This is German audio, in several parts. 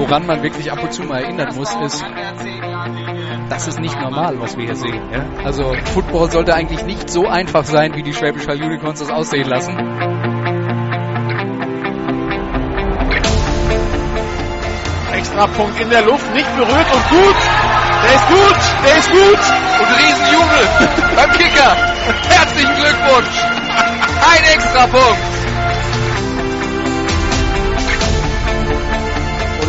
woran man wirklich ab und zu mal erinnern muss, ist, das ist nicht normal, was wir hier sehen. Ja? Also Football sollte eigentlich nicht so einfach sein, wie die Schwäbisch Hall Unicorns das aussehen lassen. Extrapunkt in der Luft, nicht berührt und gut. Der ist gut, der ist gut. Und Riesenjubel beim Kicker. Herzlichen Glückwunsch. Ein Extrapunkt.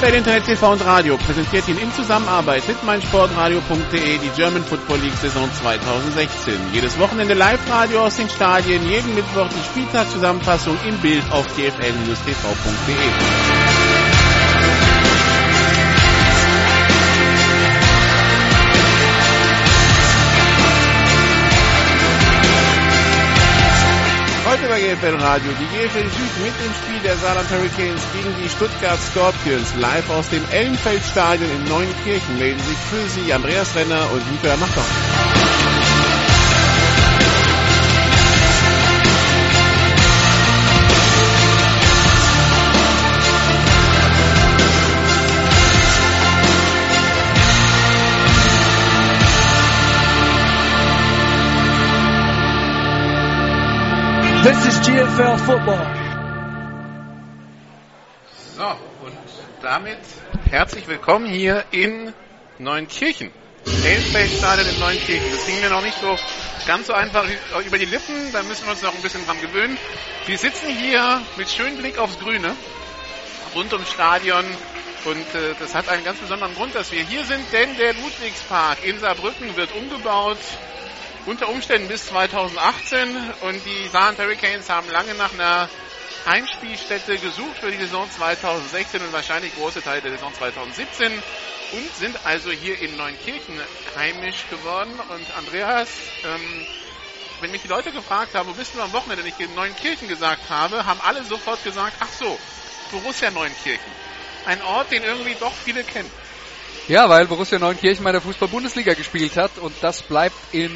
GFL Internet TV und Radio präsentiert Ihnen in Zusammenarbeit mit meinsportradio.de die German Football League Saison 2016. Jedes Wochenende Live-Radio aus den Stadien, jeden Mittwoch die Spieltagszusammenfassung im Bild auf gfl-tv.de. Heute bei GFL Radio die GFL Süd mit dem Spiel der Saarland Hurricanes gegen die Stuttgart Scorpions live aus dem Ellenfeldstadion in Neunkirchen melden sich für Sie Andreas Renner und Nicola Machtau. This is GFL Football. So, und damit herzlich willkommen hier in Neunkirchen. Elffeldstadion in Neunkirchen. Das ging mir noch nicht so ganz so einfach über die Lippen. Da müssen wir uns noch ein bisschen dran gewöhnen. Wir sitzen hier mit schönem Blick aufs Grüne rund ums Stadion. Und äh, das hat einen ganz besonderen Grund, dass wir hier sind, denn der Ludwigspark in Saarbrücken wird umgebaut unter Umständen bis 2018 und die Saarland Hurricanes haben lange nach einer Heimspielstätte gesucht für die Saison 2016 und wahrscheinlich große Teile der Saison 2017 und sind also hier in Neunkirchen heimisch geworden. Und Andreas, ähm, wenn mich die Leute gefragt haben, wo bist du am Wochenende, wenn ich Neunkirchen gesagt habe, haben alle sofort gesagt, ach so, Borussia Neunkirchen. Ein Ort, den irgendwie doch viele kennen. Ja, weil Borussia Neunkirchen bei der Fußball-Bundesliga gespielt hat und das bleibt im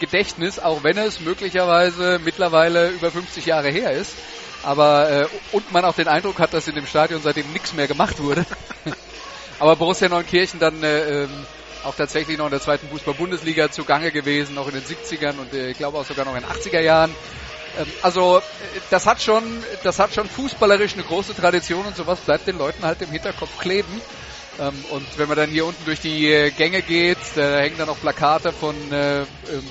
Gedächtnis, auch wenn es möglicherweise mittlerweile über 50 Jahre her ist. Aber äh, und man auch den Eindruck hat, dass in dem Stadion seitdem nichts mehr gemacht wurde. Aber Borussia Neunkirchen dann äh, ähm, auch tatsächlich noch in der zweiten Fußball-Bundesliga zugange gewesen, auch in den 70ern und äh, ich glaube auch sogar noch in den 80er Jahren. Ähm, also äh, das hat schon, das hat schon fußballerisch eine große Tradition und sowas bleibt den Leuten halt im Hinterkopf kleben. Ähm, und wenn man dann hier unten durch die äh, Gänge geht, da hängen dann noch Plakate von äh,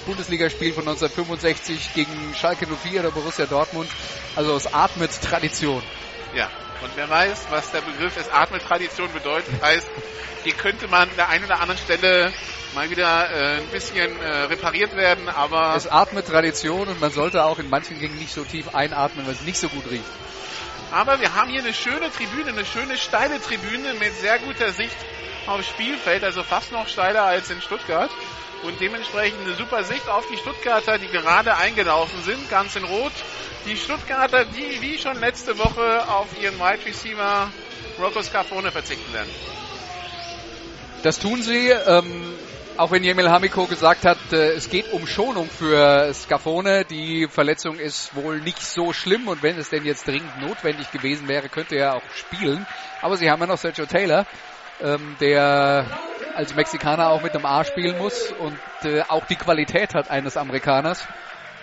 Bundesligaspielen von 1965 gegen Schalke 04 oder Borussia Dortmund. Also es atmet Tradition. Ja, und wer weiß, was der Begriff es atmet Tradition bedeutet, heißt, hier könnte man an der einen oder anderen Stelle mal wieder äh, ein bisschen äh, repariert werden, aber... Es atmet Tradition und man sollte auch in manchen Gängen nicht so tief einatmen, weil es nicht so gut riecht. Aber wir haben hier eine schöne Tribüne, eine schöne steile Tribüne mit sehr guter Sicht aufs Spielfeld, also fast noch steiler als in Stuttgart. Und dementsprechend eine super Sicht auf die Stuttgarter, die gerade eingelaufen sind, ganz in Rot. Die Stuttgarter, die wie schon letzte Woche auf ihren Wide Receiver Rocco Scarfone verzichten werden. Das tun sie. Ähm, auch wenn Jemil Hamiko gesagt hat, äh, es geht um Schonung für Scafone. Die Verletzung ist wohl nicht so schlimm und wenn es denn jetzt dringend notwendig gewesen wäre, könnte er auch spielen. Aber sie haben ja noch Sergio Taylor, ähm, der als Mexikaner auch mit einem A spielen muss und äh, auch die Qualität hat eines Amerikaners.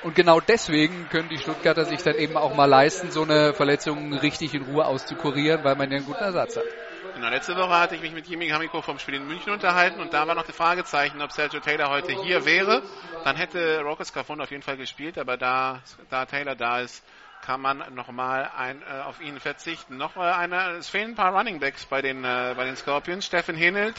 Und genau deswegen können die Stuttgarter sich dann eben auch mal leisten, so eine Verletzung richtig in Ruhe auszukurieren, weil man ja einen guten Ersatz hat. Genau, letzte Woche hatte ich mich mit Jimmy Hamiko vom Spiel in München unterhalten und da war noch die Fragezeichen, ob Sergio Taylor heute hier wäre. Dann hätte Rocket Scafone auf jeden Fall gespielt, aber da, da Taylor da ist, kann man nochmal ein, äh, auf ihn verzichten. Noch äh, eine, es fehlen ein paar Running Backs bei den, äh, bei den Scorpions. Steffen Hinnelt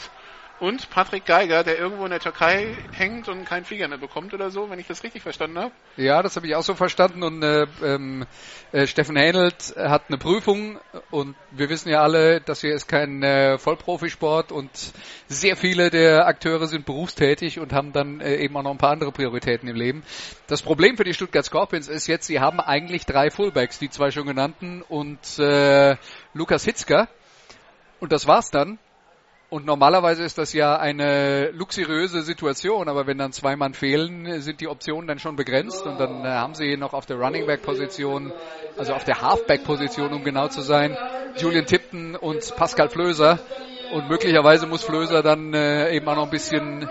und Patrick Geiger, der irgendwo in der Türkei hängt und keinen Flieger mehr bekommt oder so, wenn ich das richtig verstanden habe. Ja, das habe ich auch so verstanden. Und äh, ähm, äh, Steffen Hähnelt hat eine Prüfung und wir wissen ja alle, das hier ist kein äh, Vollprofisport und sehr viele der Akteure sind berufstätig und haben dann äh, eben auch noch ein paar andere Prioritäten im Leben. Das Problem für die Stuttgart Scorpions ist jetzt, sie haben eigentlich drei Fullbacks, die zwei schon genannten und äh, Lukas Hitzker. Und das war's dann. Und normalerweise ist das ja eine luxuriöse Situation, aber wenn dann zwei Mann fehlen, sind die Optionen dann schon begrenzt und dann äh, haben sie noch auf der Running Back Position, also auf der Halfback Position, um genau zu sein, Julian Tipton und Pascal Flöser. Und möglicherweise muss Flöser dann äh, eben auch noch ein bisschen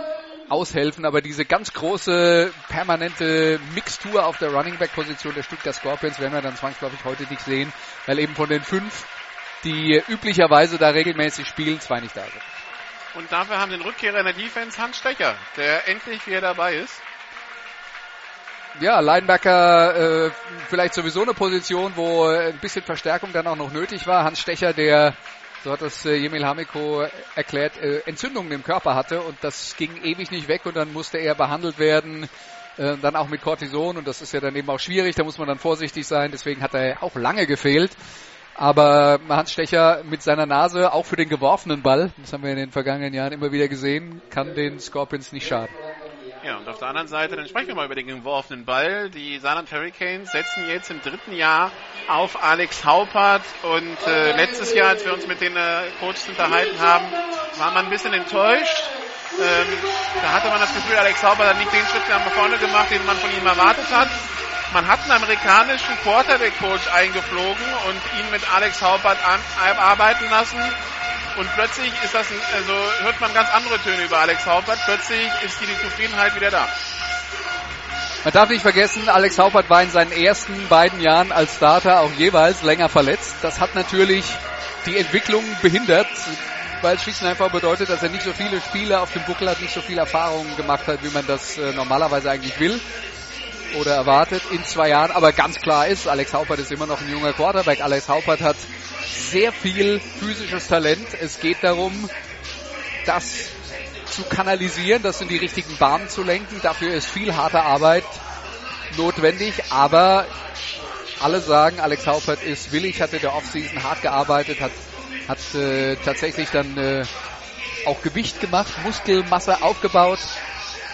aushelfen, aber diese ganz große permanente Mixtur auf der Running Back Position der Stuttgart Scorpions werden wir dann zwangsläufig heute nicht sehen, weil eben von den fünf die üblicherweise da regelmäßig spielen, zwei nicht da sind. Und dafür haben den Rückkehrer in der Defense Hans Stecher, der endlich wieder dabei ist. Ja, Linebacker äh, vielleicht sowieso eine Position, wo ein bisschen Verstärkung dann auch noch nötig war. Hans Stecher, der, so hat das äh, Jemil Hamiko erklärt, äh, Entzündungen im Körper hatte und das ging ewig nicht weg und dann musste er behandelt werden, äh, dann auch mit Cortison und das ist ja dann eben auch schwierig, da muss man dann vorsichtig sein, deswegen hat er auch lange gefehlt. Aber Hans Stecher mit seiner Nase, auch für den geworfenen Ball, das haben wir in den vergangenen Jahren immer wieder gesehen, kann den Scorpions nicht schaden. Ja, und auf der anderen Seite, dann sprechen wir mal über den geworfenen Ball. Die Saarland Hurricanes setzen jetzt im dritten Jahr auf Alex Haupert. Und äh, letztes Jahr, als wir uns mit den äh, Coaches unterhalten haben, war man ein bisschen enttäuscht. Ähm, da hatte man das Gefühl, Alex Haupert hat nicht den Schritt nach vorne gemacht, den man von ihm erwartet hat. Man hat einen amerikanischen Quarterback-Coach eingeflogen und ihn mit Alex Haupert an, arbeiten lassen. Und plötzlich ist das, ein, also hört man ganz andere Töne über Alex Haupert. Plötzlich ist die, Zufriedenheit wieder da. Man darf nicht vergessen, Alex Haupert war in seinen ersten beiden Jahren als Starter auch jeweils länger verletzt. Das hat natürlich die Entwicklung behindert, weil und einfach bedeutet, dass er nicht so viele Spiele auf dem Buckel hat, nicht so viel Erfahrungen gemacht hat, wie man das äh, normalerweise eigentlich will oder erwartet in zwei Jahren. Aber ganz klar ist, Alex Haupert ist immer noch ein junger Quarterback. Alex Haupert hat sehr viel physisches Talent. Es geht darum, das zu kanalisieren, das in die richtigen Bahnen zu lenken. Dafür ist viel harte Arbeit notwendig, aber alle sagen, Alex Haupert ist willig, hat in der Offseason hart gearbeitet, hat, hat äh, tatsächlich dann äh, auch Gewicht gemacht, Muskelmasse aufgebaut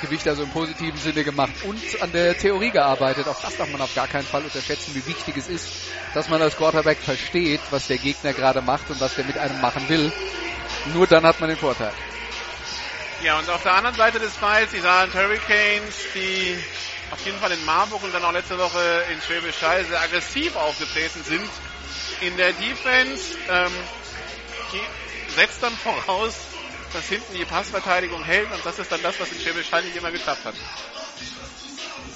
Gewicht also im positiven Sinne gemacht und an der Theorie gearbeitet. Auch das darf man auf gar keinen Fall unterschätzen, wie wichtig es ist, dass man als Quarterback versteht, was der Gegner gerade macht und was der mit einem machen will. Nur dann hat man den Vorteil. Ja, und auf der anderen Seite des Falls, die Saarland Hurricanes, die auf jeden Fall in Marburg und dann auch letzte Woche in Schwäbisch Hall sehr aggressiv aufgetreten sind in der Defense, ähm, setzt dann voraus, dass hinten die Passverteidigung hält und das ist dann das, was in Schwäbisch Hall nicht immer geklappt hat.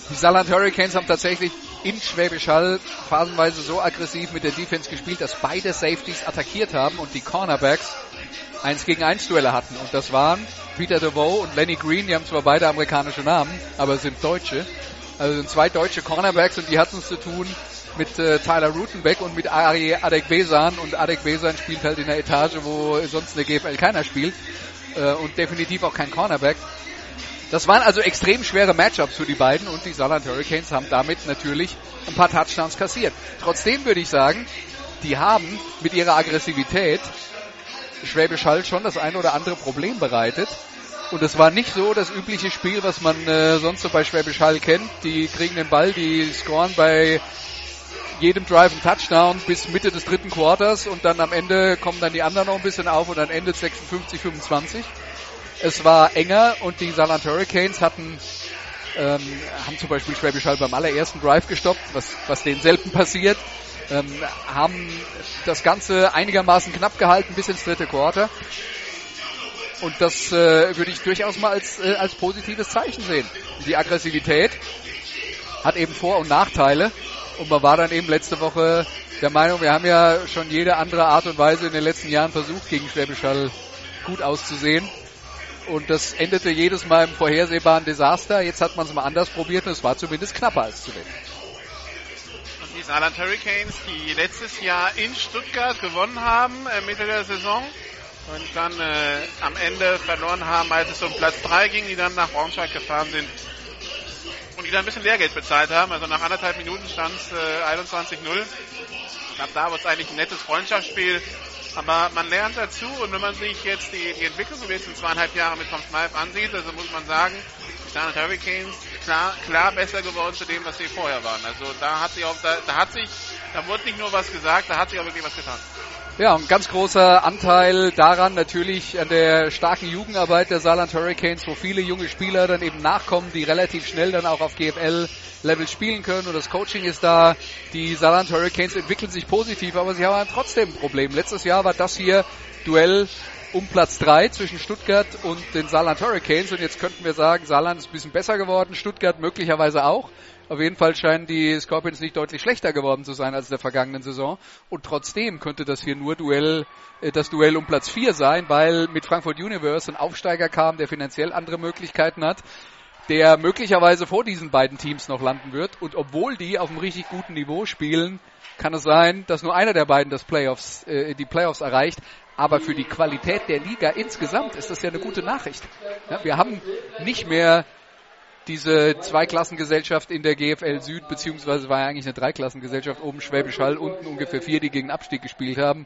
Die Saarland Hurricanes haben tatsächlich in Schwäbisch Hall phasenweise so aggressiv mit der Defense gespielt, dass beide Safeties attackiert haben und die Cornerbacks eins gegen eins Duelle hatten. Und das waren Peter DeVoe und Lenny Green, die haben zwar beide amerikanische Namen, aber sind Deutsche. Also sind zwei deutsche Cornerbacks und die hatten es zu tun mit äh, Tyler Rutenbeck und mit Ari Adekbesan und Adekbesan spielt halt in der Etage, wo sonst in der GFL keiner spielt äh, und definitiv auch kein Cornerback. Das waren also extrem schwere Matchups für die beiden und die Saarland Hurricanes haben damit natürlich ein paar Touchdowns kassiert. Trotzdem würde ich sagen, die haben mit ihrer Aggressivität Schwäbisch Hall schon das ein oder andere Problem bereitet. Und es war nicht so das übliche Spiel, was man äh, sonst so bei Schwäbisch Hall kennt. Die kriegen den Ball, die scoren bei jedem Drive einen Touchdown bis Mitte des dritten Quarters und dann am Ende kommen dann die anderen noch ein bisschen auf und dann endet 56, 25. Es war enger und die Saarland Hurricanes hatten ähm, haben zum Beispiel Schwäbisch Hall beim allerersten Drive gestoppt, was, was denen selten passiert, ähm, haben das Ganze einigermaßen knapp gehalten bis ins dritte Quarter. Und das äh, würde ich durchaus mal als, äh, als positives Zeichen sehen. Die Aggressivität hat eben Vor- und Nachteile. Und man war dann eben letzte Woche der Meinung, wir haben ja schon jede andere Art und Weise in den letzten Jahren versucht, gegen Schwäbisch Hall gut auszusehen. Und das endete jedes Mal im vorhersehbaren Desaster. Jetzt hat man es mal anders probiert und es war zumindest knapper als zu zuletzt. Und die Saarland Hurricanes, die letztes Jahr in Stuttgart gewonnen haben, äh, Mitte der Saison, und dann äh, am Ende verloren haben, als es um Platz 3 ging, die dann nach Braunschweig gefahren sind und die dann ein bisschen Lehrgeld bezahlt haben. Also nach anderthalb Minuten stand es äh, 21-0. Ab da wird es eigentlich ein nettes Freundschaftsspiel. Aber man lernt dazu und wenn man sich jetzt die, die Entwicklung der letzten zweieinhalb Jahre mit Tom Smythe ansieht, also muss man sagen, die San Hurricanes klar, klar besser geworden zu dem, was sie vorher waren. Also da hat sich auch, da, da hat sich, da wurde nicht nur was gesagt, da hat sich auch wirklich was getan. Ja, ein ganz großer Anteil daran natürlich an der starken Jugendarbeit der Saarland Hurricanes, wo viele junge Spieler dann eben nachkommen, die relativ schnell dann auch auf GFL-Level spielen können und das Coaching ist da. Die Saarland Hurricanes entwickeln sich positiv, aber sie haben trotzdem ein Problem. Letztes Jahr war das hier Duell um Platz 3 zwischen Stuttgart und den Saarland Hurricanes und jetzt könnten wir sagen, Saarland ist ein bisschen besser geworden, Stuttgart möglicherweise auch. Auf jeden Fall scheinen die Scorpions nicht deutlich schlechter geworden zu sein als in der vergangenen Saison. Und trotzdem könnte das hier nur Duell, äh, das Duell um Platz 4 sein, weil mit Frankfurt Universe ein Aufsteiger kam, der finanziell andere Möglichkeiten hat, der möglicherweise vor diesen beiden Teams noch landen wird. Und obwohl die auf einem richtig guten Niveau spielen, kann es sein, dass nur einer der beiden das Playoffs, äh, die Playoffs erreicht. Aber für die Qualität der Liga insgesamt ist das ja eine gute Nachricht. Ja, wir haben nicht mehr diese Zweiklassengesellschaft in der GFL Süd, beziehungsweise war ja eigentlich eine Dreiklassengesellschaft, oben Schwäbisch Hall, unten ungefähr vier, die gegen Abstieg gespielt haben.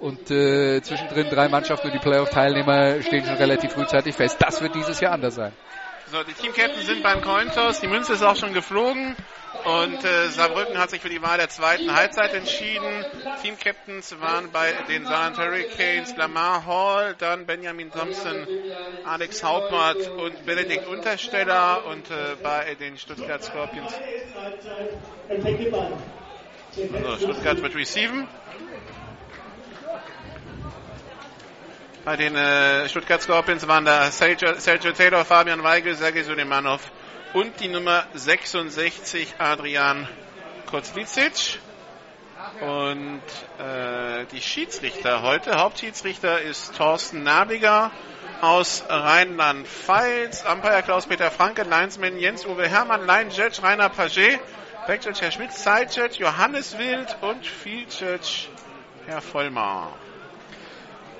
Und äh, zwischendrin drei Mannschaften und die Playoff-Teilnehmer stehen schon relativ frühzeitig fest. Das wird dieses Jahr anders sein. So, die Teamcaptains sind beim Cointoss, die Münze ist auch schon geflogen und äh, Saarbrücken hat sich für die Wahl der zweiten Halbzeit entschieden. Teamcaptains waren bei den Saarland Hurricanes Lamar Hall, dann Benjamin Thompson, Alex Hauptmatt und Benedikt Untersteller und äh, bei den Stuttgart Scorpions. Also Stuttgart wird receiven. Bei den äh, Stuttgart Scorpions waren da Sergio, Sergio Taylor, Fabian Weigel, Sergei Sulemanov und die Nummer 66 Adrian Kozlicic. Und äh, die Schiedsrichter heute, Hauptschiedsrichter ist Thorsten Nabiger aus Rheinland-Pfalz, Umpire Klaus-Peter Franke, Linesman Jens-Uwe Hermann, Line-Judge Rainer Paget, Backjudge Herr Schmidt, Side-Judge Johannes Wild und Field-Judge Herr Vollmar.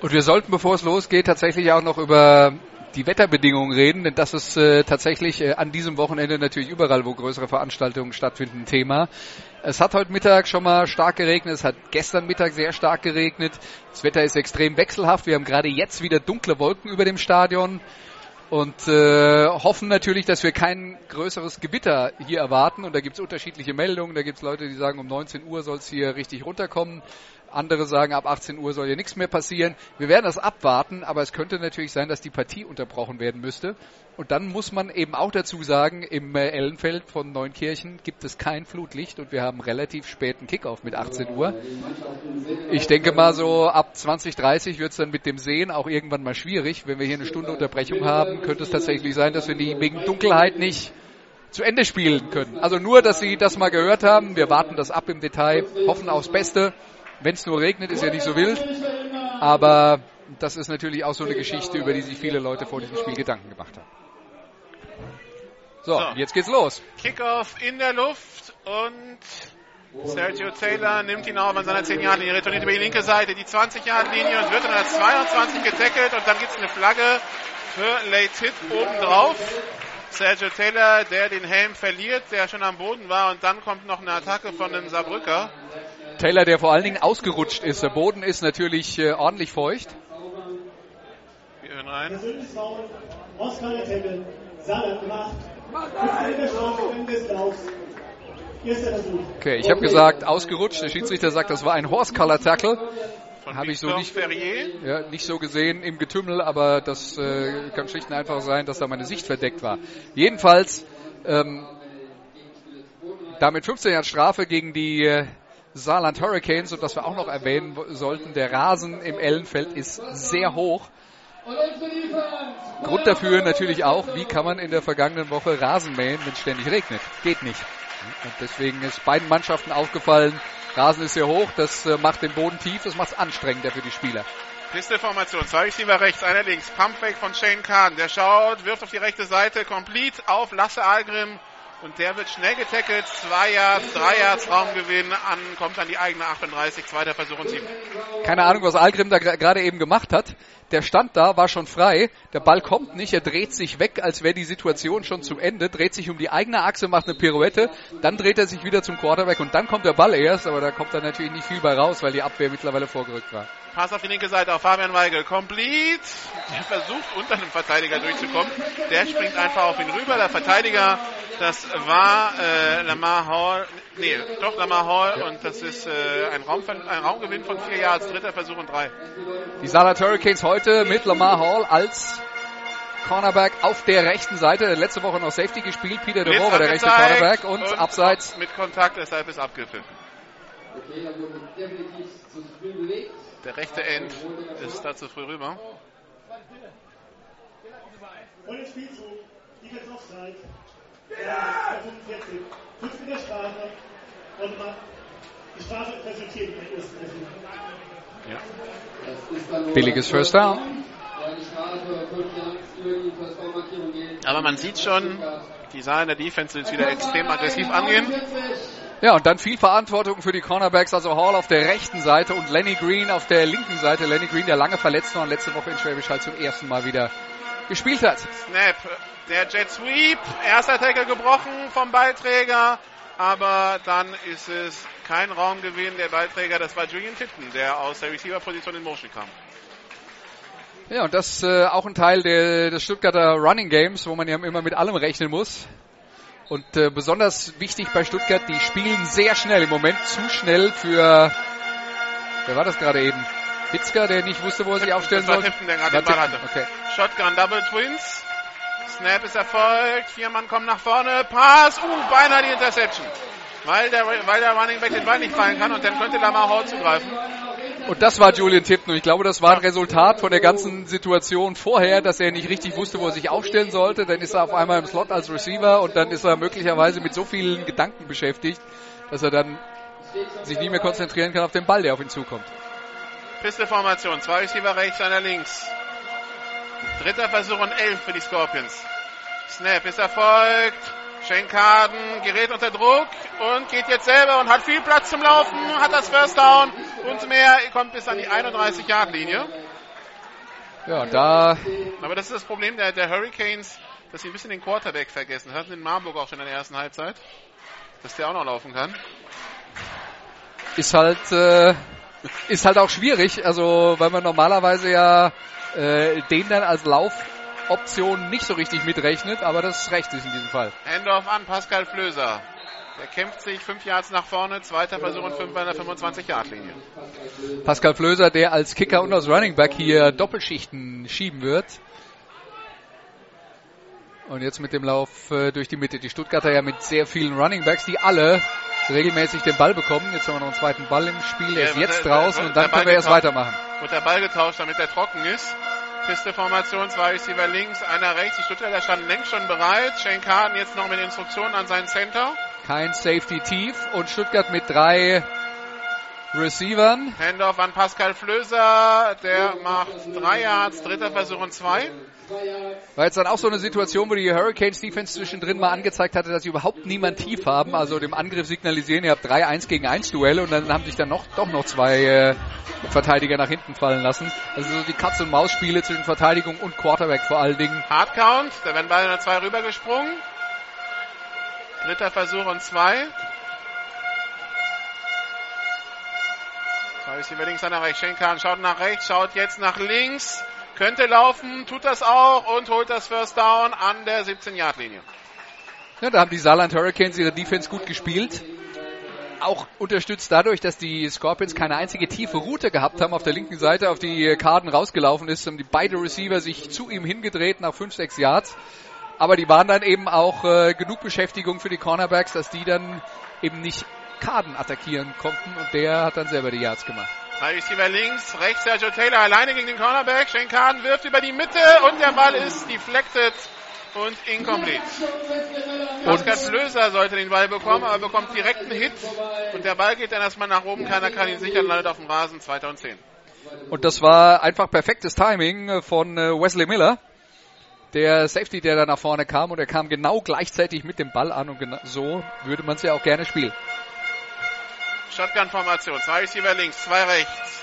Und wir sollten, bevor es losgeht, tatsächlich auch noch über die Wetterbedingungen reden, denn das ist äh, tatsächlich äh, an diesem Wochenende natürlich überall, wo größere Veranstaltungen stattfinden, Thema. Es hat heute Mittag schon mal stark geregnet, es hat gestern Mittag sehr stark geregnet. Das Wetter ist extrem wechselhaft. Wir haben gerade jetzt wieder dunkle Wolken über dem Stadion und äh, hoffen natürlich, dass wir kein größeres Gewitter hier erwarten. Und da gibt es unterschiedliche Meldungen. Da gibt es Leute, die sagen, um 19 Uhr soll es hier richtig runterkommen. Andere sagen, ab 18 Uhr soll hier nichts mehr passieren. Wir werden das abwarten, aber es könnte natürlich sein, dass die Partie unterbrochen werden müsste. Und dann muss man eben auch dazu sagen, im äh, Ellenfeld von Neunkirchen gibt es kein Flutlicht und wir haben relativ späten Kickoff mit 18 Uhr. Ich denke mal so ab 2030 wird es dann mit dem Sehen auch irgendwann mal schwierig. Wenn wir hier eine Stunde Unterbrechung haben, könnte es tatsächlich sein, dass wir die wegen Dunkelheit nicht zu Ende spielen können. Also nur, dass Sie das mal gehört haben. Wir warten das ab im Detail, hoffen aufs Beste. Wenn es nur regnet, ist ja nicht so wild. Aber das ist natürlich auch so eine Geschichte, über die sich viele Leute vor diesem Spiel Gedanken gemacht haben. So, so. jetzt geht's los. Kickoff in der Luft und Sergio Taylor nimmt ihn auf an seiner 10-Yard-Linie, retourniert über die linke Seite, die 20-Yard-Linie und wird dann als 22 getackelt und dann gibt's eine Flagge für Late Hit obendrauf. Sergio Taylor, der den Helm verliert, der schon am Boden war und dann kommt noch eine Attacke von dem Saarbrücker. Taylor, der vor allen Dingen ausgerutscht ist. Der Boden ist natürlich äh, ordentlich feucht. Wir hören rein. Okay, ich habe gesagt, ausgerutscht. Der Schiedsrichter sagt, das war ein Horse-Color-Tackle. Habe ich so nicht, ja, nicht so gesehen im Getümmel, aber das äh, kann schlicht und einfach sein, dass da meine Sicht verdeckt war. Jedenfalls ähm, damit 15 Jahre Strafe gegen die äh, Saarland Hurricanes und das wir auch noch erwähnen sollten, der Rasen im Ellenfeld ist sehr hoch. Grund dafür natürlich auch, wie kann man in der vergangenen Woche Rasen mähen, wenn es ständig regnet. Geht nicht. Und deswegen ist beiden Mannschaften aufgefallen, Rasen ist sehr hoch, das äh, macht den Boden tief, das macht es anstrengender für die Spieler. Pisteformation, zwei Receiver rechts, einer links, Pumpback von Shane Kahn, der schaut, wirft auf die rechte Seite, complete auf Lasse Algrim Und der wird schnell getackelt. Zwei Yards, drei Yards Raumgewinn. An, kommt an die eigene 38. Zweiter Versuch und sieben. Keine Ahnung, was Algrim da gerade eben gemacht hat. Der stand da, war schon frei. Der Ball kommt nicht. Er dreht sich weg, als wäre die Situation schon zu Ende. Dreht sich um die eigene Achse, macht eine Pirouette. Dann dreht er sich wieder zum Quarterback und dann kommt der Ball erst. Aber da kommt dann natürlich nicht viel bei raus, weil die Abwehr mittlerweile vorgerückt war. Pass auf die linke Seite auf Fabian Weigel. Complete. Der versucht unter dem Verteidiger durchzukommen. Der springt einfach auf ihn rüber. Der Verteidiger, das war äh, Lamar Hall. Nee, doch Lamar Hall. Ja. Und das ist äh, ein, Raum, ein Raumgewinn von vier Yards. Dritter Versuch und drei. Die Saarland Hurricanes heute mit Lamar Hall als Cornerback auf der rechten Seite. Letzte Woche noch Safety gespielt. Peter de war der rechte Cornerback und, und abseits. Mit Kontakt, deshalb ist abgepfiffen. Okay, dann wurde definitiv zu früh bewegt. Der rechte End ist da zu früh rüber. Und im Spielzug, Defense Offside, 45, 5 Meter Strafe und die Strafe präsentiert den ersten ja. Billiges First Down. Aber man sieht schon, die Saar in der Defense jetzt wieder extrem aggressiv angehen. Ja, und dann viel Verantwortung für die Cornerbacks, also Hall auf der rechten Seite und Lenny Green auf der linken Seite. Lenny Green, der lange verletzt war und letzte Woche in Schwäbisch Hall zum ersten Mal wieder gespielt hat. Snap, der Jet Sweep, erster Tackle gebrochen vom Ballträger, aber dann ist es kein Raumgewinn. Der Ballträger, das war Julian Tipton, der aus der Receiver-Position in Motion kam. Ja, und das äh, auch ein Teil der, des Stuttgarter Running Games, wo man ja immer mit allem rechnen muss. Und äh, besonders wichtig bei Stuttgart, die spielen sehr schnell im Moment, zu schnell für, wer war das gerade eben? Fitzker, der nicht wusste, wo er sich aufstellen soll. Tipton, der gerade den Ball hatte. Okay. Shotgun Double Twins. Snap ist erfolgt. Vier Mann kommen nach vorne. Pass. Uh, beinahe die Interception. Weil der, weil der Running Back den Ball nicht fallen kann und dann könnte Lamar Hall zugreifen. Und das war Julian Tipton. Und ich glaube, das war ein Resultat von der ganzen Situation vorher, dass er nicht richtig wusste, wo er sich aufstellen sollte. Dann ist er auf einmal im Slot als Receiver und dann ist er möglicherweise mit so vielen Gedanken beschäftigt, dass er dann sich nicht mehr konzentrieren kann auf den Ball, der auf ihn zukommt. Pisteformation. Zwei Receiver rechts, einer links. Dritter Versuch und elf für die Scorpions. Snap ist erfolgt. Schenkaden gerät unter Druck und geht jetzt selber und hat viel Platz zum Laufen, hat das First Down und mehr, kommt bis an die 31-Yard-Linie. Ja, da. Aber das ist das Problem der, der Hurricanes, dass sie ein bisschen den Quarterback vergessen. Das hatten in Marburg auch schon in der ersten Halbzeit. Dass der auch noch laufen kann. Ist halt, äh, ist halt auch schwierig, also, weil man normalerweise ja, äh, den dann als Lauf Option nicht so richtig mitrechnet, aber das recht ist in diesem Fall. Handoff an Pascal Flöser. Der kämpft sich fünf Yards nach vorne, zweiter Versuch und fünf bei der 25-Yard-Linie. Pascal Flöser, der als Kicker und als Running Back hier Doppelschichten schieben wird. Und jetzt mit dem Lauf äh, durch die Mitte. Die Stuttgarter ja mit sehr vielen Running Backs, die alle regelmäßig den Ball bekommen. Jetzt haben wir noch einen zweiten Ball im Spiel. Der ist jetzt draußen und dann können wir erst weitermachen. Und der Ball getauscht, damit er trocken ist. Pisteformation, zwei Receiver links, einer rechts. Die Stuttgarter standen längst schon bereit. Shane Carden jetzt noch mit Instruktionen an seinen Center. Kein Safety tief und Stuttgart mit drei Receivern. Handoff an Pascal Flöser, der macht drei Yards, dritter Versuch und zwei. War jetzt dann auch so eine Situation, wo die Hurricanes Defense zwischendrin mal angezeigt hatte, dass sie überhaupt niemand tief haben. Also dem Angriff signalisieren, ihr habt drei 1 gegen 1 Duelle und dann haben sich dann noch, doch noch zwei äh, Verteidiger nach hinten fallen lassen. Also so die Katz- und Maus-Spiele zwischen Verteidigung und Quarterback vor allen Dingen. Hardcount, da werden beide zwei rübergesprungen. Dritter Versuch und zwei. Zwei Receiver links, einer rechts. Schenkan schaut nach rechts, schaut jetzt nach links. Könnte laufen, tut das auch und holt das First Down an der 17-Yard-Linie. Ja, da haben die Saarland Hurricanes ihre Defense gut gespielt. Auch unterstützt dadurch, dass die Scorpions keine einzige tiefe Route gehabt haben auf der linken Seite, auf die Karten rausgelaufen ist, haben die beide Receiver sich zu ihm hingedreht nach 5, 6 Yards. Aber die waren dann eben auch äh, genug Beschäftigung für die Cornerbacks, dass die dann eben nicht Kaden attackieren konnten und der hat dann selber die Yards gemacht. Receiver links, rechts Sergio Taylor alleine gegen den Cornerback. Shane Kaden wirft über die Mitte und der Ball ist deflected und incomplete. Pascal Löser sollte den Ball bekommen, aber bekommt direkt einen Hit und der Ball geht dann erstmal nach oben, keiner kann ihn sichern, landet auf dem Rasen, 2010. Und das war einfach perfektes Timing von äh, Wesley Miller der Safety, der da nach vorne kam und er kam genau gleichzeitig mit dem Ball an und genau so würde man es ja auch gerne spielen. Shotgun-Formation. Zwei Receiver links, zwei rechts.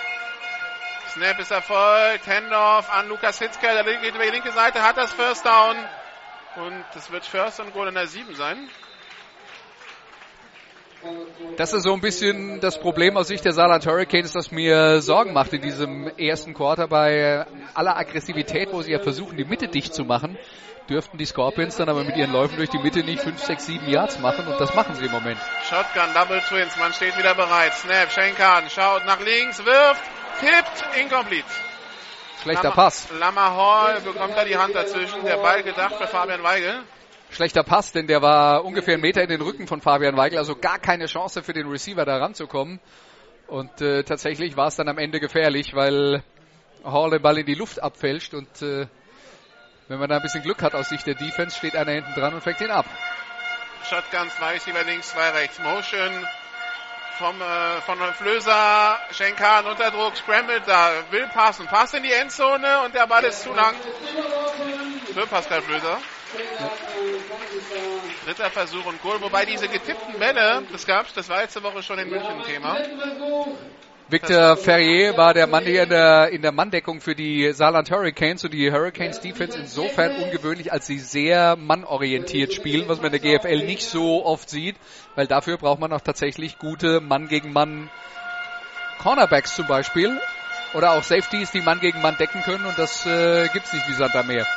Snap ist erfolgt. Handoff an Lukas Hitzker. Der geht über die linke Seite, hat das First Down. Und es wird First und Goal in der 7 sein. Das ist so ein bisschen das Problem aus Sicht der Saarland Hurricanes, das mir Sorgen macht in diesem ersten Quarter bei aller Aggressivität, wo sie ja versuchen, die Mitte dicht zu machen. Dürften die Scorpions dann aber mit ihren Läufen durch die Mitte nicht 5, 6, 7 Yards machen und das machen sie im Moment. Shotgun, Double Twins, man steht wieder bereit. Snap, Schenkan schaut nach links, wirft, tippt, incomplete. Schlechter Pass. Lama Hall bekommt da die Hand dazwischen. Der Ball gedacht für Fabian Weigel. Schlechter Pass, denn der war ungefähr einen Meter in den Rücken von Fabian Weigel, also gar keine Chance für den Receiver da ranzukommen. Und äh, tatsächlich war es dann am Ende gefährlich, weil Hall den Ball in die Luft abfälscht und äh, wenn man da ein bisschen Glück hat aus Sicht der Defense, steht einer hinten dran und fängt ihn ab. Shotgun, zwei Receiver links, zwei rechts. Motion vom, äh, von Flöser, Schenkan unter Druck, scrambled da, will passen, passt in die Endzone und der Ball ist zu lang für Pascal Flöser. Ja. Dritter Versuch und Goal, wobei diese getippten Bälle, das gab's, das war letzte Woche schon in München Thema. Victor Ferrier war der Mann hier in der, in der Manndeckung für die Saarland Hurricanes und die Hurricanes Defense insofern ungewöhnlich, als sie sehr mannorientiert spielen, was man in der GFL nicht so oft sieht, weil dafür braucht man auch tatsächlich gute Mann gegen Mann Cornerbacks zum Beispiel oder auch Safeties, die Mann gegen Mann decken können und das äh, gibt's nicht wie Sand am Meer.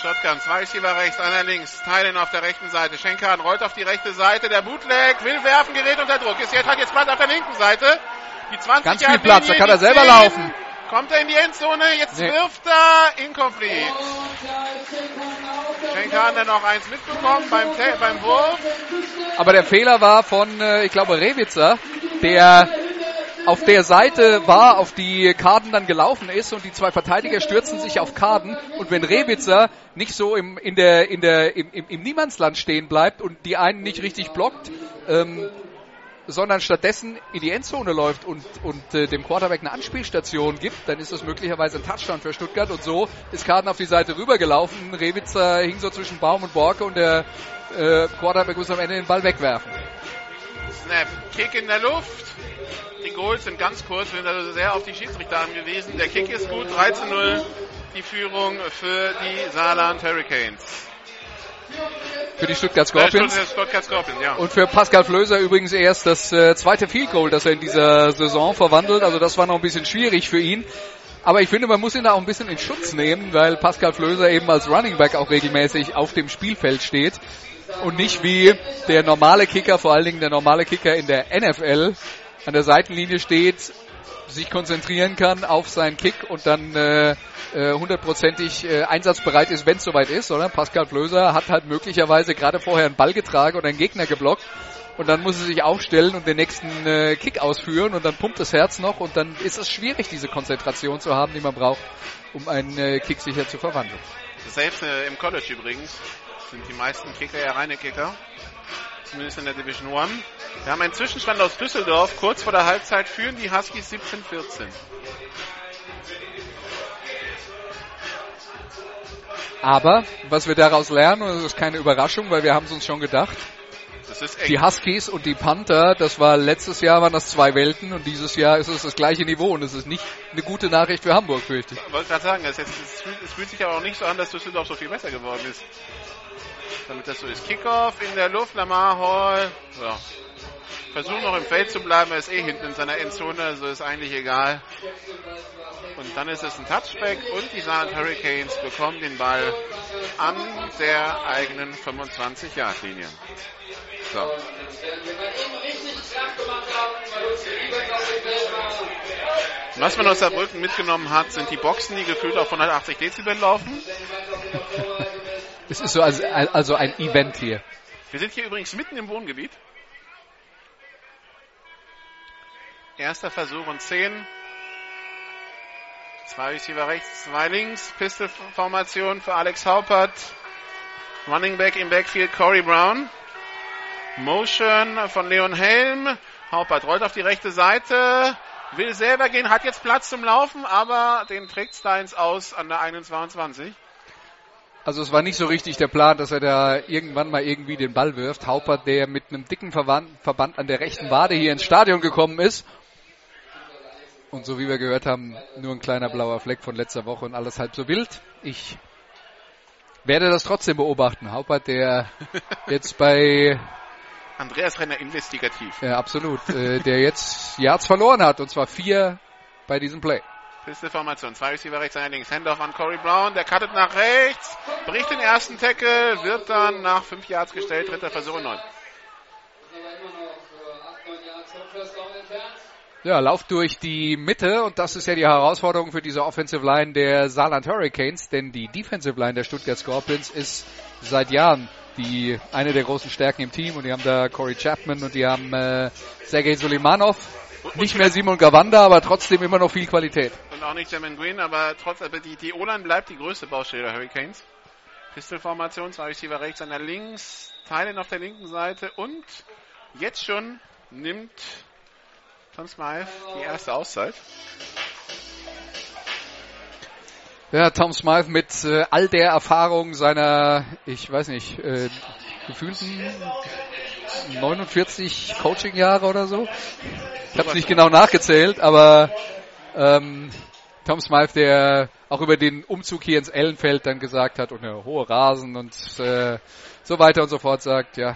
Shotgun, zwei Receiver rechts, einer links, Teilen auf der rechten Seite. Schenkan rollt auf die rechte Seite, der Bootleg will werfen, gerät unter Druck. Ist jetzt hat jetzt Platz auf der linken Seite. Die 20 Ganz viel Platz, da kann er selber 10. laufen. Kommt er in die Endzone, jetzt nee. wirft er incomplete. Schenkan hat noch eins mitbekommen beim, beim Wurf. Aber der Fehler war von, äh, ich glaube, Rewitzer, der auf der Seite war, auf die Karten dann gelaufen ist und die zwei Verteidiger stürzen sich auf Karten und wenn Rewitzer nicht so im, in der, in der, im, im, im Niemandsland stehen bleibt und die einen nicht richtig blockt, ähm, sondern stattdessen in die Endzone läuft und, und äh, dem Quarterback eine Anspielstation gibt, dann ist das möglicherweise ein Touchdown für Stuttgart und so ist Karten auf die Seite rübergelaufen. Rewitzer hing so zwischen Baum und Borke und der äh, Quarterback muss am Ende den Ball wegwerfen. Snap, Kick in der Luft. Die Goals sind ganz kurz, wir sind also sehr auf die Schiedsrichter angewiesen. Der Kick ist gut, 13-0 die Führung für die Saarland Hurricanes. Für die Stuttgart Scorpions. Äh, Stuttgart Scorpions ja. Und für Pascal Flöser übrigens erst das äh, zweite Field Goal, das er in dieser Saison verwandelt. Also das war noch ein bisschen schwierig für ihn. Aber ich finde, man muss ihn da auch ein bisschen in Schutz nehmen, weil Pascal Flöser eben als Running Back auch regelmäßig auf dem Spielfeld steht und nicht wie der normale Kicker, vor allen Dingen der normale Kicker in der NFL, an der Seitenlinie steht, sich konzentrieren kann auf seinen Kick und dann äh, äh, hundertprozentig äh, einsatzbereit ist, wenn es soweit ist, oder? Pascal Flöser hat halt möglicherweise gerade vorher einen Ball getragen oder einen Gegner geblockt und dann muss er sich aufstellen und den nächsten äh, Kick ausführen und dann pumpt das Herz noch und dann ist es schwierig, diese Konzentration zu haben, die man braucht, um einen äh, Kick sicher zu verwandeln. Selbst äh, im College übrigens sind die meisten Kicker ja reine Kicker zumindest in der Division One. Wir haben einen Zwischenstand aus Düsseldorf. Kurz vor der Halbzeit führen die Huskies 17-14. Aber was wir daraus lernen, und das ist keine Überraschung, weil wir haben es uns schon gedacht, die Huskies und die Panther, das war letztes Jahr waren das zwei Welten und dieses Jahr ist es das gleiche Niveau und es ist nicht eine gute Nachricht für Hamburg, fürchte ich. Ich wollte gerade sagen, es, fühlt, es fühlt sich aber auch nicht so an, dass Düsseldorf so viel besser geworden ist damit das so ist. Kickoff in der Luft, Lamar Hall. Ja. Versucht noch im Feld zu bleiben, er ist eh hinten in seiner Endzone, also ist eigentlich egal. Und dann ist es ein Touchback und die Saarland Hurricanes bekommen den Ball an der eigenen 25-Yard-Linie. So. Was man aus Saarbrücken mitgenommen hat, sind die Boxen, die gefühlt auf 180 Dezibel laufen. Es ist so also, also ein Event hier. Wir sind hier übrigens mitten im Wohngebiet. Erster Versuch und 10. Zwei Receiver rechts, zwei links. Pistol-Formation für Alex Haupert. Running Back im Backfield Corey Brown. Motion von Leon Helm. Haupert rollt auf die rechte Seite. Will selber gehen, hat jetzt Platz zum Laufen, aber den trägt Steins aus an der 21. Also es war nicht so richtig der Plan, dass er da irgendwann mal irgendwie den Ball wirft. Haupert, der mit einem dicken Verband, Verband an der rechten Wade hier ins Stadion gekommen ist. Und so wie wir gehört haben, nur ein kleiner blauer Fleck von letzter Woche und alles halb so wild. Ich werde das trotzdem beobachten. Haupert, der jetzt bei Andreas Renner investigativ. Ja, absolut. äh, der jetzt Yards verloren hat und zwar vier bei diesem Play. Pistol-Formation. Zwei Receiver rechts, einer links. Handoff an Corey Brown. Der cuttet nach rechts. Bricht den ersten Tackle. Wird dann nach fünf Yards gestellt. Dritter Versuch neun. Ja, Lauf durch die Mitte und das ist ja die Herausforderung für diese Offensive Line der Saarland Hurricanes, denn die Defensive Line der Stuttgart Scorpions ist seit Jahren die eine der großen Stärken im Team und die haben da Corey Chapman und die haben äh, Sergei Suleimanov. Nicht mehr Simon Gawanda, aber trotzdem immer noch viel Qualität. Und auch nicht Jamin Green, aber trotzdem, aber die, die O-Line bleibt die größte Baustelle der Hurricanes. Pistol-Formation, zwei Receiver rechts, einer links, Teilen auf der linken Seite und jetzt schon nimmt Tom Smythe die erste Auszeit. Ja, Tom Smythe mit äh, all der Erfahrung seiner, ich weiß nicht, äh, gefühlten 49 Coaching-Jahre oder so. Ich habe es nicht genau nachgezählt, aber ähm, Tom Smythe, der auch über den Umzug hier ins Ellenfeld dann gesagt hat und ja, hohe Rasen und äh, so weiter und so fort sagt, ja,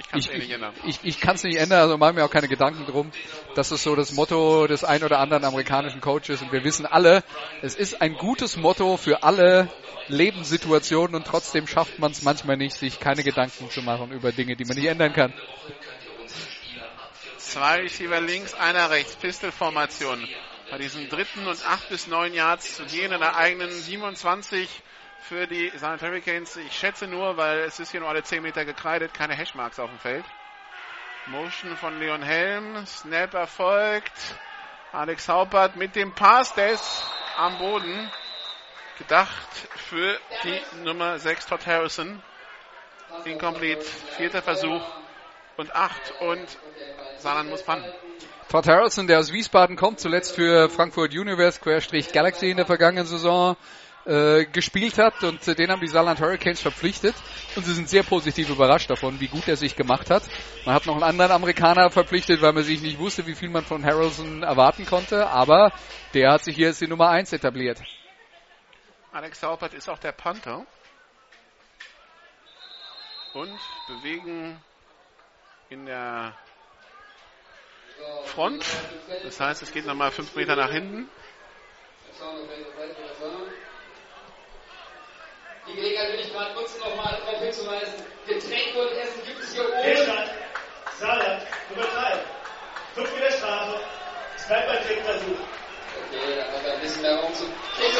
ich kann es eh nicht ändern. Ich, ich kann es nicht ändern, also machen mir auch keine Gedanken drum. Das ist so das Motto des ein oder anderen amerikanischen Coaches und wir wissen alle, es ist ein gutes Motto für alle Lebenssituationen und trotzdem schafft man es manchmal nicht, sich keine Gedanken zu machen über Dinge, die man nicht ändern kann. Zwei Receiver links, einer rechts, Pistol-Formation. Bei diesen dritten und acht bis neun Yards zu gehen in der eigenen 27 für die Silent Hurricanes. Ich schätze nur, weil es ist hier nur alle 10 Meter gekreidet, keine Hashmarks auf dem Feld. Motion von Leon Helm. Snap erfolgt. Alex Haupert mit dem Pass, der ist am Boden. Gedacht für die Nummer 6 Todd Harrison. Incomplete. Vierter Versuch und 8 und Saarland muss panten. Todd Harrison, der aus Wiesbaden kommt, zuletzt für Frankfurt Universe Querstrich Galaxy in der vergangenen Saison äh, gespielt hat und äh, den haben die Saarland Hurricanes verpflichtet und sie sind sehr positiv überrascht davon, wie gut er sich gemacht hat. Man hat noch einen anderen Amerikaner verpflichtet, weil man sich nicht wusste, wie viel man von Harrelson erwarten konnte, aber der hat sich hier als die Nummer 1 etabliert. Alex Saupert ist auch der Panther. Und bewegen in der Front. Das heißt, es geht nochmal fünf Meter nach hinten. Die Gelegenheit will ich gerade nutzen, nochmal darauf hinzuweisen. Getränke und Essen gibt es hier oben. Fehlstand. Saarland. Nummer 3. Fünf Meter Strafe. Zwei bei Trickversuch. Okay, dann haben wir ein bisschen mehr Raum zum Kicken.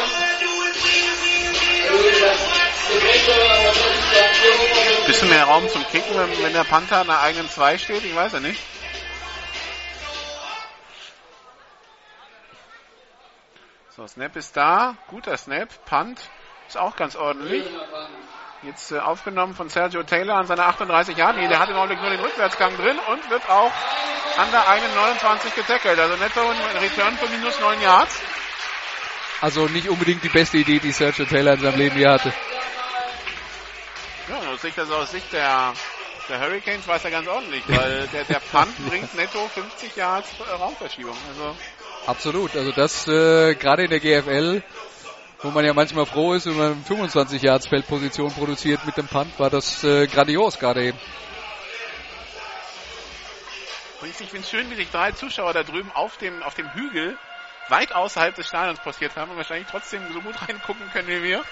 Bisschen mehr Raum zum Kicken, wenn, wenn der Panther an der eigenen 2 steht? Ich weiß ja nicht. So, Snap ist da. Guter Snap. Punt. Ist auch ganz ordentlich. Jetzt äh, aufgenommen von Sergio Taylor an seiner 38 Jahren. Der hat im Augenblick nur den Rückwärtsgang drin und wird auch an der eigenen 29 getackelt. Also netto ein Return von minus 9 Yards. Also nicht unbedingt die beste Idee, die Sergio Taylor in seinem Leben hier hatte. Ja, aus Sicht, also aus Sicht der, der Hurricanes war es ja ganz ordentlich, weil der, der Punt bringt netto 50 Yards Raumverschiebung. Also Absolut, also das äh, gerade in der GFL wo man ja manchmal froh ist, wenn man 25 Yards Feldposition produziert mit dem Punt, war das äh, grandios gerade eben. Und ich finde es schön, wie sich drei Zuschauer da drüben auf dem, auf dem Hügel weit außerhalb des Stadions postiert haben und wahrscheinlich trotzdem so gut reingucken können wie wir.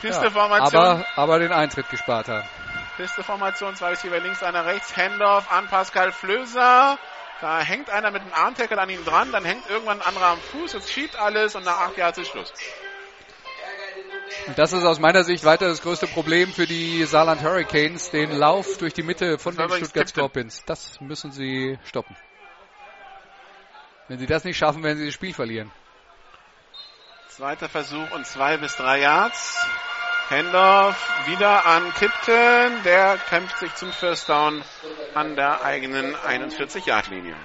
Pisteformation. Ja, aber, aber den Eintritt gespart haben. Pisteformation, zwei Receiver links, einer rechts, Hendorf an Pascal Flöser. Da hängt einer mit einem Armtackle an ihm dran, dann hängt irgendwann ein anderer am Fuß, es schiebt alles und nach acht Jahren ist Schluss. Und das ist aus meiner Sicht weiter das größte Problem für die Saarland Hurricanes, den Lauf durch die Mitte von den Stuttgart Scorpions. Das müssen sie stoppen. Wenn sie das nicht schaffen, werden sie das Spiel verlieren. Zweiter Versuch und zwei bis drei Yards. Hendorf wieder an Tipton. Der kämpft sich zum First Down an der eigenen 41-Yard-Linie.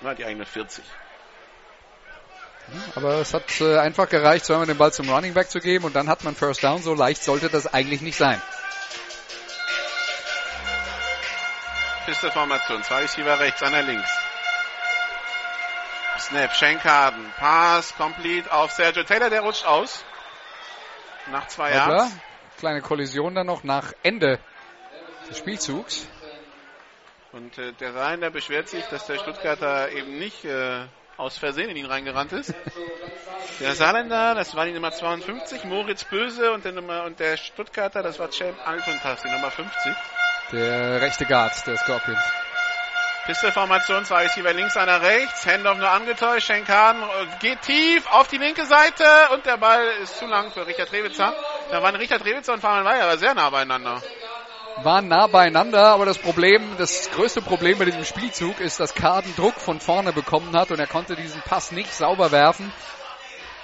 Na, die eigene 40. Aber es hat äh, einfach gereicht, zweimal den Ball zum Running Back zu geben und dann hat man First Down. So leicht sollte das eigentlich nicht sein. Pisteformation. Zwei Receiver rechts, einer links. Snap, Schenkaden, Pass, complete auf Sergio Taylor, der rutscht aus. Nach zwei. Yards. Kleine Kollision dann noch nach Ende des Spielzugs. Und äh, der Rainer beschwert sich, dass der Stuttgarter eben nicht äh, aus Versehen in ihn reingerannt ist. der Saarländer, das war die Nummer 52, Moritz Böse und der Nummer und der Stuttgarter, das war Champ Alpentas, die Nummer 50. Der rechte Guard der Scorpions. Pistolformation, zwei Receiver links, einer rechts, Handoff nur angetäuscht, Schenkan äh, geht tief auf die linke Seite und der Ball ist zu lang für Richard Rewitzer. Da waren Richard Rewitzer und Fabian Weyer aber sehr nah beieinander. Waren nah beieinander, aber das Problem, das größte Problem bei diesem Spielzug ist, dass Karden Druck von vorne bekommen hat und er konnte diesen Pass nicht sauber werfen.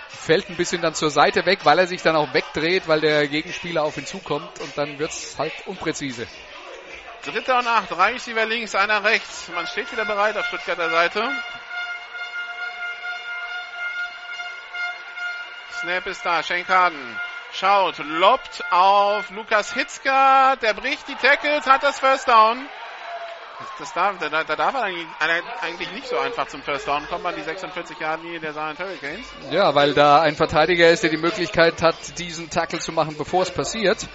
Fällt ein bisschen dann zur Seite weg, weil er sich dann auch wegdreht, weil der Gegenspieler auf ihn zukommt und dann wird's halt unpräzise. Dritter und acht, Receiver links, einer rechts. Man steht wieder bereit auf Stuttgarter Seite. Snap ist da, Schenkaden schaut, lobt auf Lukas Hitzka, der bricht die Tackles, hat das First Down. Das darf, da, da darf er eigentlich, nicht so einfach zum First Down kommen an die 46 Jahre Linie der Saarland Hurricanes. Ja, weil da ein Verteidiger ist, der die Möglichkeit hat, diesen Tackle zu machen, bevor es passiert.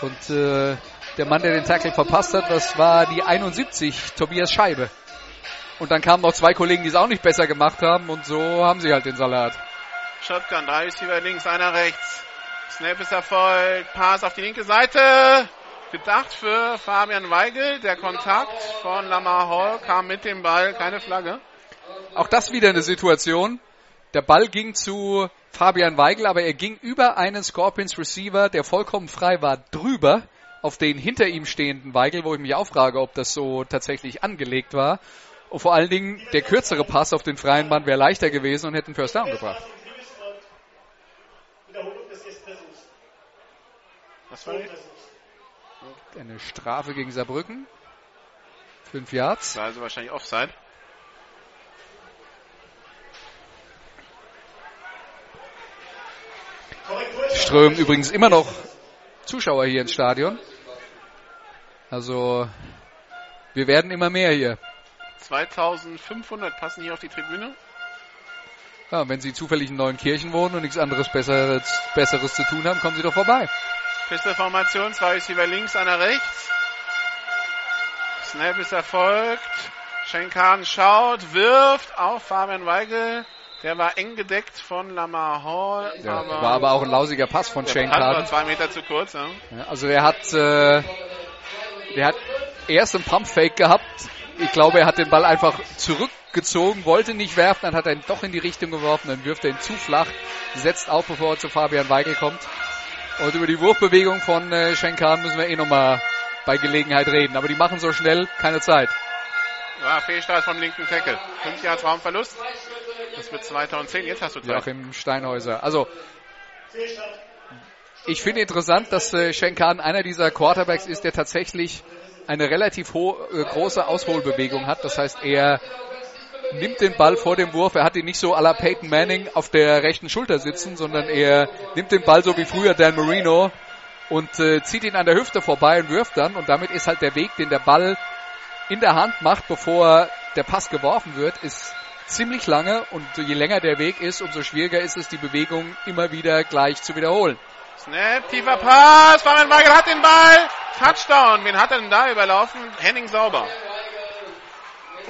Und äh, der Mann, der den Tackle verpasst hat, das war die 71, Tobias Scheibe. Und dann kamen noch zwei Kollegen, die es auch nicht besser gemacht haben und so haben sie halt den Salat. Shotgun, drei Receiver links, einer rechts. Snap ist erfolgt, Pass auf die linke Seite. Gedacht für Fabian Weigel. Der Kontakt von Lamar Hall kam mit dem Ball, keine Flagge. Auch das wieder eine Situation. Der Ball ging zu Fabian Weigel, aber er ging über einen Scorpions Receiver, der vollkommen frei war, drüber auf den hinter ihm stehenden Weigel, wo ich mich auch frage, ob das so tatsächlich angelegt war. Und vor allen Dingen der kürzere Pass auf den freien Mann wäre leichter gewesen und hätte einen First Down gebracht. Wiederholung des ersten Versuchs. Was war das? Eine Strafe gegen Saarbrücken. Fünf Yards. War also wahrscheinlich Offside. Strömen übrigens immer noch Zuschauer hier ins Stadion. Also wir werden immer mehr hier. 2500 passen hier auf die Tribüne. Ja, wenn Sie zufällig in Neuenkirchen wohnen und nichts anderes Besseres, Besseres zu tun haben, kommen Sie doch vorbei. Pistolformation, zwei Receiver links, einer rechts. Snap ist erfolgt. Schenkan schaut, wirft auf Fabian Weigel. Der war eng gedeckt von Lamar Hall. Ja, aber war aber auch ein lausiger Pass von Shane Carden. zwei Meter zu kurz. Ja. Ja, also der hat, äh, der hat erst einen Pumpfake gehabt. Ich glaube, er hat den Ball einfach zurückgezogen, wollte nicht werfen, dann hat er ihn doch in die Richtung geworfen, dann wirft er ihn zu flach, setzt auf, bevor er zu Fabian Weigel kommt. Und über die Wurfbewegung von äh, Schenkan müssen wir eh nochmal bei Gelegenheit reden. Aber die machen so schnell keine Zeit. Ja, Fehlstart vom linken Tackle. Fünf Yards Raumverlust. Das wird 2010. Jetzt hast du Zeit. Joachim Steinhäuser. Also ich finde interessant, dass äh, Schenkan einer dieser Quarterbacks ist, der tatsächlich eine relativ ho äh, große Ausholbewegung hat. Das heißt, er nimmt den Ball vor dem Wurf. Er hat ihn nicht so à la Peyton Manning auf der rechten Schulter sitzen, sondern er nimmt den Ball so wie früher Dan Marino und äh, zieht ihn an der Hüfte vorbei und wirft dann. Und damit ist halt der Weg, den der Ball in der Hand macht, bevor der Pass geworfen wird, ist ziemlich lange. Und je länger der Weg ist, umso schwieriger ist es, die Bewegung immer wieder gleich zu wiederholen. Snap, tiefer Pass. Fabian Weigel hat den Ball. Touchdown. Wen hat er denn da überlaufen? Henning Sauber.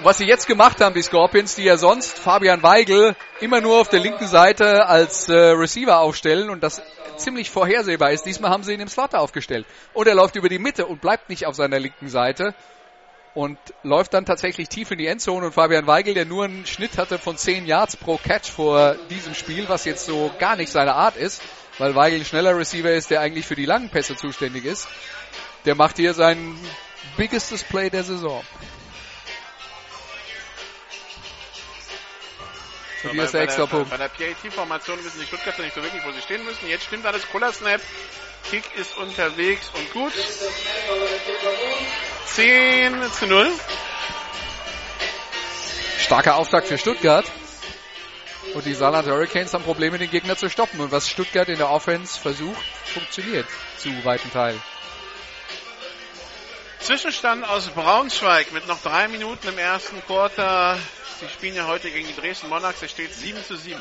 Was sie jetzt gemacht haben, die Scorpions, die ja sonst Fabian Weigel immer nur auf der linken Seite als äh, Receiver aufstellen und das ziemlich vorhersehbar ist. Diesmal haben sie ihn im Slot aufgestellt. Und er läuft über die Mitte und bleibt nicht auf seiner linken Seite und läuft dann tatsächlich tief in die Endzone und Fabian Weigel, der nur einen Schnitt hatte von 10 Yards pro Catch vor diesem Spiel, was jetzt so gar nicht seine Art ist, weil Weigel ein schneller Receiver ist, der eigentlich für die langen Pässe zuständig ist. Der macht hier sein biggest Play der Saison. Und hier ist der extra Punkt. bei der PAT-Formation wissen die Stuttgarter nicht so wirklich, wo sie stehen müssen. Jetzt stimmt alles. Cooler Snap. Kick ist unterwegs und gut. 10 zu 0. Starker Auftakt für Stuttgart. Und die Saarland Hurricanes haben Probleme, den Gegner zu stoppen. Und was Stuttgart in der Offense versucht, funktioniert zu weiten Teilen. Zwischenstand aus Braunschweig mit noch drei Minuten im ersten Quarter. Sie spielen ja heute gegen die Dresden Monarchs. Es steht 7 zu 7.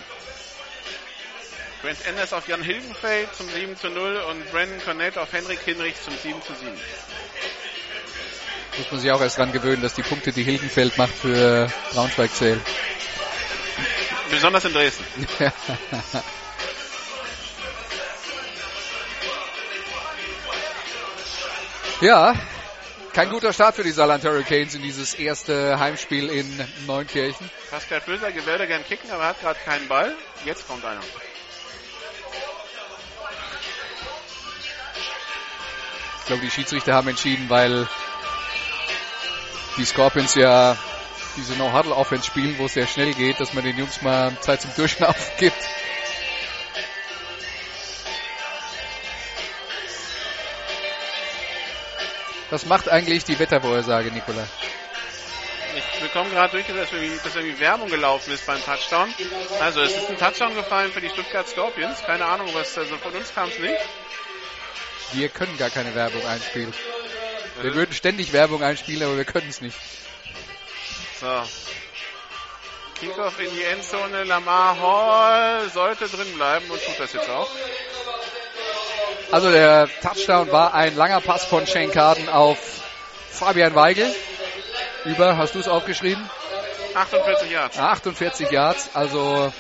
Grant Enders auf Jan Hilgenfeld zum 7 zu 0 und Brandon Cornett auf Henrik Hinrich zum 7 zu 7. Muss man sich auch erst dran gewöhnen, dass die Punkte, die Hilgenfeld macht, für Braunschweig zählen. Besonders in Dresden. ja, kein guter Start für die Saarland Hurricanes in dieses erste Heimspiel in Neunkirchen. Pascal Böser würde gern kicken, aber hat gerade keinen Ball. Jetzt kommt einer. Ich glaube, die Schiedsrichter haben entschieden, weil die Scorpions ja diese No-Huddle-Offense spielen, wo es sehr schnell geht, dass man den Jungs mal Zeit zum Durchschnaufen gibt. Was macht eigentlich die Wettervorhersage, Nikola? Ich bekomme gerade durch, dass irgendwie, Werbung gelaufen ist beim Touchdown. Also es ist ein Touchdown gefallen für die Stuttgart Scorpions. Keine Ahnung, was also von uns kam es nicht. Wir können gar keine Werbung einspielen. Wir würden ständig Werbung einspielen, aber wir können es nicht. So. Kickoff in die Endzone. Lamar Hall sollte drin bleiben und tut das jetzt auch. Also der Touchdown war ein langer Pass von Shane Carden auf Fabian Weigel. Über, hast du es aufgeschrieben? 48 Yards. 48 Yards, also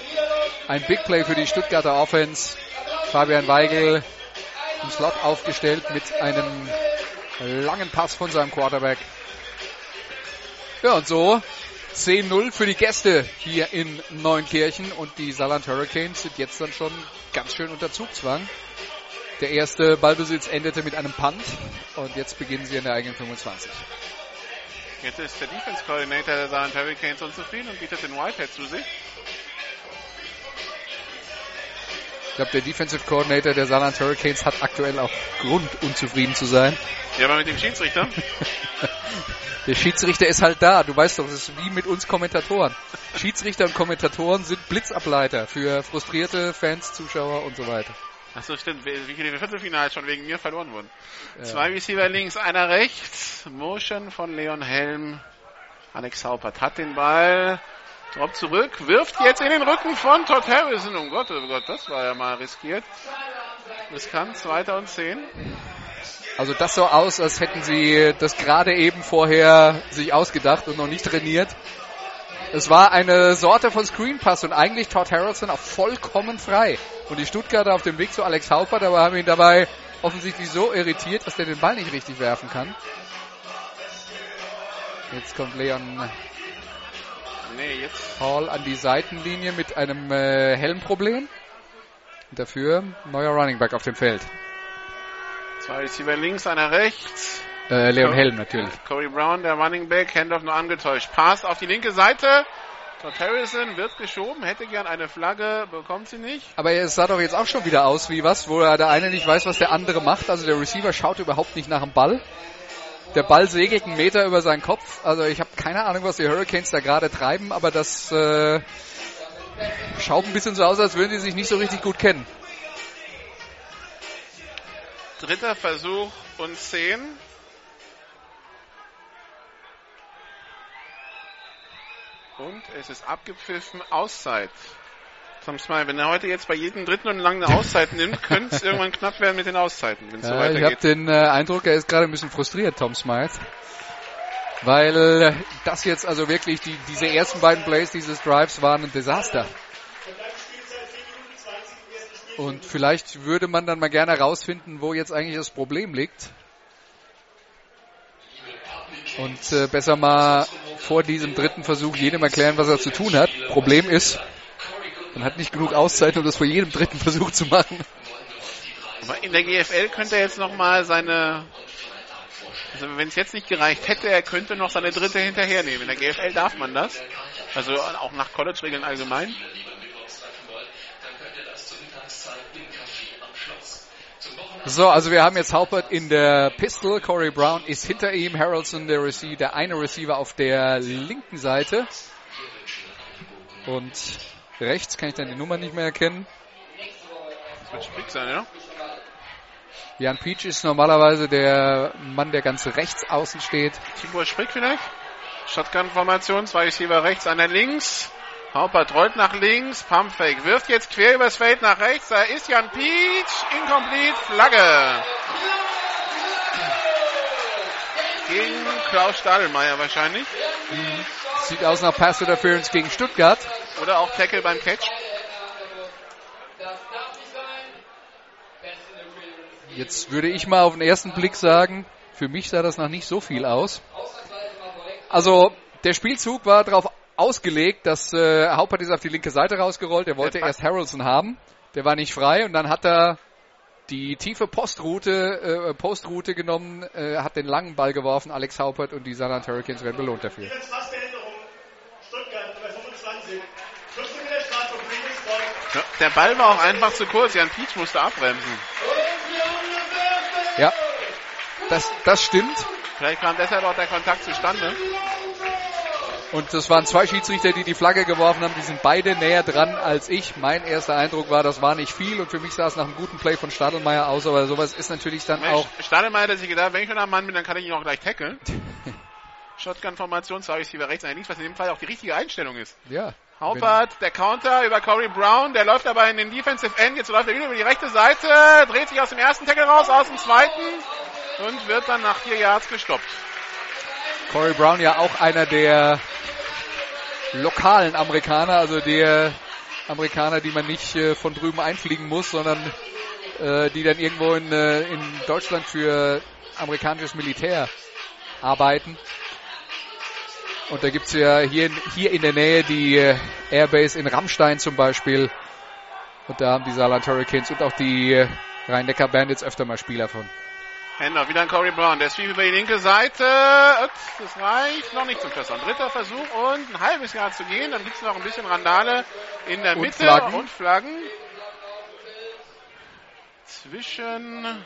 ein Big Play für die Stuttgarter Offense. Fabian Weigel im Slot aufgestellt mit einem langen Pass von seinem Quarterback. Ja, und so 10-0 für die Gäste hier in Neunkirchen und die Saarland Hurricanes sind jetzt dann schon ganz schön unter Zugzwang. Der erste Ballbesitz endete mit einem Punt und jetzt beginnen sie in der eigenen 25. Jetzt ist der Defense Coordinator der Saarland Hurricanes unzufrieden und bietet den Whitehead zu sich. Ich glaube, der Defensive Coordinator der Saarland Hurricanes hat aktuell auch Grund, unzufrieden zu sein. Ja, aber mit dem Schiedsrichter? der Schiedsrichter ist halt da. Du weißt doch, das ist wie mit uns Kommentatoren. Schiedsrichter und Kommentatoren sind Blitzableiter für frustrierte Fans, Zuschauer und so weiter. Achso, stimmt. Wie viele Viertelfinals schon wegen mir verloren wurden. Ja. Zwei Receiver links, einer rechts. Motion von Leon Helm. Alex Haupert hat den Ball. Drop zurück, wirft jetzt in den Rücken von Todd Harrison. Oh Gott, oh Gott, das war ja mal riskiert. Riskant, zweiter und zehn. Also das so aus, als hätten sie das gerade eben vorher sich ausgedacht und noch nicht trainiert. Es war eine Sorte von Screen Pass und eigentlich Todd Harrelson auch vollkommen frei. Und die Stuttgarter auf dem Weg zu Alex Haupert, aber haben ihn dabei offensichtlich so irritiert, dass der den Ball nicht richtig werfen kann. Jetzt kommt Leon Nee, jetzt. Hall an die Seitenlinie mit einem äh, Helmproblem. Dafür neuer Running Back auf dem Feld. Zwei Receiver links, einer rechts. Äh, Leon Cor Helm natürlich. Corey Brown, der Running Back, Handoff nur angetäuscht. Passt auf die linke Seite. Todd Harrison wird geschoben, hätte gern eine Flagge, bekommt sie nicht. Aber es sah doch jetzt auch schon wieder aus wie was, wo der eine nicht weiß, was der andere macht. Also der Receiver schaut überhaupt nicht nach dem Ball. Der Ball segelt einen Meter über seinen Kopf. Also ich habe keine Ahnung, was die Hurricanes da gerade treiben, aber das äh, schaut ein bisschen so aus, als würden sie sich nicht so richtig gut kennen. Dritter Versuch und zehn. Und es ist abgepfiffen, Auszeit. Tom Smile, wenn er heute jetzt bei jedem dritten und langen eine Auszeit nimmt, könnte es irgendwann knapp werden mit den Auszeiten, wenn es ja, so weitergeht. Ich habe den äh, Eindruck, er ist gerade ein bisschen frustriert, Tom Smile. Weil das jetzt also wirklich, die, diese ersten beiden Plays dieses Drives waren ein Desaster. Und vielleicht würde man dann mal gerne herausfinden, wo jetzt eigentlich das Problem liegt. Und äh, besser mal vor diesem dritten Versuch jedem erklären, was er zu tun hat. Problem ist, man hat nicht genug Auszeit, um das vor jedem dritten Versuch zu machen. In der GFL könnte er jetzt nochmal seine, also wenn es jetzt nicht gereicht hätte, er könnte noch seine dritte hinterhernehmen. In der GFL darf man das. Also auch nach College-Regeln allgemein. So, also wir haben jetzt Haupert in der Pistol. Corey Brown ist hinter ihm. Harrelson, der Receiver, der eine Receiver auf der linken Seite. Und rechts, kann ich dann die Nummer nicht mehr erkennen. Das wird Sprick sein, ja? Jan Peach ist normalerweise der Mann, der ganz rechts außen steht. Tibor Sprick vielleicht? Shotgun-Formation, zwei Receiver rechts, einer links. Haupert rollt nach links, Pumpfake wirft jetzt quer übers Feld nach rechts. Da ist Jan Peach, incomplete, Flagge. Gegen Klaus Stadelmeier wahrscheinlich. Sieht aus nach Pass Interference gegen Stuttgart. Oder auch Tackle beim Catch. Jetzt würde ich mal auf den ersten Blick sagen, für mich sah das noch nicht so viel aus. Also der Spielzug war darauf ausgelegt, dass äh, Haupert ist auf die linke Seite rausgerollt. Er wollte erst Harrelson haben, der war nicht frei und dann hat er die tiefe Postroute, äh, Postroute genommen, äh, hat den langen Ball geworfen, Alex Haupert und die San Antonio Hurricanes werden belohnt dafür. Jetzt fast der Änderung. Stuttgart bei 25. 15 Meter Strafe, Ball. Ja, der Ball war auch einfach zu kurz. Jan Peach musste abbremsen. Ja, das, das stimmt. Vielleicht kam deshalb auch der Kontakt zustande. Und das waren zwei Schiedsrichter, die die Flagge geworfen haben. Die sind beide näher dran als ich. Mein erster Eindruck war, das war nicht viel. Und für mich sah es nach einem guten Play von Stadelmeier aus. Aber sowas ist natürlich dann auch Mensch, Stadelmeier hat sich gedacht, wenn ich schon am Mann bin, dann kann ich ihn auch gleich tackeln. Shotgun-Formation, zwei Receiver rechts, einer links, was in dem Fall auch die richtige Einstellung ist. ja. Haupert, der Counter über Corey Brown, der läuft aber in den Defensive End, jetzt läuft er wieder über die rechte Seite, dreht sich aus dem ersten Tackle raus, aus dem zweiten und wird dann nach vier Yards gestoppt. Corey Brown ja auch einer der lokalen Amerikaner, also der Amerikaner, die man nicht äh, von drüben einfliegen muss, sondern äh, die dann irgendwo in, äh, in Deutschland für amerikanisches Militär arbeiten. Und da gibt's ja hier, hier in der Nähe die äh, Airbase in Rammstein zum Beispiel. Und da haben die Saarland Hurricanes und auch die äh, Rhein-Neckar Bandits öfter mal Spieler von. Händler, wieder ein Corey Brown, der sweep über die linke Seite, Ups, das reicht noch nicht zum Touchdown. Dritter Versuch und ein halbes Jahr zu gehen, dann gibt's noch ein bisschen Randale in der Und Mitte Flaggen. und Flaggen. Zwischen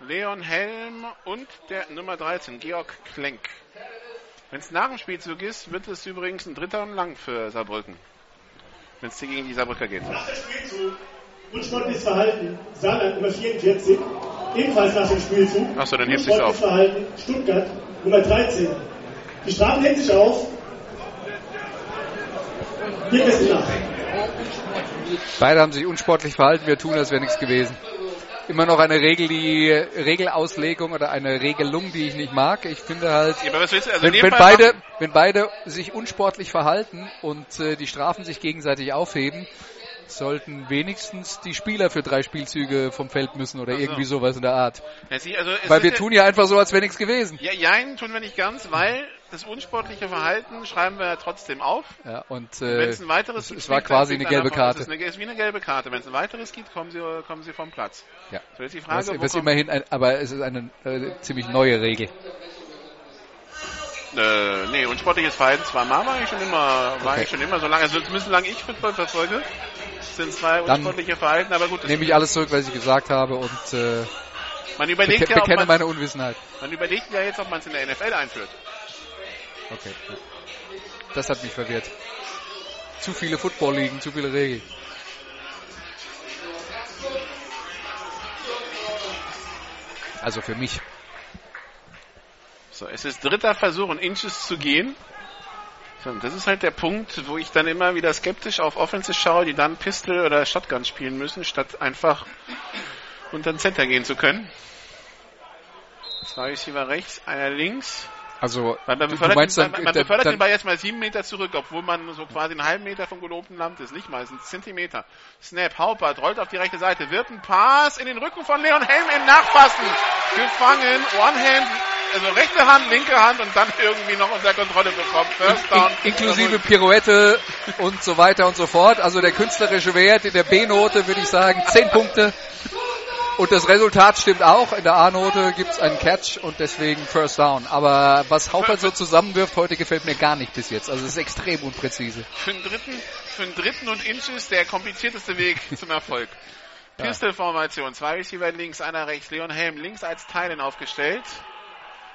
Leon Helm und der Nummer 13, Georg Klenk. Wenn es nach dem Spielzug ist, wird es übrigens ein dritter und lang für Saarbrücken. Wenn es hier gegen die Saarbrücker geht. Nach dem Spielzug. Unsportliches Verhalten. Saarland Nummer 44. Ebenfalls nach dem Spielzug. Ach so, dann hebt Unsportliches auf. Verhalten. Stuttgart Nummer 13. Die Strafen hängen sich auf. Wir wissen nach. Beide haben sich unsportlich verhalten, wir tun, als wäre nichts gewesen. Immer noch eine Regel, die Regelauslegung oder eine Regelung, die ich nicht mag. Ich finde halt, Ja? Also wenn, wenn, beide, wenn beide sich unsportlich verhalten und äh, die Strafen sich gegenseitig aufheben, sollten wenigstens die Spieler für drei Spielzüge vom Feld müssen oder Ach so. irgendwie sowas in der Art. Ja, sie- also Weil ist wir ja- tun ja einfach so, als wäre nichts gewesen. Ja, jein, tun wir nicht ganz, weil das unsportliche Verhalten schreiben wir trotzdem auf. Ja, und Wenn äh, es ein weiteres es, gibt, es war quasi eine gelbe Karte. Es ist, eine, ist wie eine gelbe Karte. Wenn es ein weiteres gibt, kommen sie, kommen sie vom Platz. Ja. So, jetzt die Frage, ist kommt, immerhin, ein, aber es ist eine äh, ziemlich neue Regel. Äh, nee, unsportliches Verhalten zweimal war ich schon immer, war Okay. ich schon immer so lange, also zumindest solange ich Football verfolge, sind zwei Dann unsportliche Verhalten, aber gut, Nehme ich alles zurück, was ich gesagt habe und äh, man überlegt beke ja, bekenne man, meine Unwissenheit. man überlegt ja jetzt, ob man es in der NFL einführt. Okay. Das hat mich verwirrt. Zu viele Football-Ligen, zu viele Regeln. Also für mich. So, es ist dritter Versuch, in Inches zu gehen. So, und das ist halt der Punkt, wo ich dann immer wieder skeptisch auf Offenses schaue, die dann Pistol oder Shotgun spielen müssen, statt einfach unter den Center gehen zu können. Zwei Receiver rechts, einer links. Also Man, man befördert, meinst den, dann, man, man dann, befördert den dann Ball jetzt mal sieben Meter zurück, obwohl man so quasi einen halben Meter vom gelobten Land ist. Nicht mal, es sind Zentimeter. Snap, Haupert rollt auf die rechte Seite, wird ein Pass in den Rücken von Leon Helm im Nachpassen. Gefangen, One-Hand, also rechte Hand, linke Hand und dann irgendwie noch unter Kontrolle bekommen. First down. in, inklusive Pirouette und so weiter und so fort. Also der künstlerische Wert in der B-Note würde ich sagen 10 Punkte. Und das Resultat stimmt auch. In der A-Note gibt es einen Catch und deswegen First Down. Aber was Haupert so zusammenwirft heute gefällt mir gar nicht bis jetzt. Also es ist extrem unpräzise. Für den dritten, für den dritten und Inches der komplizierteste Weg zum Erfolg. Pistol-Formation, zwei Receiver links, einer rechts, Leon Helm links als Teilen aufgestellt.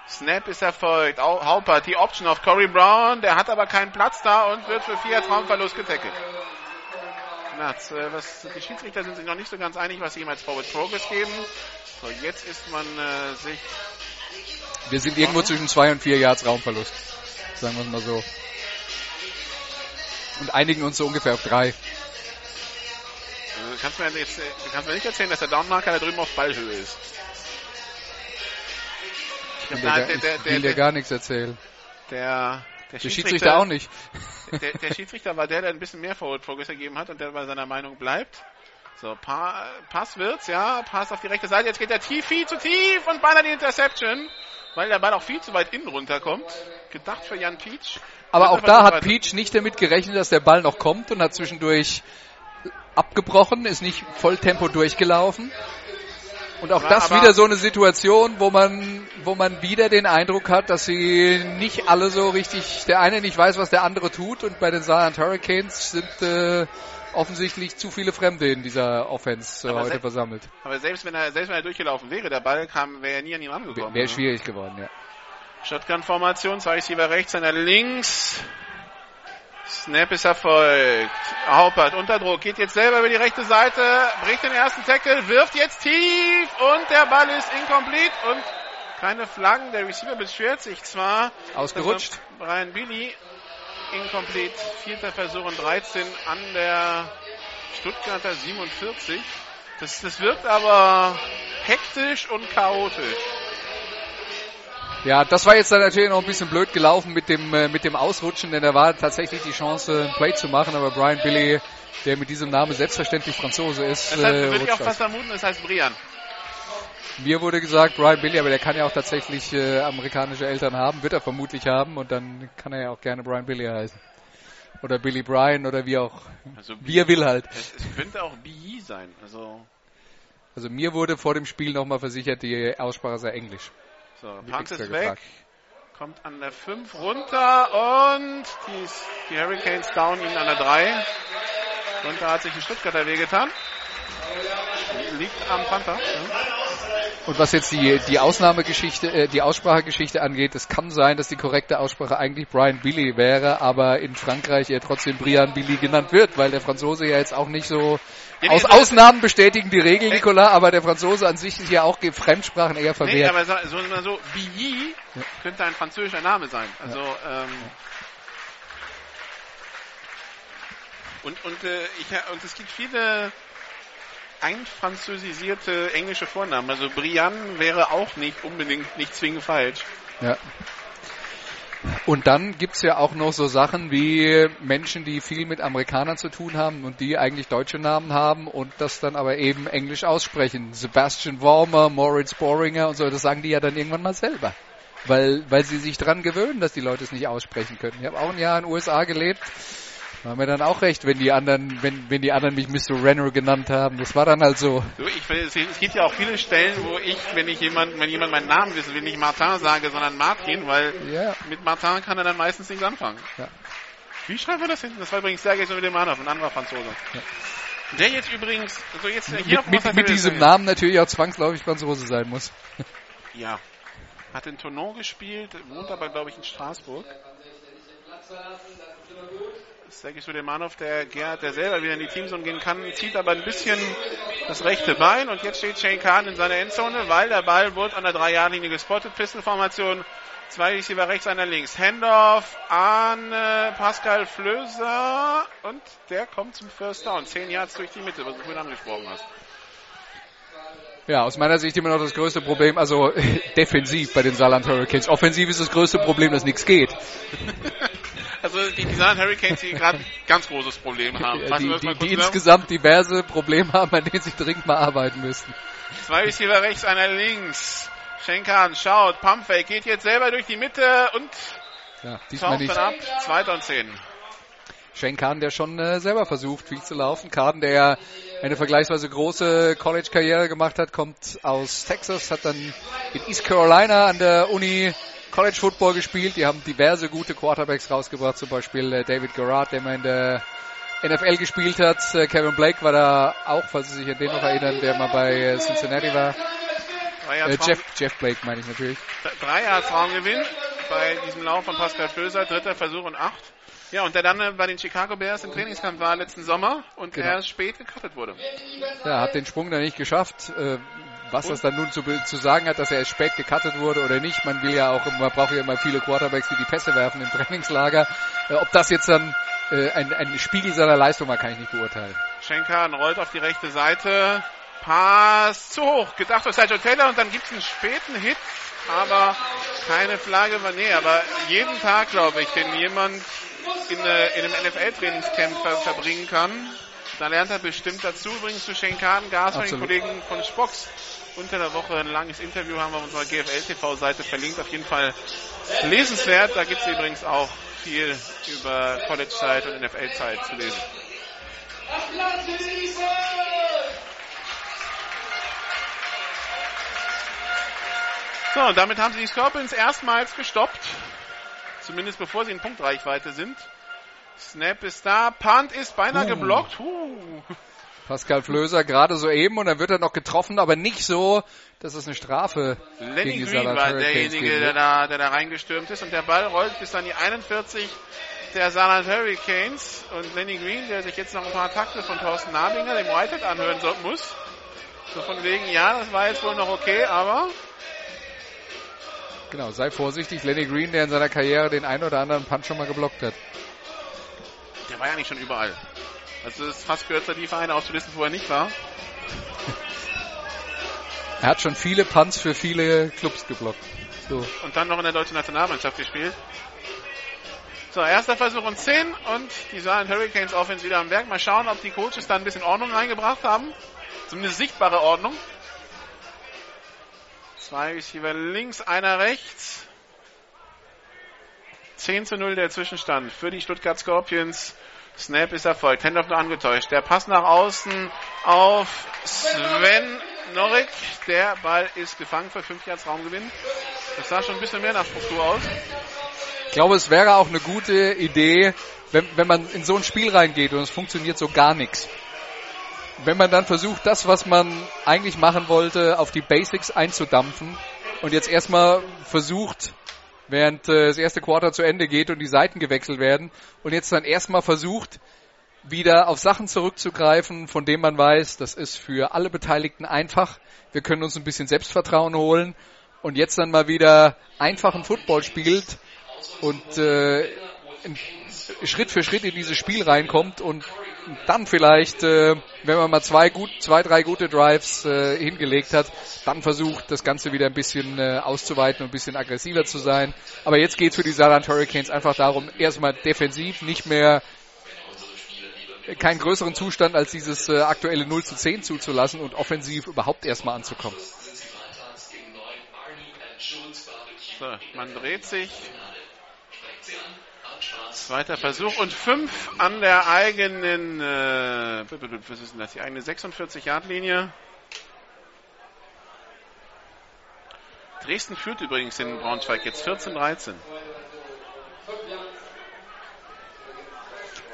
Snap ist erfolgt. Au- Haupert die Option auf Corey Brown. Der hat aber keinen Platz da und wird für vier Traumverlust getackelt. Na, z- äh, was, die Schiedsrichter sind sich noch nicht so ganz einig, was sie ihm als Forward Progress geben. So, jetzt ist man äh, sich Wir sind irgendwo zwischen zwei und vier Yards Raumverlust. Sagen wir es mal so. Und einigen uns so ungefähr auf drei. Also, du kannst mir jetzt, äh, du kannst mir nicht erzählen, dass der Downmarker da drüben auf Ballhöhe ist. Ich will, dir, gar- ich will dir gar nichts erzählen. Der, der, Der Schiedsrichter auch nicht. Der, der Schiedsrichter war der, der ein bisschen mehr Forward gegeben hat und der bei seiner Meinung bleibt. So, pa Pass wird's, ja, Pass auf die rechte Seite. Jetzt geht der tief, viel zu tief und beinahe die Interception, weil der Ball auch viel zu weit innen runterkommt. Gedacht für Jan Peach. Aber auch da hat Peach nicht damit gerechnet, dass der Ball noch kommt und hat zwischendurch abgebrochen, ist nicht Volltempo durchgelaufen. Und auch Ja, das wieder so eine Situation, wo man, wo man wieder den Eindruck hat, dass sie nicht alle so richtig, der eine nicht weiß, was der andere tut und bei den Saarland Hurricanes sind äh, offensichtlich zu viele Fremde in dieser Offense äh, heute versammelt. Aber selbst wenn er, selbst wenn er durchgelaufen wäre, der Ball kam, wäre er nie an ihn rangekommen. Wäre ne? schwierig geworden, ja. Shotgun-Formation, zwei Receiver rechts, einer links. Snap ist erfolgt. Haupert unter Druck, geht jetzt selber über die rechte Seite, bricht den ersten Tackle, wirft jetzt tief und der Ball ist incomplete und keine Flaggen. Der Receiver beschwert sich zwar. Ausgerutscht. Brian Billy, incomplete, vierter Versuch und 13 an der Stuttgarter 47. Das, das wirkt aber hektisch und chaotisch. Ja, das war jetzt dann natürlich noch ein bisschen blöd gelaufen mit dem, äh, mit dem Ausrutschen, denn da war tatsächlich die Chance, ein Play zu machen, aber Brian Billy, der mit diesem Namen selbstverständlich Franzose ist, Das heißt, äh, würde ich auch fast vermuten, das heißt Brian. Mir wurde gesagt, Brian Billy, aber der kann ja auch tatsächlich äh, amerikanische Eltern haben, wird er vermutlich haben und dann kann er ja auch gerne Brian Billy heißen. Oder Billy Brian oder wie auch, Also wie er will halt. Es, es könnte auch BI sein. Also Also mir wurde vor dem Spiel nochmal versichert, die Aussprache sei Englisch. So, Punt ist weg. gefragt. Kommt an der 5 runter und die, die Hurricanes down ihn an der 3. Und da hat sich ein Stuttgarter wehgetan. Liegt am Panther. Ja. Und was jetzt die, die Ausnahmegeschichte, äh, die Aussprachegeschichte angeht, es kann sein, dass die korrekte Aussprache eigentlich Brian Billy wäre, aber in Frankreich er trotzdem Brian Billy genannt wird, weil der Franzose ja jetzt auch nicht so, Ja, nee, aus Ausnahmen bestätigen die Regel, Nicolas, aber der Franzose an sich ist ja auch Fremdsprachen eher Nee, verwehrt. aber so, so, mal so BI könnte ein französischer Name sein. Also ähm, und und äh, ich und es gibt viele einfranzösisierte englische Vornamen. Also Brian wäre auch nicht unbedingt nicht zwingend falsch. Ja. Und dann gibt's ja auch noch so Sachen wie Menschen, die viel mit Amerikanern zu tun haben und die eigentlich deutsche Namen haben und das dann aber eben Englisch aussprechen. Sebastian Wormer, Moritz Boringer und so, das sagen die ja dann irgendwann mal selber. Weil, weil sie sich dran gewöhnen, dass die Leute es nicht aussprechen können. Ich habe auch ein Jahr in den USA gelebt. War mir dann auch recht, wenn die anderen, wenn, wenn die anderen mich Mr. Renner genannt haben. Das war dann halt so. So, ich, finde, es gibt ja auch viele Stellen, wo ich, wenn ich jemand, wenn jemand meinen Namen wissen will, nicht Martin sage, sondern Martin, weil Ja. mit Martin kann er dann meistens nichts anfangen. Ja. Wie schreiben wir das hin? Das war übrigens Sergei Sovidemanov, ein anderer Franzose. Der jetzt übrigens, also jetzt hier auf Mit, mit, mit diesem Namen natürlich auch zwangsläufig Franzose sein muss. Ja. Hat in Tonon gespielt, wohnt aber, glaube ich, in Straßburg. Sergei Sulemanov, der Gerhard, der selber wieder in die Teamzone gehen kann, zieht aber ein bisschen das rechte Bein und jetzt steht Shane Kahn in seiner Endzone, weil der Ball wurde an der 3-Jahr-Linie gespottet. Pistenformation, zwei Receiver rechts, einer links. Handoff an äh, Pascal Flöser und der kommt zum First Down. Zehn Yards durch die Mitte, was du vorhin angesprochen hast. Ja, aus meiner Sicht immer noch das größte Problem, also defensiv bei den Saarland Hurricanes. Offensiv ist das größte Problem, dass nichts geht. Also die, die Saarland Hurricanes, die gerade ganz großes Problem haben. Die, das mal die, die zusammen? insgesamt diverse Probleme haben, an denen sie dringend mal arbeiten müssten. Zwei Receiver rechts, einer links. Schenkan schaut, Pumpfake geht jetzt selber durch die Mitte und Ja, diesmal nicht. ab. Zweiter und zehn. Shane Kahn, der schon äh, selber versucht, viel zu laufen. Kahn, der ja eine vergleichsweise große College-Karriere gemacht hat, kommt aus Texas, hat dann in East Carolina an der Uni College Football gespielt. Die haben diverse gute Quarterbacks rausgebracht, zum Beispiel äh, David Garrard, der mal in der NFL gespielt hat. Äh, Kevin Blake war da auch, falls Sie sich an den noch erinnern, der mal bei äh, Cincinnati war. Äh, Jeff, Jeff Blake meine ich natürlich. Drei Yards Raumgewinn bei diesem Lauf von Pascal Flöser, dritter Versuch und acht. Ja, und der dann äh, bei den Chicago Bears im Trainingskampf war letzten Sommer und Genau. erst spät gecuttet wurde. Ja, hat den Sprung dann nicht geschafft. Was das dann nun zu, zu sagen hat, dass er erst spät gecuttet wurde oder nicht. Man will ja auch, man braucht ja immer viele Quarterbacks, die die Pässe werfen im Trainingslager. Äh, ob das jetzt dann äh, ein, ein Spiegel seiner Leistung war, kann ich nicht beurteilen. Schenkan rollt auf die rechte Seite. Pass zu hoch. Gedacht für Sergio Taylor und dann gibt's einen späten Hit, aber keine Flagge. Nee, aber jeden Tag, glaube ich, den jemand in, äh, in einem NFL-Trainingscamp ver verbringen kann, da lernt er bestimmt dazu. Übrigens zu Schenkan, Gas von den. Kollegen von Spox. Unter der Woche ein langes Interview haben wir auf unserer GFL-TV-Seite verlinkt. Auf jeden Fall lesenswert. Da gibt's übrigens auch viel über College-Zeit und NFL-Zeit zu lesen. So, und damit haben sie die Scorpions erstmals gestoppt. Zumindest bevor sie in Punktreichweite sind. Snap ist da, Punt ist beinahe Uh. geblockt. Huh. Pascal Flöser gerade so eben und dann wird er noch getroffen, aber nicht so, dass es eine Strafe Lenny gegen die Green war derjenige, der da, der da reingestürmt ist und der Ball rollt bis an die 41 der Saarland Hurricanes und Lenny Green, der sich jetzt noch ein paar Takte von Thorsten Nabinger, dem Whitehead, anhören so, muss. So von wegen, ja, das war jetzt wohl noch okay, aber Genau, sei vorsichtig. Lenny Green, der in seiner Karriere den einen oder anderen Punch schon mal geblockt hat. der war ja nicht schon überall. Also es ist fast kürzer, die Vereine aufzulisten, wo er nicht war. Er hat schon viele Punts für viele Clubs geblockt. So. und dann noch in der deutschen Nationalmannschaft gespielt. So, erster Versuch und 10 und die Saarland Hurricanes Offense wieder am Berg. Mal schauen, ob die Coaches da ein bisschen Ordnung reingebracht haben. Zumindest sichtbare Ordnung. Zwei Receiver links, einer rechts. 10 zu 0 der Zwischenstand für die Stuttgart Scorpions. Snap ist erfolgt. Handoff nur angetäuscht. Der Pass nach außen auf Sven Norik. Der Ball ist gefangen für 5 Yards Raumgewinn. Das sah schon ein bisschen mehr nach Struktur aus. Ich glaube, es wäre auch eine gute Idee, wenn, wenn man in so ein Spiel reingeht und es funktioniert so gar nichts. Wenn man dann versucht, das, was man eigentlich machen wollte, auf die Basics einzudampfen und jetzt erstmal versucht, während äh, das erste Quarter zu Ende geht und die Seiten gewechselt werden und jetzt dann erstmal versucht, wieder auf Sachen zurückzugreifen, von denen man weiß, das ist für alle Beteiligten einfach. Wir können uns ein bisschen Selbstvertrauen holen und jetzt dann mal wieder einfachen Football spielt und äh, Schritt für Schritt in dieses Spiel reinkommt und dann vielleicht, äh, wenn man mal zwei, gut, zwei drei gute Drives äh, hingelegt hat, dann versucht, das Ganze wieder ein bisschen äh, auszuweiten und ein bisschen aggressiver zu sein. Aber jetzt geht es für die Saarland Hurricanes einfach darum, erstmal defensiv nicht mehr keinen größeren Zustand als dieses äh, aktuelle 0 zu 10 zuzulassen und offensiv überhaupt erstmal anzukommen. So, man dreht sich. Zweiter Versuch und fünf an der eigenen, äh, was ist denn das, die eigene 46-Yard-Linie. Dresden führt übrigens in Braunschweig jetzt 14-13.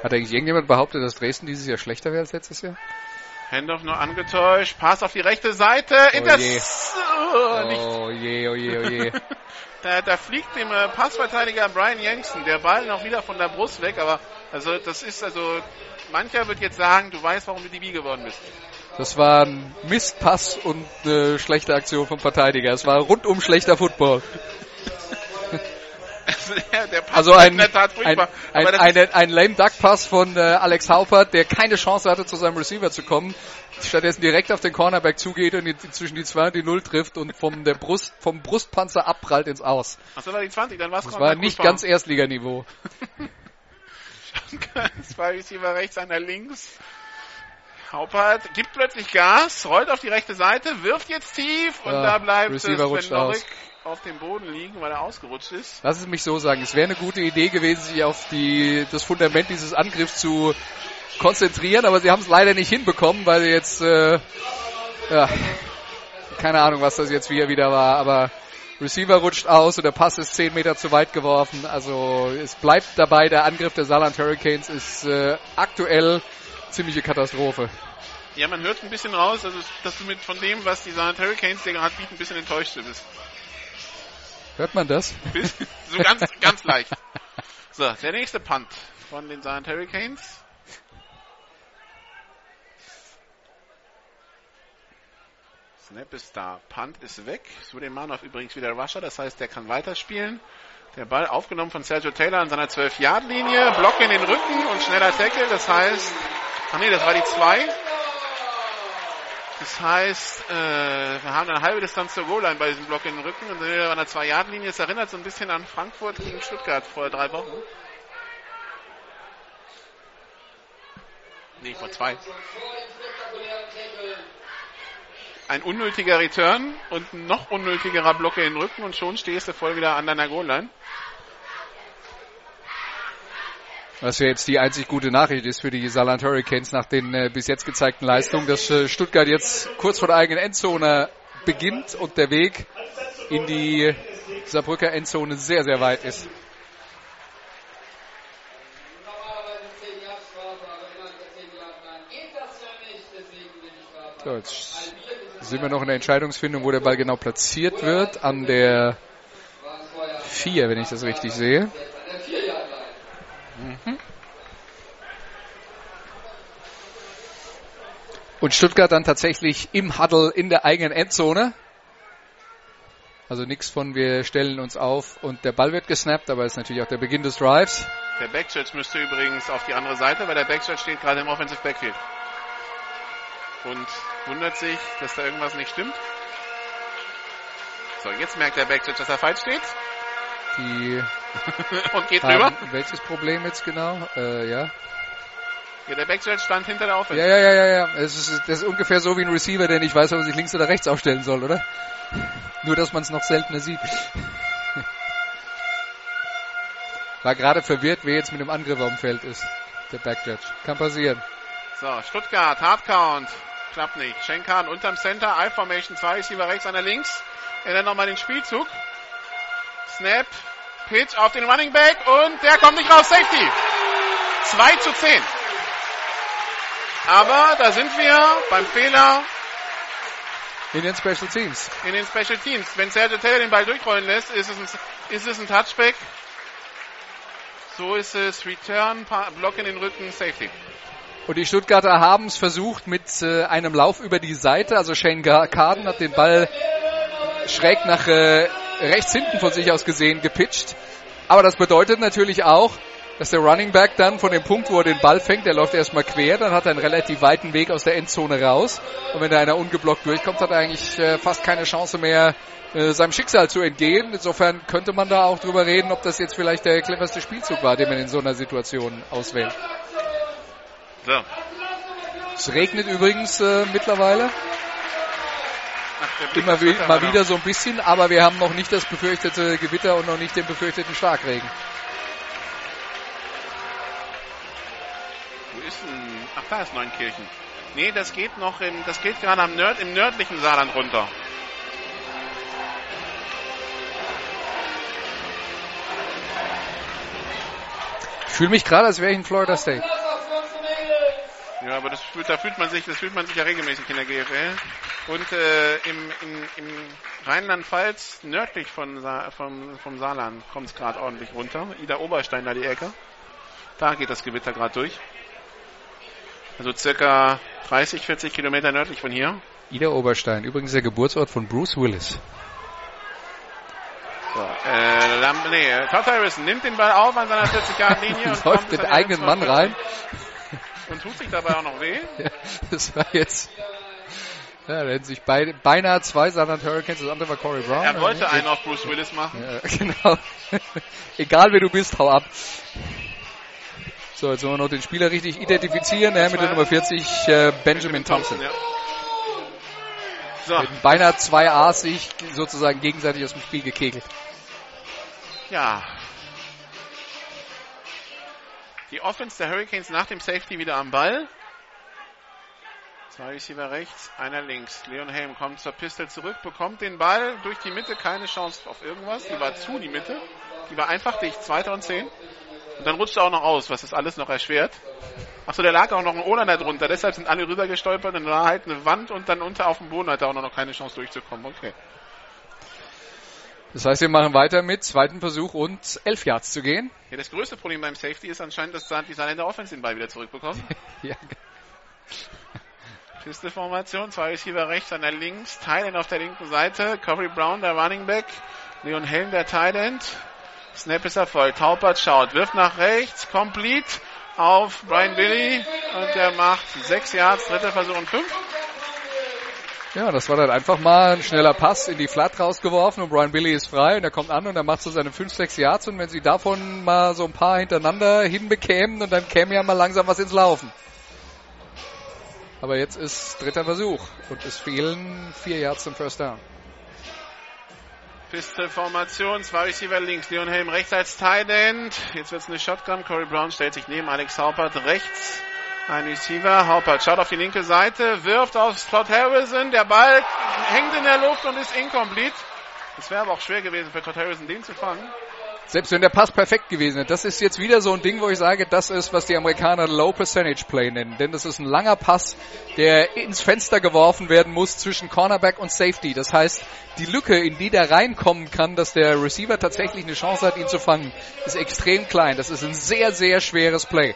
Hat eigentlich irgendjemand behauptet, dass Dresden dieses Jahr schlechter wäre als letztes Jahr? Handoff nur angetäuscht, Pass auf die rechte Seite, Oh Inter je. oh, Oh je, oh je, oh je. Da, da fliegt dem äh, Passverteidiger Brian Yankson der Ball noch wieder von der Brust weg, aber also das ist also mancher wird jetzt sagen, du weißt, warum du DB geworden bist. Das war ein Mistpass und eine schlechte Aktion vom Verteidiger. Es war rundum schlechter Football. Also war ein, ein, ein, eine, ein lame Duck Pass von äh, Alex Haupert, der keine Chance hatte, zu seinem Receiver zu kommen. Stattdessen direkt auf den Cornerback zugeht und die, zwischen die 2 und die 0 trifft und vom, der Brust, vom Brustpanzer abprallt ins Aus. Ach, das war die 20, dann war es Das war nicht ganz Erstliganiveau. Zwei Receiver rechts, einer links. Haupert gibt plötzlich Gas, rollt auf die rechte Seite, wirft jetzt tief und Ja, da bleibt Receiver Sven aus. auf dem Boden liegen, weil er ausgerutscht ist. Lass es mich so sagen. Es wäre eine gute Idee gewesen, sich auf die, das Fundament dieses Angriffs zu konzentrieren, aber sie haben es leider nicht hinbekommen, weil sie jetzt, äh, ja, keine Ahnung, was das jetzt wieder, wieder war, aber Receiver rutscht aus und der Pass ist 10 Meter zu weit geworfen. Also es bleibt dabei, der Angriff der Saarland Hurricanes ist äh, aktuell ziemliche Katastrophe. Ja, man hört ein bisschen raus, also, dass du mit von dem, was die Saarland Hurricanes dir gerade bieten, ein bisschen enttäuscht bist. Hört man das? So ganz, ganz leicht. So, der nächste Punt von den Saarland Hurricanes. Snap ist da, Punt ist weg. Suleimanov übrigens wieder Rusher, das heißt, der kann weiterspielen. Der Ball aufgenommen von Sergio Taylor an seiner 12-Yard-Linie, Block in den Rücken und schneller Tackle, das heißt, ach nee, das war die 2. Das heißt, äh, wir haben eine halbe Distanz zur Goal-Line bei diesem Block in den Rücken und wieder an der 2-Yard-Linie. Es erinnert so ein bisschen an Frankfurt gegen Stuttgart vor drei Wochen. Nee, vor zwei. Ein unnötiger Return und ein noch unnötigerer Block in den Rücken und schon stehst du voll wieder an deiner Goal-Line. Was ja jetzt die einzig gute Nachricht ist für die Saarland Hurricanes nach den äh, bis jetzt gezeigten Leistungen, dass äh, Stuttgart jetzt kurz vor der eigenen Endzone beginnt und der Weg in die Saarbrücker Endzone sehr, sehr weit ist. Normalerweise 10 Jahre Strafe, aber innerhalb der 10 Jahre Plan geht das ja nicht, deswegen bin ich Strafe. So, jetzt sind wir noch in der Entscheidungsfindung, wo der Ball genau platziert wird. An der 4, wenn ich das richtig sehe. Und Stuttgart dann tatsächlich im Huddle in der eigenen Endzone. Also nichts von wir stellen uns auf und der Ball wird gesnappt, aber ist natürlich auch der Beginn des Drives. Der Backstretch müsste übrigens auf die andere Seite, weil der Backstretch steht gerade im Offensive Backfield. Und wundert sich, dass da irgendwas nicht stimmt. So, jetzt merkt der Backstretch, dass er falsch steht Die und geht rüber. welches Problem jetzt genau? Äh, ja. Ja, der Backstretch stand hinter der Offense. Ja, ja, ja, ja, ja. Es ist, das ist ungefähr so wie ein Receiver, der nicht weiß, ob er sich links oder rechts aufstellen soll, oder? Nur, dass man es noch seltener sieht. War gerade verwirrt, wer jetzt mit dem Angriff auf dem Feld ist. Der Backjudge. Kann passieren. So, Stuttgart, Hardcount. Klappt nicht. Schenkan unterm Center, I-Formation, zwei Receiver rechts, einer links. Ändert nochmal den Spielzug. Snap, Pitch auf den Running Back und der kommt nicht raus. Safety. 2 zu 10. Aber da sind wir beim Fehler In den Special Teams. in den Special Teams. Wenn Sergio Taylor den Ball durchrollen lässt, ist es ein, ist es ein Touchback. So ist es Return, Block in den Rücken, Safety. Und die Stuttgarter haben es versucht mit äh, einem Lauf über die Seite. Also Shane Carden hat den Ball schräg nach äh, rechts hinten von sich aus gesehen gepitcht. Aber das bedeutet natürlich auch, dass der Running Back dann von dem Punkt, wo er den Ball fängt, der läuft erstmal quer, dann hat er einen relativ weiten Weg aus der Endzone raus. Und wenn da einer ungeblockt durchkommt, hat er eigentlich äh, fast keine Chance mehr, äh, seinem Schicksal zu entgehen. Insofern könnte man da auch drüber reden, ob das jetzt vielleicht der cleverste Spielzug war, den man in so einer Situation auswählt. So. Es regnet übrigens äh, mittlerweile Ach, immer wie, mal war wieder so ein bisschen, aber wir haben noch nicht das befürchtete Gewitter und noch nicht den befürchteten Starkregen. Wo ist denn? Ach, da ist Neunkirchen. Nee, das geht noch im, das geht gerade am Nord, im nördlichen Saarland runter. Ich fühle mich gerade, als wäre ich in Florida State. Ja, aber das fühlt, da fühlt man sich, das fühlt man sich ja regelmäßig in der GFL. Und äh, im, im, im Rheinland-Pfalz, nördlich von Sa vom, vom Saarland, kommt es gerade ordentlich runter. Ida Oberstein da die Ecke. Da geht das Gewitter gerade durch. Also circa 30, 40 Kilometer nördlich von hier. Ida Oberstein, übrigens der Geburtsort von Bruce Willis. So, äh, Lam nee, äh, Todd Harrison nimmt den Ball auf an seiner 40-Yard-Linie und Läuft den eigenen Mann 42 rein. Und tut sich dabei auch noch weh. Ja, das war jetzt. Ja, da hätten sich beide, beinahe zwei Saarland Hurricanes, das andere war Corey Brown. Er wollte einen auf Bruce Willis machen. Ja, genau. Egal wer du bist, hau ab. So, jetzt wollen wir noch den Spieler richtig identifizieren. Ja, mit der Nummer 40, äh, Benjamin Thompson. Ja. So, beinahe zwei A's sich sozusagen gegenseitig aus dem Spiel gekegelt. ja. Die Offense der Hurricanes nach dem Safety wieder am Ball. Zwei Receiver rechts, einer links. Leon Helm kommt zur Pistol zurück, bekommt den Ball durch die Mitte, keine Chance auf irgendwas. Die war zu, die Mitte. Die war einfach dicht, zweiter und zehn. Und dann rutscht er auch noch aus, was das alles noch erschwert. Achso, der lag auch noch ein Olander drunter, deshalb sind alle rüber gestolpert und da halt eine Wand und dann unter auf dem Boden hat er auch noch keine Chance durchzukommen. Okay. Das heißt, wir machen weiter mit zweiten Versuch und elf Yards zu gehen. Ja, das größte Problem beim Safety ist anscheinend, dass die Saarländer Offense den Ball wieder zurückbekommen. ja. Piste-Formation, zwei Receiver rechts, einer links, Thailand auf der linken Seite, Corey Brown, der Running Back, Leon Helm, der Thailand. Snap ist erfolgt. Taupert schaut, wirft nach rechts, complete auf Brian Billy und der macht sechs Yards, dritter Versuch und fünf. Ja, das war dann einfach mal ein schneller Pass in die Flat rausgeworfen und Brian Billy ist frei und er kommt an und er macht so seine 5, 6 Yards und wenn sie davon mal so ein paar hintereinander hinbekämen und dann käme ja mal langsam was ins Laufen. Aber jetzt ist dritter Versuch und es fehlen vier Yards zum First Down. Piste-Formation, zwei Receiver links, Leon Helm rechts als Tight End. Jetzt wird's eine Shotgun. Corey Brown stellt sich neben Alex Haupert rechts. Ein Receiver, Haupert schaut auf die linke Seite, wirft auf Todd Harrison. Der Ball hängt in der Luft und ist incomplete. Es wäre aber auch schwer gewesen für Todd Harrison, den zu fangen. Selbst wenn der Pass perfekt gewesen wäre. Das ist jetzt wieder so ein Ding, wo ich sage, das ist, was die Amerikaner Low Percentage Play nennen. Denn das ist ein langer Pass, der ins Fenster geworfen werden muss zwischen Cornerback und Safety. Das heißt, die Lücke, in die der reinkommen kann, dass der Receiver tatsächlich eine Chance hat, ihn zu fangen, ist extrem klein. Das ist ein sehr, sehr schweres Play.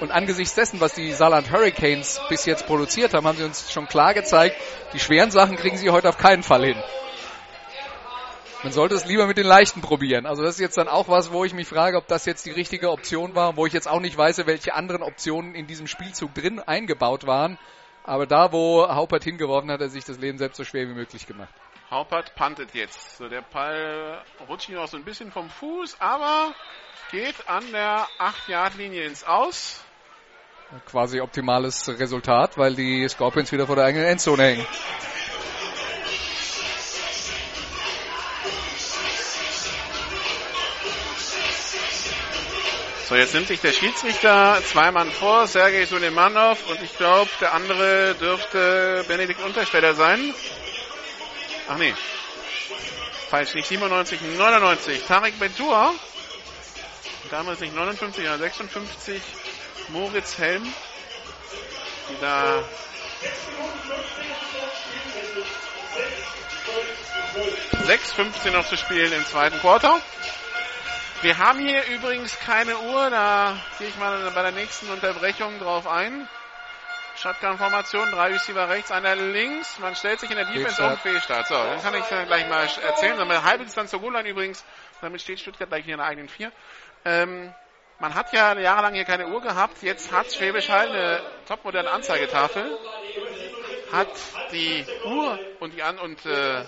Und angesichts dessen, was die Saarland Hurricanes bis jetzt produziert haben, haben sie uns schon klar gezeigt, die schweren Sachen kriegen sie heute auf keinen Fall hin. Man sollte es lieber mit den leichten probieren. Also das ist jetzt dann auch was, wo ich mich frage, ob das jetzt die richtige Option war, wo ich jetzt auch nicht weiß, welche anderen Optionen in diesem Spielzug drin eingebaut waren. Aber da, wo Haupert hingeworfen hat, hat er sich das Leben selbst so schwer wie möglich gemacht. Haupert pantet jetzt. So, der Ball rutscht ihn auch so ein bisschen vom Fuß, aber geht an der 8-Yard-Linie ins Aus. Quasi optimales Resultat, weil die Scorpions wieder vor der eigenen Endzone hängen. So, jetzt nimmt sich der Schiedsrichter zwei Mann vor, Sergei Sulemanov und ich glaube, der andere dürfte Benedikt Untersteller sein. Ach nee. Falsch, nicht 97, 99. Tarek Bentua. Damals nicht 59, sondern 56. Moritz Helm. Die da 6,15 noch zu spielen im zweiten Quarter. Wir haben hier übrigens keine Uhr, da gehe ich mal bei der nächsten Unterbrechung drauf ein. Shotgun-Formation, drei Receiver rechts, einer links. Man stellt sich in der Defense um Fehlstart. So, dann kann ich gleich mal erzählen. Dann halbe Distanz zur Goal übrigens. Damit steht Stuttgart gleich hier in der eigenen vier. Ähm, man hat ja jahrelang hier keine Uhr gehabt. Jetzt hat Schwäbisch Hall eine topmoderne Anzeigetafel. Hat die Uhr und die An und äh,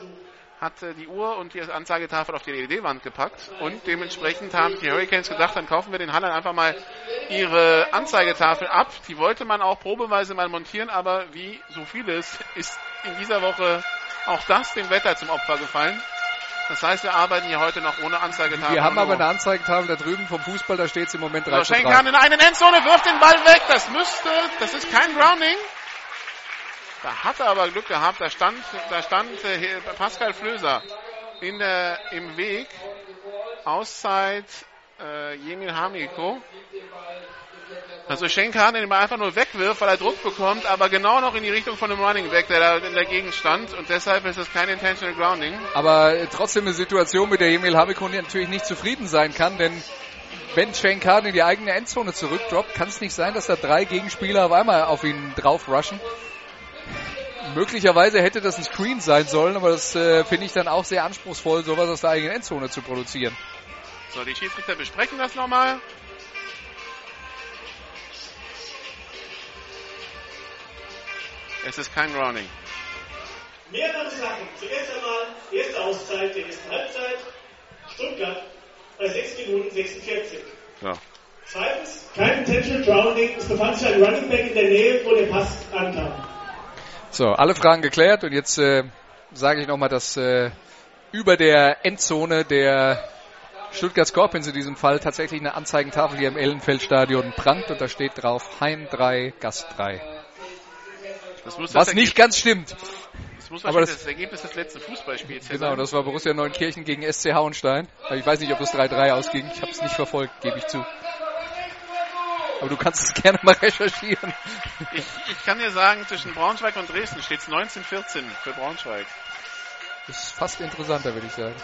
hat die Uhr und die Anzeigetafel auf die LED-Wand gepackt und dementsprechend haben die Hurricanes gedacht, dann kaufen wir den Hallern einfach mal ihre Anzeigetafel ab. Die wollte man auch probeweise mal montieren, aber wie so vieles ist in dieser Woche auch das dem Wetter zum Opfer gefallen. Das heißt, wir arbeiten hier heute noch ohne Anzeigetafel. Wir haben aber eine Anzeigetafel da drüben vom Fußball, da steht es im Moment 3 so, Schenkan in eine Endzone, wirft den Ball weg. Das müsste, das ist kein Grounding. Da hat er aber Glück gehabt. Da stand, da stand äh, Pascal Flöser in der, im Weg. Auszeit äh, Jemil Hamiko. Also Schenkan den Ball einfach nur wegwirft, weil er Druck bekommt, aber genau noch in die Richtung von dem Running Back, der da in der Gegend stand. Und deshalb ist es kein Intentional Grounding. Aber trotzdem eine Situation, mit der Jemil Hamiko natürlich nicht zufrieden sein kann, denn wenn Schenkan in die eigene Endzone zurückdroppt, kann es nicht sein, dass da drei Gegenspieler auf einmal auf ihn drauf rushen. Möglicherweise hätte das ein Screen sein sollen, aber das äh, finde ich dann auch sehr anspruchsvoll, sowas aus der eigenen Endzone zu produzieren. So, die Schiedsrichter besprechen das nochmal. Es ist kein Grounding. Mehrere Sachen. Zuerst einmal, erste Auszeit der ersten Halbzeit. Stuttgart bei 6 Minuten 46. Ja. Zweitens, kein Intentional Grounding. Es befand sich ein Running Back in der Nähe, wo der Pass ankam. So, alle Fragen geklärt und jetzt äh, sage ich nochmal, dass äh, über der Endzone der Stuttgart Scorpions in diesem Fall tatsächlich eine Anzeigentafel hier im Ellenfeldstadion prangt und da steht drauf Heim 3, Gast 3. Was nicht ganz stimmt. Das muss aber das, das Ergebnis des letzten Fußballspiels Genau, sein. das war Borussia Neunkirchen gegen SC Hauenstein. Ich weiß nicht, ob es 3-3 ausging. Ich habe es nicht verfolgt, gebe ich zu. Aber du kannst es gerne mal recherchieren. Ich, ich kann dir sagen, zwischen Braunschweig und Dresden steht es 1914 für Braunschweig. Das ist fast interessanter, würde ich sagen.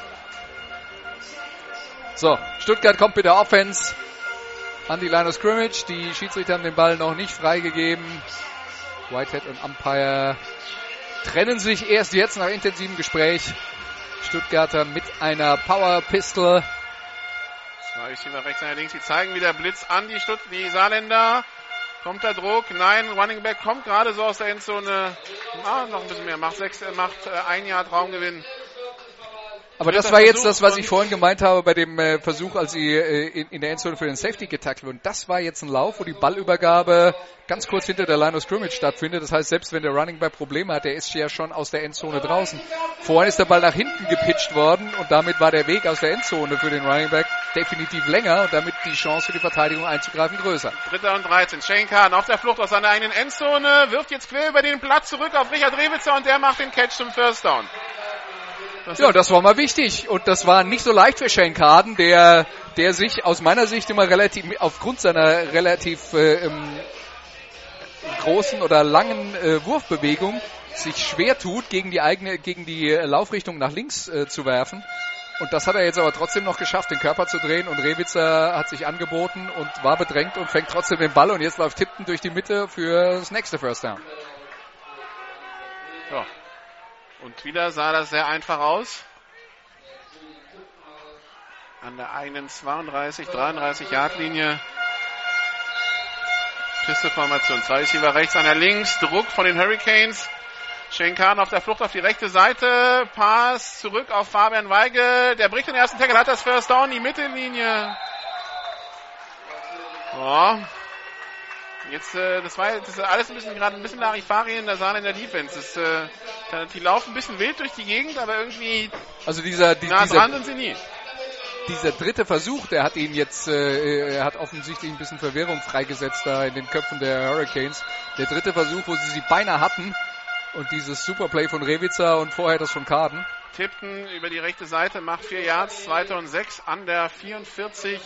So, Stuttgart kommt mit der Offense an die Line of Scrimmage. Die Schiedsrichter haben den Ball noch nicht freigegeben. Whitehead und Umpire trennen sich erst jetzt nach intensivem Gespräch. Stuttgarter mit einer Power Pistol. Zwei Receiver rechts, einer links. Die zeigen wieder Blitz an die Stutt die Saarländer. Kommt der Druck? Nein, Running Back kommt gerade so aus der Endzone. Ah, noch ein bisschen mehr. Macht sechs, macht äh, ein Jahr Traumgewinn. Aber das war jetzt das, was ich vorhin gemeint habe bei dem äh, Versuch, als sie äh, in, in der Endzone für den Safety getackelt wurden. Das war jetzt ein Lauf, wo die Ballübergabe ganz kurz hinter der Line of Scrimmage stattfindet. Das heißt, selbst wenn der Running Back Probleme hat, der ist ja schon aus der Endzone draußen. Vorhin ist der Ball nach hinten gepitcht worden und damit war der Weg aus der Endzone für den Running Back definitiv länger und damit die Chance für die Verteidigung einzugreifen größer. Dritter und 13. Shane Kahn auf der Flucht aus seiner eigenen Endzone, wirft jetzt quer über den Platz zurück auf Richard Rewitzer und der macht den Catch zum First Down. Das Ja, das war mal wichtig. Und das war nicht so leicht für Shane Carden, der, der sich aus meiner Sicht immer relativ, aufgrund seiner relativ äh, ähm, großen oder langen äh, Wurfbewegung sich schwer tut, gegen die eigene, gegen die äh, Laufrichtung nach links äh, zu werfen. Und das hat er jetzt aber trotzdem noch geschafft, den Körper zu drehen. Und Rewitzer hat sich angeboten und war bedrängt und fängt trotzdem den Ball. Und jetzt läuft Tipton durch die Mitte für das nächste First Down. Ja. Und wieder sah das sehr einfach aus. An der eigenen 32, 33 Yard Linie. Pisteformation. Zwei Receiver rechts, einer links. Druck von den Hurricanes. Shane Kahn auf der Flucht auf die rechte Seite. Pass zurück auf Fabian Weigel. Der bricht den ersten Tackle, hat das First Down, die Mittellinie. Ja. Jetzt, äh, das war das ist alles ein bisschen gerade ein bisschen Larifari in der Saal in der Defense. Das, äh, die laufen ein bisschen wild durch die Gegend, aber irgendwie Also dieser, die, nah dieser, dran sind sie nie. dieser dritte Versuch, der hat ihn jetzt, äh, er hat offensichtlich ein bisschen Verwirrung freigesetzt da in den Köpfen der Hurricanes. Der dritte Versuch, wo sie sie beinahe hatten. Und dieses Superplay von Rewitzer und vorher das von Karden. Tipton über die rechte Seite macht vier Yards, zweite und sechs an der 44,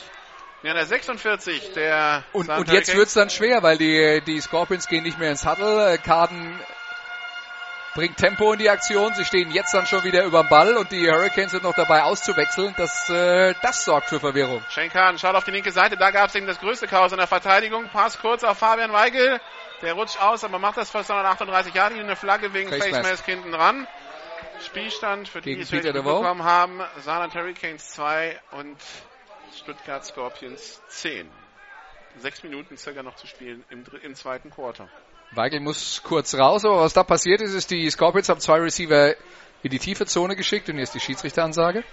ja, der 46 der Und, San und jetzt wird's dann schwer, weil die, die Scorpions gehen nicht mehr ins Huddle. Äh, Karden bringt Tempo in die Aktion. Sie stehen jetzt dann schon wieder über dem Ball und die Hurricanes sind noch dabei auszuwechseln. Das, äh, das sorgt für Verwirrung. Shane Kahn schaut auf die linke Seite, da gab es eben das größte Chaos in der Verteidigung. Pass kurz auf Fabian Weigel. Der rutscht aus, aber macht das fast 38 Jahre. Eine Flagge wegen Face Mask. Hinten dran. Spielstand für die, die es mitbekommen haben. Saarland Hurricanes 2 und Stuttgart Scorpions 10. Sechs Minuten circa noch zu spielen im, im zweiten Quarter. Weigel muss kurz raus, aber was da passiert ist, ist, die Scorpions haben zwei Receiver in die tiefe Zone geschickt und hier ist die Schiedsrichteransage.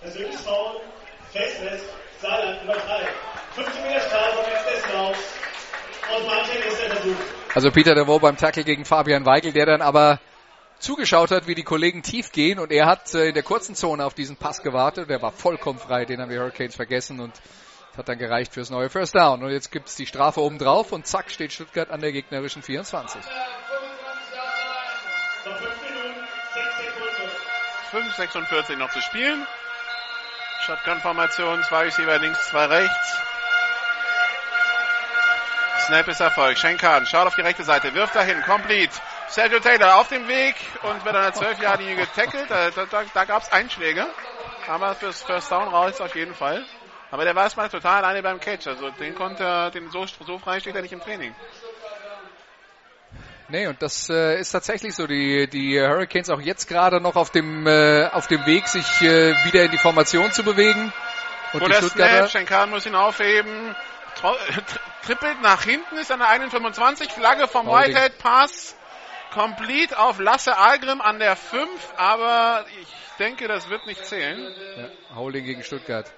Persönliches Foul, Facemask, Saarland Nummer 3. 15 Meter Strafe, jetzt dessen aus. Und Martin ist der Versuch. Also Peter DeVoe beim Tackle gegen Fabian Weigel, der dann aber zugeschaut hat, wie die Kollegen tief gehen und er hat äh, in der kurzen Zone auf diesen Pass gewartet. Der war vollkommen frei, den haben die Hurricanes vergessen und hat dann gereicht fürs neue First Down. Und jetzt gibt's die Strafe oben drauf und zack steht Stuttgart an der gegnerischen 24. Noch 5 Minuten, 6 Sekunden. 5,46 noch zu spielen. Shotgun-Formation, zwei Receiver links, zwei rechts. Snap ist Erfolg. Schenkan schaut auf die rechte Seite, wirft dahin, complete. Sergio Taylor auf dem Weg und wird an der 12 Jahre linie getackelt. Da, da, da, gab es Einschläge. Aber fürs First Down raus auf jeden Fall. Aber der war erstmal total alleine beim Catch. Also den konnte er, den so, so frei steht er nicht im Training. Nee, und das äh, ist tatsächlich so. Die, die Hurricanes auch jetzt gerade noch auf dem, äh, auf dem Weg, sich äh, wieder in die Formation zu bewegen. Und Wo die der Stuttgarter, Schenkan muss ihn aufheben. Trippelt nach hinten, ist an der 1,25. Flagge vom. Whitehead. Pass complete auf Lasse Algrim an der 5. Aber ich denke, das wird nicht zählen. ja, Holding gegen Stuttgart.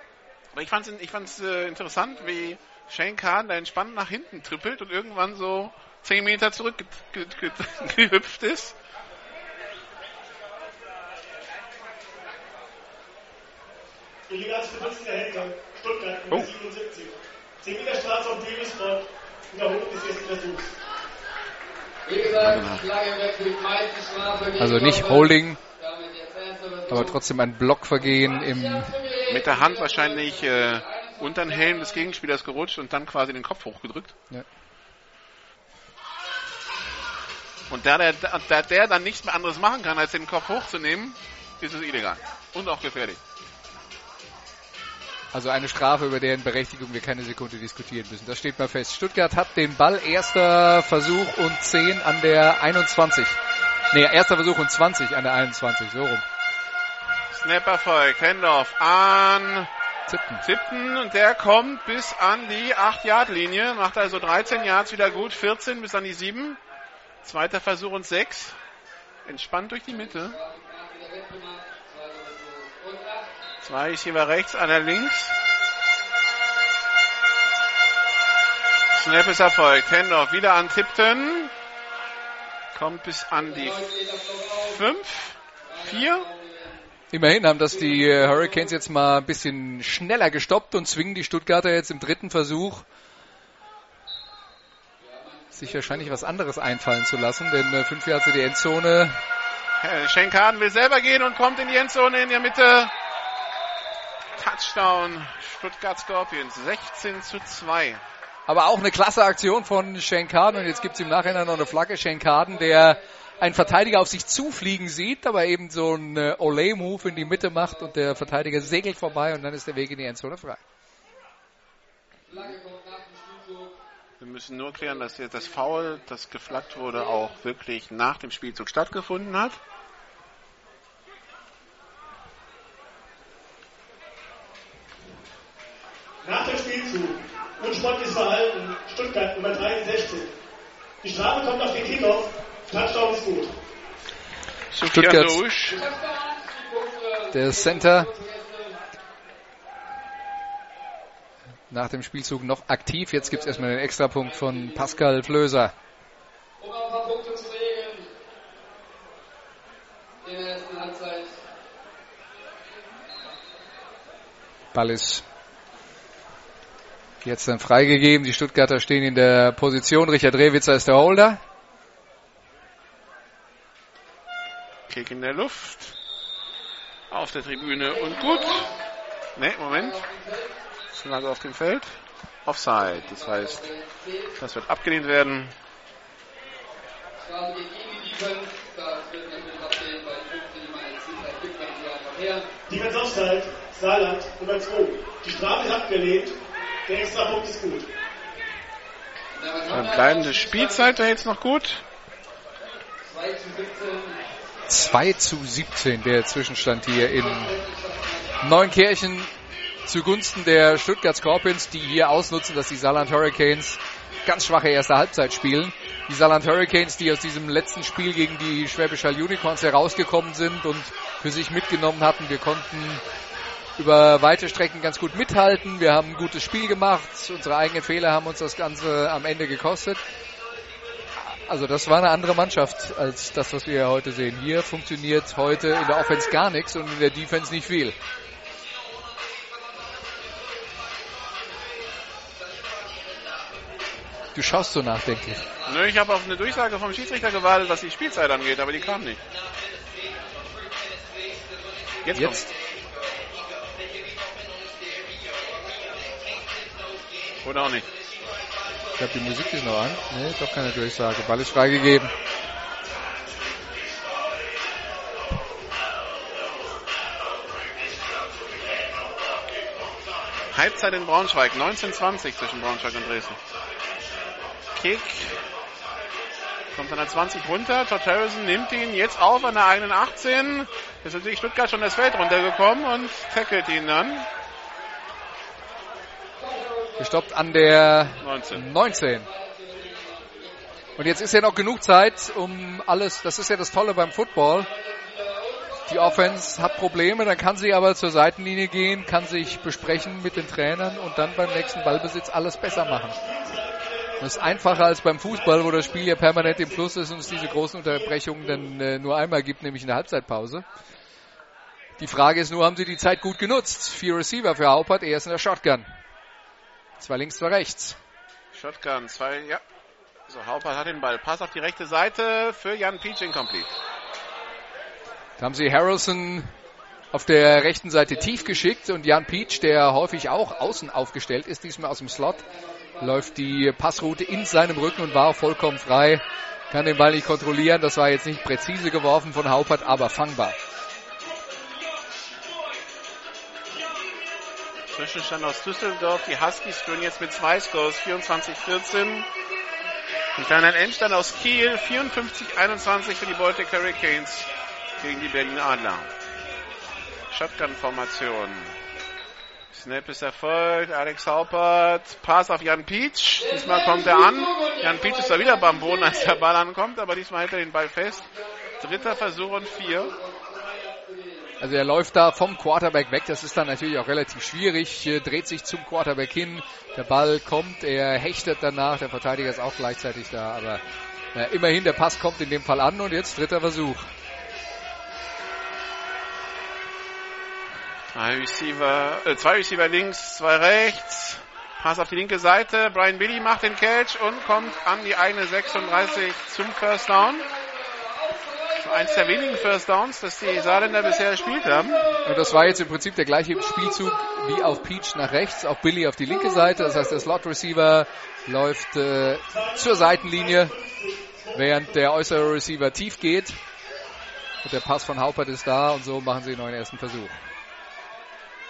Aber ich fand es ich fand's, äh, interessant, wie Shane Kahn da entspannt nach hinten trippelt und irgendwann so 10 Meter zurück ge- ge- ge- gehüpft ist. Illegales Benutzen der Hände, Stuttgart, Oh. Nummer 77. 10 Meter Strafe auf Davis-Spot, Wiederholung des ersten Versuchs. Wie gesagt, Flagge weg für die meiste Strafe. Gegen Also nicht. Holding, aber trotzdem ein Blockvergehen im Mit der Hand wahrscheinlich äh, unter den Helm des Gegenspielers gerutscht und dann quasi den Kopf hochgedrückt. Ja. Und da der, da der dann nichts mehr anderes machen kann, als den Kopf hochzunehmen, ist es illegal. Und auch gefährlich. Also eine Strafe, über deren Berechtigung wir keine Sekunde diskutieren müssen. Das steht mal fest. Stuttgart hat den Ball. Erster Versuch und 10 an der 21. Nee, erster Versuch und 20 an der 21. So rum. Snap erfolgt. Hendorf an Zipten. Zipten und der kommt bis an die 8-Yard-Linie. Macht also 13 Yards wieder gut. 14 bis an die 7. Zweiter Versuch und 6. Entspannt durch die Mitte. Zwei Receiver rechts, einer links. Snap ist erfolgt. Hendorf wieder an Tipton. Kommt bis an die 5. 4. Immerhin haben das die äh, Hurricanes jetzt mal ein bisschen schneller gestoppt und zwingen die Stuttgarter jetzt im dritten Versuch sich wahrscheinlich was anderes einfallen zu lassen, denn äh, fünf Jahre die Endzone. Schenkaden will selber gehen und kommt in die Endzone in der Mitte. Touchdown Stuttgart Scorpions 16 zu 2. Aber auch eine klasse Aktion von Schenkaden und jetzt gibt's im Nachhinein noch eine Flagge. Schenkaden, der einen Verteidiger auf sich zufliegen sieht, aber eben so einen äh, Olay-Move in die Mitte macht und der Verteidiger segelt vorbei und dann ist der Weg in die Endzone frei. Wir müssen nur klären, dass jetzt das Foul, das geflaggt wurde, auch wirklich nach dem Spielzug stattgefunden hat. Nach dem Spielzug unsportliches Verhalten Stuttgart Nummer 63. Die Strafe kommt auf den Kickoff. Touchdown ist gut. Stuttgart. Der Center nach dem Spielzug noch aktiv. Jetzt gibt's erstmal den Extrapunkt von Pascal Flöser. Um ein paar Punkte zu regeln. In der ersten Halbzeit. Ball ist jetzt dann freigegeben. Die Stuttgarter stehen in der Position. Richard Rewitzer ist der Holder. Kick in der Luft. Auf der Tribüne und gut. Ne, Moment. Flagge auf dem Feld. Offside. Das heißt, das wird abgelehnt werden. Die wird Offside, Saarland Nummer 2. Die Strafe ist abgelehnt. Der extra Punkt ist gut. Dann bleibende Spielzeit da jetzt noch gut. 2 zu 17. 2 zu 17 der Zwischenstand hier in Neunkirchen zugunsten der Stuttgart Scorpions, die hier ausnutzen, dass die Saarland Hurricanes ganz schwache erste Halbzeit spielen. Die Saarland Hurricanes, die aus diesem letzten Spiel gegen die Schwäbisch Hall Unicorns herausgekommen sind und für sich mitgenommen hatten. Wir konnten über weite Strecken ganz gut mithalten. Wir haben ein gutes Spiel gemacht. Unsere eigenen Fehler haben uns das Ganze am Ende gekostet. Also das war eine andere Mannschaft als das, was wir heute sehen. Hier funktioniert heute in der Offense gar nichts und in der Defense nicht viel. Du schaust so nachdenklich. Nö, ich habe auf eine Durchsage vom Schiedsrichter gewartet, was die Spielzeit angeht, aber die kam nicht. Jetzt, Jetzt Oder auch nicht. Ich glaube, die Musik ist noch an. Nee, doch keine Durchsage. Ball ist freigegeben. Halbzeit in Braunschweig, 1920 zwischen Braunschweig und Dresden. Kick. Kommt an der 20 runter. Todd Harrison nimmt ihn jetzt auf an der eigenen 18. Ist natürlich Stuttgart schon das Feld runtergekommen und tackelt ihn dann. Gestoppt an der 19. 19. Und jetzt ist ja noch genug Zeit, um alles, das ist ja das Tolle beim Football. Die Offense hat Probleme, dann kann sie aber zur Seitenlinie gehen, kann sich besprechen mit den Trainern und dann beim nächsten Ballbesitz alles besser machen. Das ist einfacher als beim Fußball, wo das Spiel ja permanent im Fluss ist und es diese großen Unterbrechungen dann äh, nur einmal gibt, nämlich in der Halbzeitpause. Die Frage ist nur, haben sie die Zeit gut genutzt? Vier Receiver für Haupert, er ist in der Shotgun. Zwei links, zwei rechts. Shotgun, zwei, ja. So, Haupert hat den Ball. Pass auf die rechte Seite für Jan Peach incomplete. Da haben sie Harrelson auf der rechten Seite tief geschickt und Jan Pietsch, der häufig auch außen aufgestellt ist, diesmal aus dem Slot, läuft die Passroute in seinem Rücken und war vollkommen frei. Kann den Ball nicht kontrollieren. Das war jetzt nicht präzise geworfen von Haupert, aber fangbar. Zwischenstand aus Düsseldorf. Die Huskies führen jetzt mit zwei Scores 24-14. Und dann ein Endstand aus Kiel 54-21 für die Baltic Hurricanes gegen die Berlin Adler. Shotgun-Formation. Snap ist erfolgt. Alex Haupert. Pass auf Jan Pietsch. Diesmal kommt er an. Jan Pietsch ist da wieder beim Boden, als der Ball ankommt, aber diesmal hält er den Ball fest. Dritter Versuch und vier. Also er läuft da vom Quarterback weg. Das ist dann natürlich auch relativ schwierig. Dreht sich zum Quarterback hin. Der Ball kommt. Er hechtet danach. Der Verteidiger ist auch gleichzeitig da. Aber äh, immerhin, der Pass kommt in dem Fall an. Und jetzt dritter Versuch. Zwei Receiver, äh, zwei Receiver links, zwei rechts. Pass auf die linke Seite. Brian Billy macht den Catch und kommt an die eigene 36 zum First Down. Eins der wenigen First Downs, das die Saarländer bisher gespielt haben. Und das war jetzt im Prinzip der gleiche Spielzug wie auf Peach nach rechts, auch Billy auf die linke Seite. Das heißt, der Slot Receiver läuft äh, zur Seitenlinie, während der äußere Receiver tief geht. Und der Pass von Haupert ist da und so machen sie einen neuen ersten Versuch.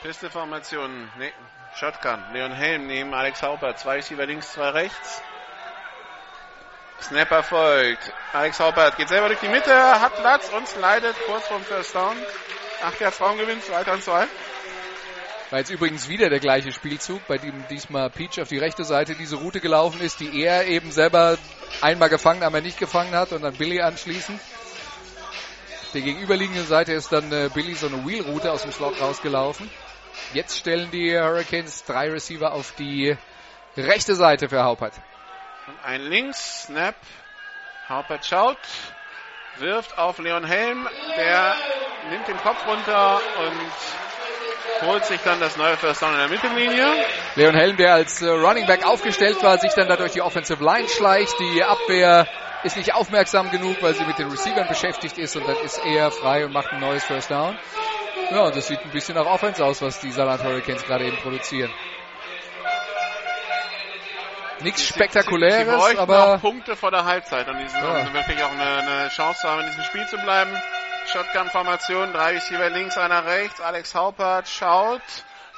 Pisteformation, nee, Shotgun. Leon Helm neben Alex Haupert. Zwei Receiver links, zwei rechts. Snapper folgt. Alex Haupert geht selber durch die Mitte, hat Platz und slidet kurz vorm First Down. Acht Yards Raumgewinn, zweiter und zwei. War jetzt übrigens wieder der gleiche Spielzug, bei dem diesmal Peach auf die rechte Seite diese Route gelaufen ist, die er eben selber einmal gefangen, aber nicht gefangen hat und dann Billy anschließend. Der gegenüberliegenden Seite ist dann äh, Billy so eine Wheel-Route aus dem Slot rausgelaufen. Jetzt stellen die Hurricanes drei Receiver auf die rechte Seite für Haupert. Und ein links, Snap. Haupert schaut, wirft auf Leon Helm, der nimmt den Kopf runter und holt sich dann das neue First Down in der Mittellinie. Leon Helm, der als äh, Running Back aufgestellt war, sich dann da durch die Offensive Line schleicht. Die Abwehr ist nicht aufmerksam genug, weil sie mit den Receivern beschäftigt ist und dann ist er frei und macht ein neues First Down. Ja, und das sieht ein bisschen nach Offense aus, was die Saarland Hurricanes gerade eben produzieren. Nichts Spektakuläres, sie, sie aber noch Punkte vor der Halbzeit, um, diesen, Ja. um wirklich auch eine, eine Chance zu haben, in diesem Spiel zu bleiben. Shotgun-Formation, drei Receiver links, einer rechts. Alex Haupert schaut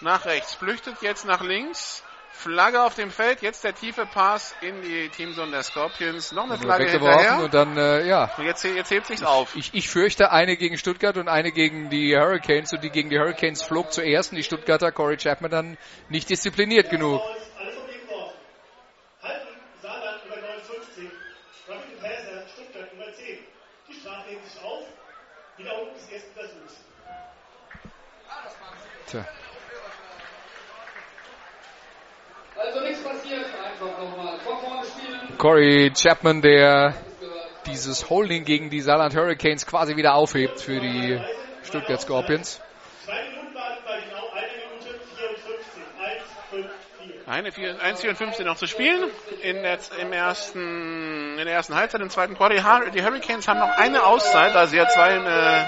nach rechts, flüchtet jetzt nach links. Flagge auf dem Feld, jetzt der tiefe Pass in die Teamzone der Scorpions. Noch eine Flagge weggeworfen hinterher. und dann, äh, ja. Und jetzt, jetzt hebt sich's auf. Ich, ich fürchte eine gegen Stuttgart und eine gegen die Hurricanes und die gegen die Hurricanes flog zuerst und die Stuttgarter Corey Chapman dann nicht diszipliniert genug. Alles um den Wurf. Halten Saarland über 59. Ruffing Passer Stuttgart über 10. Die Strafe hebt sich auf. Wiederholung des ersten Versuchs. Tja. Also nichts passiert, einfach nochmal von vorne spielen. Corey Chapman, der dieses Holding gegen die Saarland Hurricanes quasi wieder aufhebt für die Stuttgart Scorpions. Eine Minute 54. 1, 5, 4. Eine vier- 1,54 noch zu spielen in der, im ersten, in der ersten Halbzeit, im zweiten Quarter. Die, Hur- die Hurricanes haben noch eine Auszeit, da sie ja zwei in, äh,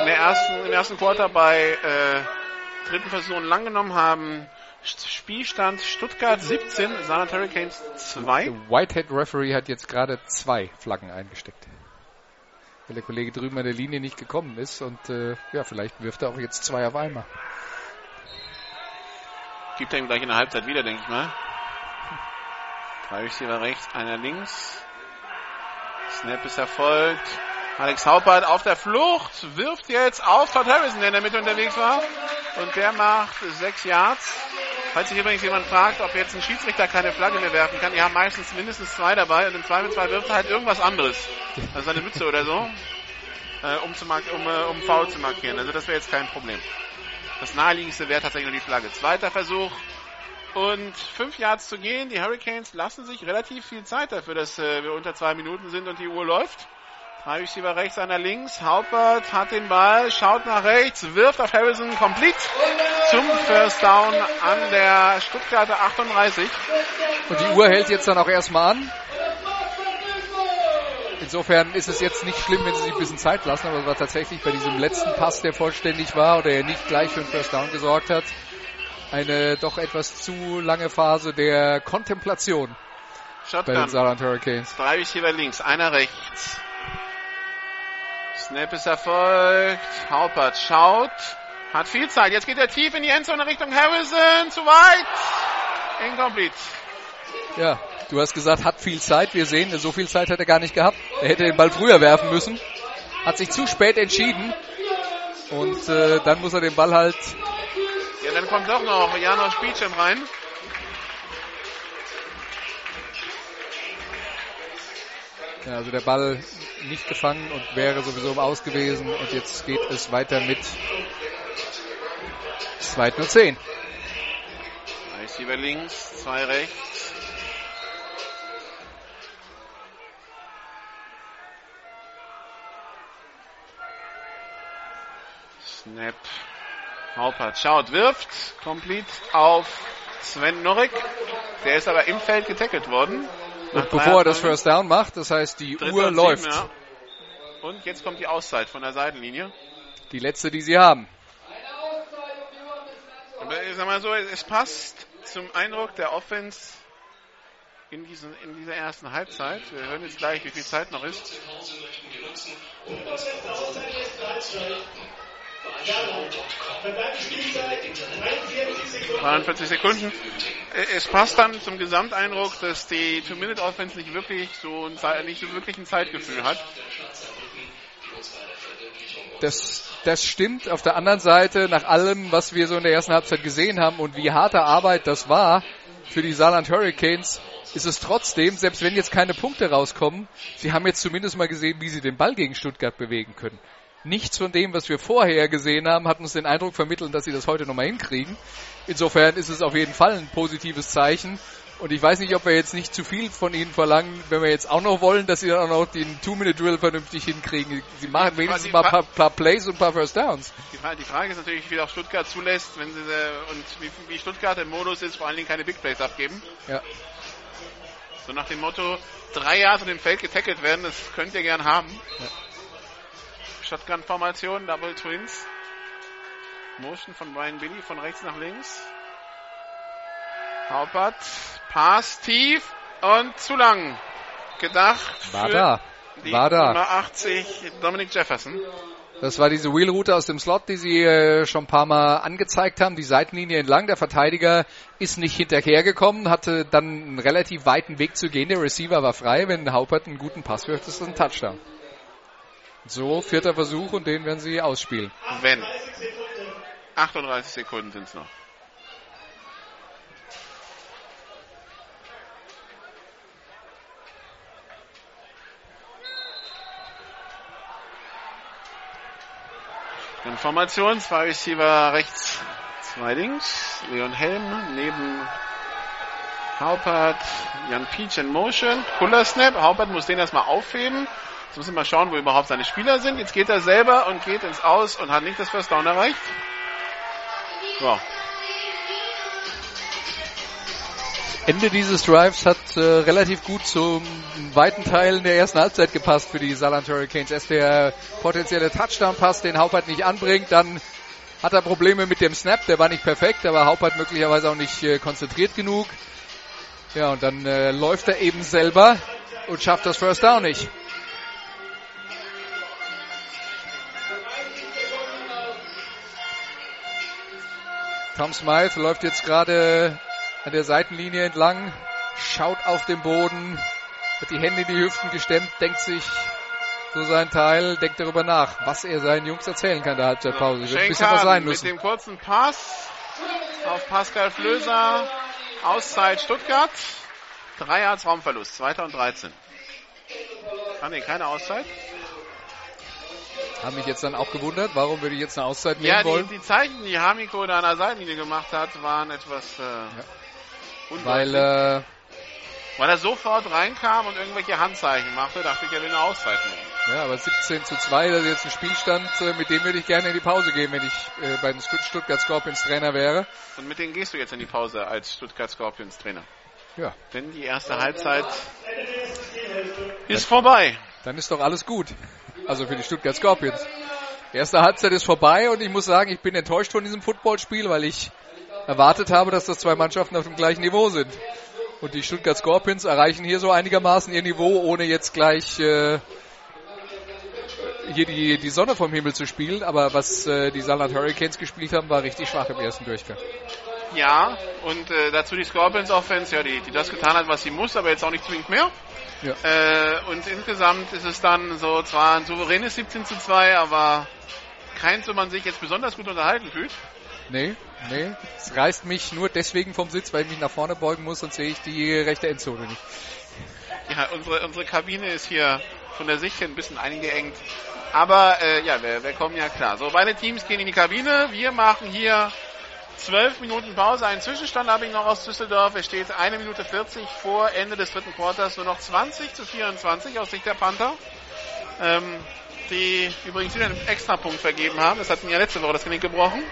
in der ersten, im ersten Quarter bei äh, dritten Versuchen lang genommen haben. St- Spielstand Stuttgart 17, Saarland Hurricanes 2. Der Whitehead Referee hat jetzt gerade zwei Flaggen eingesteckt. Weil der Kollege drüben an der Linie nicht gekommen ist und äh, ja, vielleicht wirft er auch jetzt zwei auf einmal. Gibt er ihm gleich in der Halbzeit wieder, denke ich mal. Drei Receiver rechts, einer links. Snap ist erfolgt. Alex Haupert auf der Flucht, wirft jetzt auf Todd Harrison, der in der Mitte unterwegs war. Und der macht sechs Yards. Falls sich übrigens jemand fragt, ob jetzt ein Schiedsrichter keine Flagge mehr werfen kann, haben meistens mindestens zwei dabei und im Zweifelsfall wirft er halt irgendwas anderes. Also eine Mütze oder so, äh, um, zu mark um, äh, um Foul zu markieren. Also das wäre jetzt kein Problem. Das naheliegendste wäre tatsächlich nur die Flagge. Zweiter Versuch und fünf Yards zu gehen. Die Hurricanes lassen sich relativ viel Zeit dafür, dass äh, wir unter zwei Minuten sind und die Uhr läuft. Drei Receiver rechts, einer links. Haupert hat den Ball, schaut nach rechts, wirft auf Harrison complete zum First Down an der Stuttgarter 38. Und die Uhr hält jetzt dann auch erstmal an. insofern ist es jetzt nicht schlimm, wenn sie sich ein bisschen Zeit lassen, aber es war tatsächlich bei diesem letzten Pass, der vollständig war oder der nicht gleich für einen First Down gesorgt hat, eine doch etwas zu lange Phase der Kontemplation bei den Shotgun. Saarland Hurricanes. Drei Receiver links, einer rechts. Snap ist erfolgt. Haupert schaut. Hat viel Zeit. Jetzt geht er tief in die Endzone Richtung Harrison. Zu weit. Incomplete. Ja, du hast gesagt, hat viel Zeit. Wir sehen, so viel Zeit hat er gar nicht gehabt. Er hätte den Ball früher werfen müssen. Hat sich zu spät entschieden. Und äh, dann muss er den Ball halt Ja, dann kommt doch noch Janosch Spielchen rein. Ja, also der Ball nicht gefangen und wäre sowieso im Aus gewesen. Und jetzt geht es weiter mit 2 nur 10. Drei Receiver links, zwei rechts. Snap. Haupert schaut, wirft. Complete auf Sven Norek. Der ist aber im Feld getackelt worden. Und bevor er das 3,9. First Down macht, das heißt die Dritter Uhr läuft. Sieben, ja. Und jetzt kommt die Auszeit von der Seitenlinie. Die letzte, die sie haben. Aber ich sag mal so, es passt zum Eindruck der Offense in, diesen, in dieser ersten Halbzeit. Wir hören jetzt gleich, wie viel Zeit noch ist. Verbleibende Spielzeit 43 Sekunden. 43 Sekunden. Es passt dann zum Gesamteindruck, dass die Two-Minute-Offense nicht wirklich so ein, nicht so wirklich ein Zeitgefühl hat. Das, das stimmt. Auf der anderen Seite, nach allem, was wir so in der ersten Halbzeit gesehen haben und wie harte Arbeit das war für die Saarland Hurricanes, ist es trotzdem, selbst wenn jetzt keine Punkte rauskommen, sie haben jetzt zumindest mal gesehen, wie sie den Ball gegen Stuttgart bewegen können. Nichts von dem, was wir vorher gesehen haben, hat uns den Eindruck vermittelt, dass sie das heute nochmal hinkriegen. Insofern ist es auf jeden Fall ein positives Zeichen. Und ich weiß nicht, ob wir jetzt nicht zu viel von ihnen verlangen, wenn wir jetzt auch noch wollen, dass sie dann auch noch den Two-Minute-Drill vernünftig hinkriegen. Sie machen wenigstens mal ein paar, paar Plays und ein paar First Downs. Die Frage, die Frage ist natürlich, wie auch Stuttgart zulässt, wenn sie äh, und wie, wie Stuttgart im Modus ist, vor allen Dingen keine Big Plays abgeben. Ja. So nach dem Motto, drei Jahre von dem Feld getackelt werden, das könnt ihr gern haben. Shotgun-Formation, Double Twins. Motion von Brian Billy von rechts nach links. Haupert, Pass tief und zu lang. Gedacht War da. die War da. Nummer 80 Dominic Jefferson. Das war diese Wheelroute aus dem Slot, die sie äh, schon ein paar Mal angezeigt haben. Die Seitenlinie entlang. Der Verteidiger ist nicht hinterhergekommen, hatte dann einen relativ weiten Weg zu gehen. Der Receiver war frei. Wenn Haupert einen guten Pass wirft, ist das ein Touchdown. So, vierter Versuch und den werden sie ausspielen. Wenn. 38 Sekunden sind es noch. Information, zwei Receiver rechts, zwei links. Leon Helm neben Haupert, Jan Peach in Motion. Cooler Snap. Haupert muss den erstmal aufheben. Jetzt müssen wir mal schauen, wo überhaupt seine Spieler sind. Jetzt geht er selber und geht ins Aus und hat nicht das First Down erreicht. So. Ende dieses Drives hat äh, relativ gut zum weiten Teil der ersten Halbzeit gepasst für die Saarland Hurricanes. Erst der potenzielle Touchdown-Pass, den Haupert nicht anbringt, dann hat er Probleme mit dem Snap, der war nicht perfekt, aber Haupert möglicherweise auch nicht äh, konzentriert genug. Ja, und dann äh, läuft er eben selber und schafft das First Down nicht. Tom Smythe läuft jetzt gerade an der Seitenlinie entlang, schaut auf den Boden, hat die Hände in die Hüften gestemmt, denkt sich so sein Teil, denkt darüber nach, was er seinen Jungs erzählen kann der Halbzeitpause. Wird ein bisschen was sein Carden mit müssen. dem kurzen Pass auf Pascal Flöser. Auszeit Stuttgart. Drei Yards Raumverlust. Zweiter und 13. Ah, nee, keine Auszeit. Haben mich jetzt dann auch gewundert, warum würde ich jetzt eine Auszeit nehmen Ja, die, wollen? die Zeichen, die Hamiko da an der Seitenlinie gemacht hat, waren etwas äh, undeutlich. Weil äh, Weil er sofort reinkam und irgendwelche Handzeichen machte, dachte ich, er will eine Auszeit nehmen. Ja, aber 17 zu 2, das ist jetzt ein Spielstand, äh, mit dem würde ich gerne in die Pause gehen, wenn ich äh, bei den Stutt- Stuttgart Scorpions Trainer wäre. Und mit denen gehst du jetzt in die Pause als Stuttgart Scorpions Trainer. Ja, Denn die erste Halbzeit ist vorbei. Dann ist doch alles gut. Also für die Stuttgart Scorpions. Erste Halbzeit ist vorbei und ich muss sagen, ich bin enttäuscht von diesem Footballspiel, weil ich erwartet habe, dass das zwei Mannschaften auf dem gleichen Niveau sind. Und die Stuttgart Scorpions erreichen hier so einigermaßen ihr Niveau, ohne jetzt gleich äh, hier die, die Sonne vom Himmel zu spielen. Aber was äh, die Saarland Hurricanes gespielt haben, war richtig schwach im ersten Durchgang. Ja, und äh, dazu die Scorpions Offense, ja, die, die das getan hat, was sie muss, aber jetzt auch nicht zwingend mehr. Ja. Äh, und insgesamt ist es dann so zwar ein souveränes 17 zu 2, aber keins, wo man sich jetzt besonders gut unterhalten fühlt. Nee, nee. Es reißt mich nur deswegen vom Sitz, weil ich mich nach vorne beugen muss, sonst sehe ich die rechte Endzone nicht. Ja, unsere, unsere Kabine ist hier von der Sicht her ein bisschen eingeengt. Aber äh, ja, wir, wir kommen ja klar. So, beide Teams gehen in die Kabine. Wir machen hier zwölf Minuten Pause. Einen Zwischenstand habe ich noch aus Düsseldorf. Es steht eine Minute 40 vor Ende des dritten Quarters. Nur noch 20 zu 24 aus Sicht der Panther. Ähm, die übrigens wieder einen Extrapunkt vergeben haben. Das hatten ja letzte Woche das Genick gebrochen.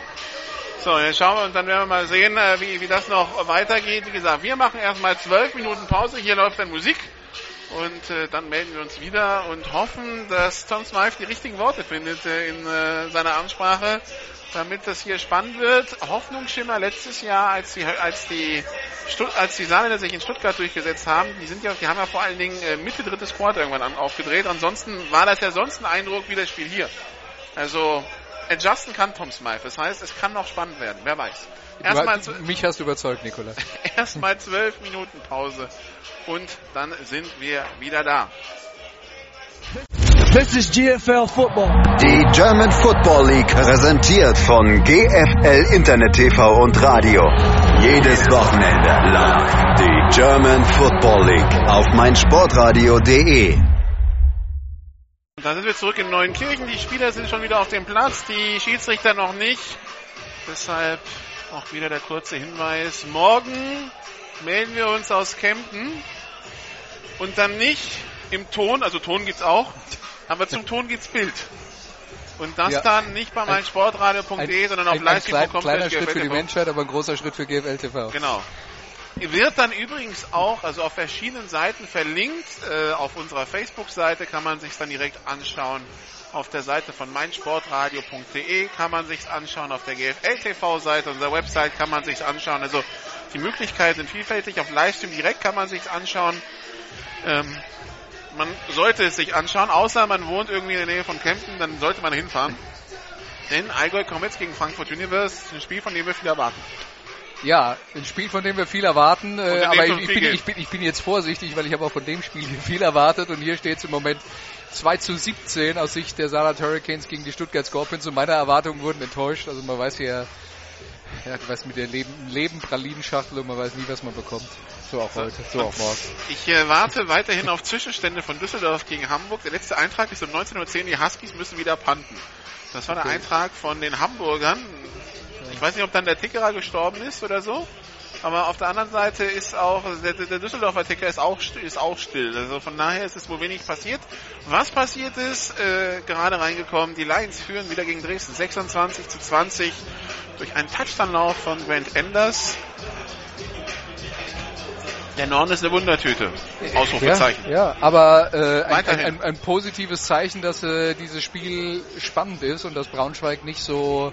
So, jetzt schauen wir und dann werden wir mal sehen, äh, wie, wie das noch weitergeht. Wie gesagt, wir machen erstmal zwölf Minuten Pause. Hier läuft dann Musik. Und äh, dann melden wir uns wieder und hoffen, dass Tom Smythe die richtigen Worte findet äh, in äh, seiner Ansprache, damit das hier spannend wird. Hoffnungsschimmer letztes Jahr, als die, als die, Stutt als die Saarländer sich in Stuttgart durchgesetzt haben, die sind ja, die haben ja vor allen Dingen äh, Mitte drittes Quarter irgendwann an, aufgedreht. Ansonsten war das ja sonst ein Eindruck wie das Spiel hier. Also adjusten kann Tom Smythe. Das heißt, es kann noch spannend werden. Wer weiß. Erstmal mich hast du überzeugt, Nikolas. Erstmal zwölf Minuten Pause und dann sind wir wieder da. This is GFL Football. Die German Football League präsentiert von GFL Internet TV und Radio. Jedes Wochenende live die German Football League auf meinsportradio.de. Da sind wir zurück in Neuenkirchen. Die Spieler sind schon wieder auf dem Platz, die Schiedsrichter noch nicht. Deshalb auch wieder der kurze Hinweis. Morgen melden wir uns aus Kempten und dann nicht im Ton, also Ton gibt's auch, aber zum Ton gibt's Bild. Und das Ja. dann nicht bei meinsportradio.de, sondern auf ein, ein klein, kleiner Schritt für die Menschheit, aber ein großer Schritt für GFL TV. Genau. Wird dann übrigens auch, also auf verschiedenen Seiten verlinkt. Äh, auf unserer Facebook-Seite kann man sich dann direkt anschauen. Auf der Seite von meinsportradio.de kann man sich anschauen. Auf der GFL-TV-Seite unserer Website kann man sich anschauen. Also die Möglichkeiten sind vielfältig. Auf Livestream direkt kann man sich anschauen. Ähm, man sollte es sich anschauen, außer man wohnt irgendwie in der Nähe von Kempten, dann sollte man hinfahren. Denn Allgäu kommt jetzt gegen Frankfurt Universe, ein Spiel, von dem wir viel erwarten. Ja, ein Spiel, von dem wir viel erwarten, äh, aber ich, ich, bin, ich, bin, ich bin jetzt vorsichtig, weil ich habe auch von dem Spiel hier viel erwartet und hier steht es im Moment 2 zu 17 aus Sicht der Saarland Hurricanes gegen die Stuttgart Scorpions und meine Erwartungen wurden enttäuscht. Also man weiß ja, ja du weißt mit der Leben, Leben Pralinenschachtel und man weiß nie, was man bekommt. So auch heute, so auch morgen. Ich äh, warte weiterhin auf Zwischenstände von Düsseldorf gegen Hamburg. Der letzte Eintrag ist um 19.10 Uhr. Die Huskies müssen wieder panten. Das war der Okay. Eintrag von den Hamburgern. Ich weiß nicht, ob dann der Tickerer gestorben ist oder so. Aber auf der anderen Seite ist auch, der, der Düsseldorfer Ticker ist auch, st- ist auch still. Also von daher ist es wohl wenig passiert. Was passiert ist, äh, gerade reingekommen, die Lions führen wieder gegen Dresden 26 zu 20 durch einen Touchdown-Lauf von Grant Enders. Der Norden ist eine Wundertüte. Ausrufezeichen. Ja, ja aber äh, ein, ein, ein, ein positives Zeichen, dass äh, dieses Spiel spannend ist und dass Braunschweig nicht so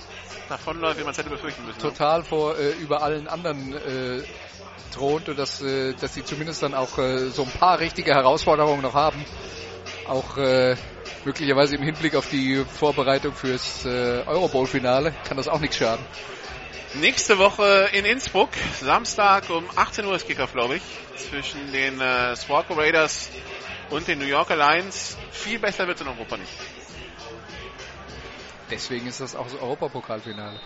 Davonläuft, wie man es hätte befürchten müssen. ne? total vor äh, über allen anderen äh, thront und dass, äh, dass sie zumindest dann auch äh, so ein paar richtige Herausforderungen noch haben. Auch äh, möglicherweise im Hinblick auf die Vorbereitung fürs äh, Eurobowl-Finale kann das auch nichts schaden. Nächste Woche in Innsbruck, Samstag um 18 Uhr ist Kickoff, glaube ich, zwischen den äh, Swarco Raiders und den New Yorker Lions. Viel besser wird es in Europa nicht. Deswegen ist das auch das Europapokalfinale.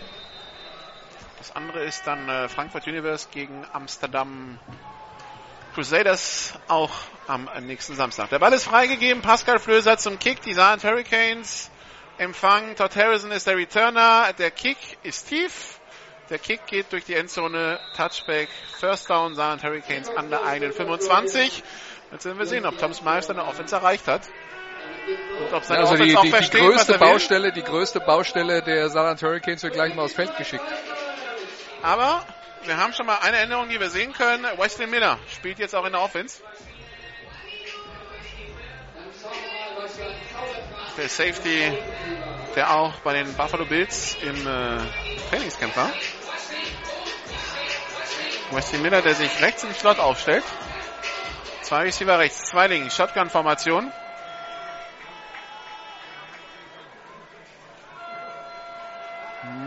Das andere ist dann äh, Frankfurt Universe gegen Amsterdam Crusaders auch am nächsten Samstag. Der Ball ist freigegeben, Pascal Flöser zum Kick, die Saarland Hurricanes empfangen, Todd Harrison ist der Returner, der Kick ist tief, der Kick geht durch die Endzone, Touchback, First Down, Saarland Hurricanes an der eigenen 25. Jetzt werden wir sehen, ob Tom Smiles seine Offense erreicht hat. Und ob seine also Offense die, die, die versteht, größte er will. Baustelle, die größte Baustelle der Saarland Hurricanes wird gleich mal aufs Feld geschickt. Aber wir haben schon mal eine Änderung, die wir sehen können. Wesley Miller spielt jetzt auch in der Offense. der Safety, der auch bei den Buffalo Bills im äh, Trainingscamp war. Wesley Miller, der sich rechts im Slot aufstellt. Zwei Receiver rechts, zwei links, Shotgun-Formation.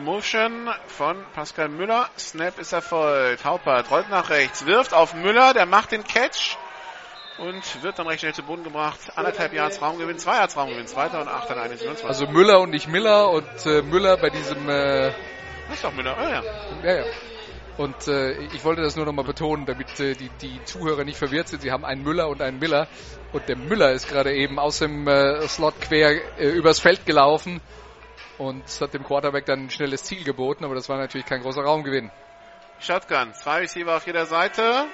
Motion von Pascal Müller. Snap ist erfolgt. Haupert rollt nach rechts, wirft auf Müller, der macht den Catch und wird dann recht schnell zu Boden gebracht. Anderthalb Yards Raumgewinn, zwei Yards Raumgewinn, zweiter und achter an 21. Also Müller und nicht Miller und äh, Müller bei diesem äh, das ist doch Müller, oh ja. Ja, ja. Und äh, ich wollte das nur nochmal betonen, damit äh, die, die Zuhörer nicht verwirrt sind. Sie haben einen Müller und einen Miller. Und der Müller ist gerade eben aus dem äh, Slot quer äh, übers Feld gelaufen und hat dem Quarterback dann ein schnelles Ziel geboten, aber das war natürlich kein großer Raumgewinn. Shotgun, zwei Receiver auf jeder Seite.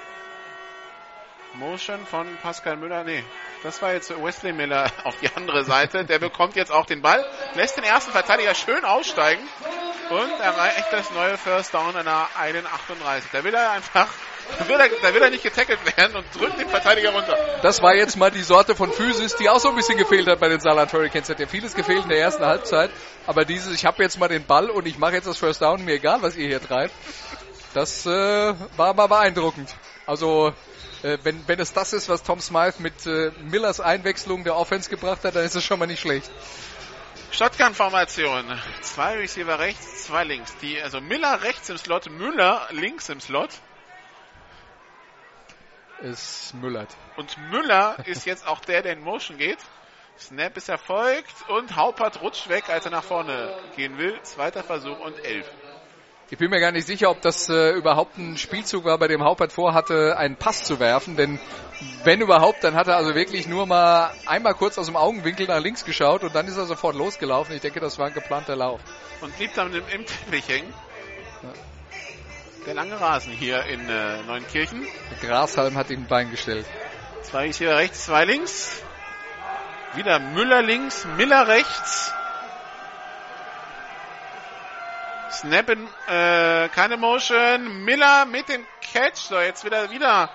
Motion von Pascal Müller. Nee, das war jetzt Wesley Miller auf die andere Seite. Der bekommt jetzt auch den Ball, lässt den ersten Verteidiger schön aussteigen und erreicht das neue First Down der 1,38. Da will er einfach, da will er, da will er nicht getackelt werden und drückt den Verteidiger runter. Das war jetzt mal die Sorte von Physis, die auch so ein bisschen gefehlt hat bei den Saarland Hurricanes. Hat ja vieles gefehlt in der ersten Halbzeit, aber dieses, ich habe jetzt mal den Ball und ich mache jetzt das First Down, mir egal, was ihr hier treibt. Das äh, war mal beeindruckend. Also äh, wenn, wenn es das ist, was Tom Smythe mit äh, Millers Einwechslung der Offense gebracht hat, dann ist es schon mal nicht schlecht. Shotgun-Formation. Zwei Receiver rechts, zwei links. Die, also Miller rechts im Slot, Müller links im Slot. Es müllert. Und Müller ist jetzt auch der, der in Motion geht. Snap ist erfolgt und Haupert rutscht weg, als er nach vorne gehen will. Zweiter Versuch und elf. Ich bin mir gar nicht sicher, ob das äh, überhaupt ein Spielzug war, bei dem Haupert vorhatte, einen Pass zu werfen. Denn wenn überhaupt, dann hat er also wirklich nur mal einmal kurz aus dem Augenwinkel nach links geschaut und dann ist er sofort losgelaufen. Ich denke, das war ein geplanter Lauf. Und blieb dann im, im Teppich hängen. Ja. Der lange Rasen hier in äh, Neunkirchen. Der Grashalm hat ihm ein Bein gestellt. Zwei ist hier rechts, zwei links. Wieder Müller links, Miller rechts. Snappen, äh, keine Motion. Miller mit dem Catch. So, jetzt wieder, wieder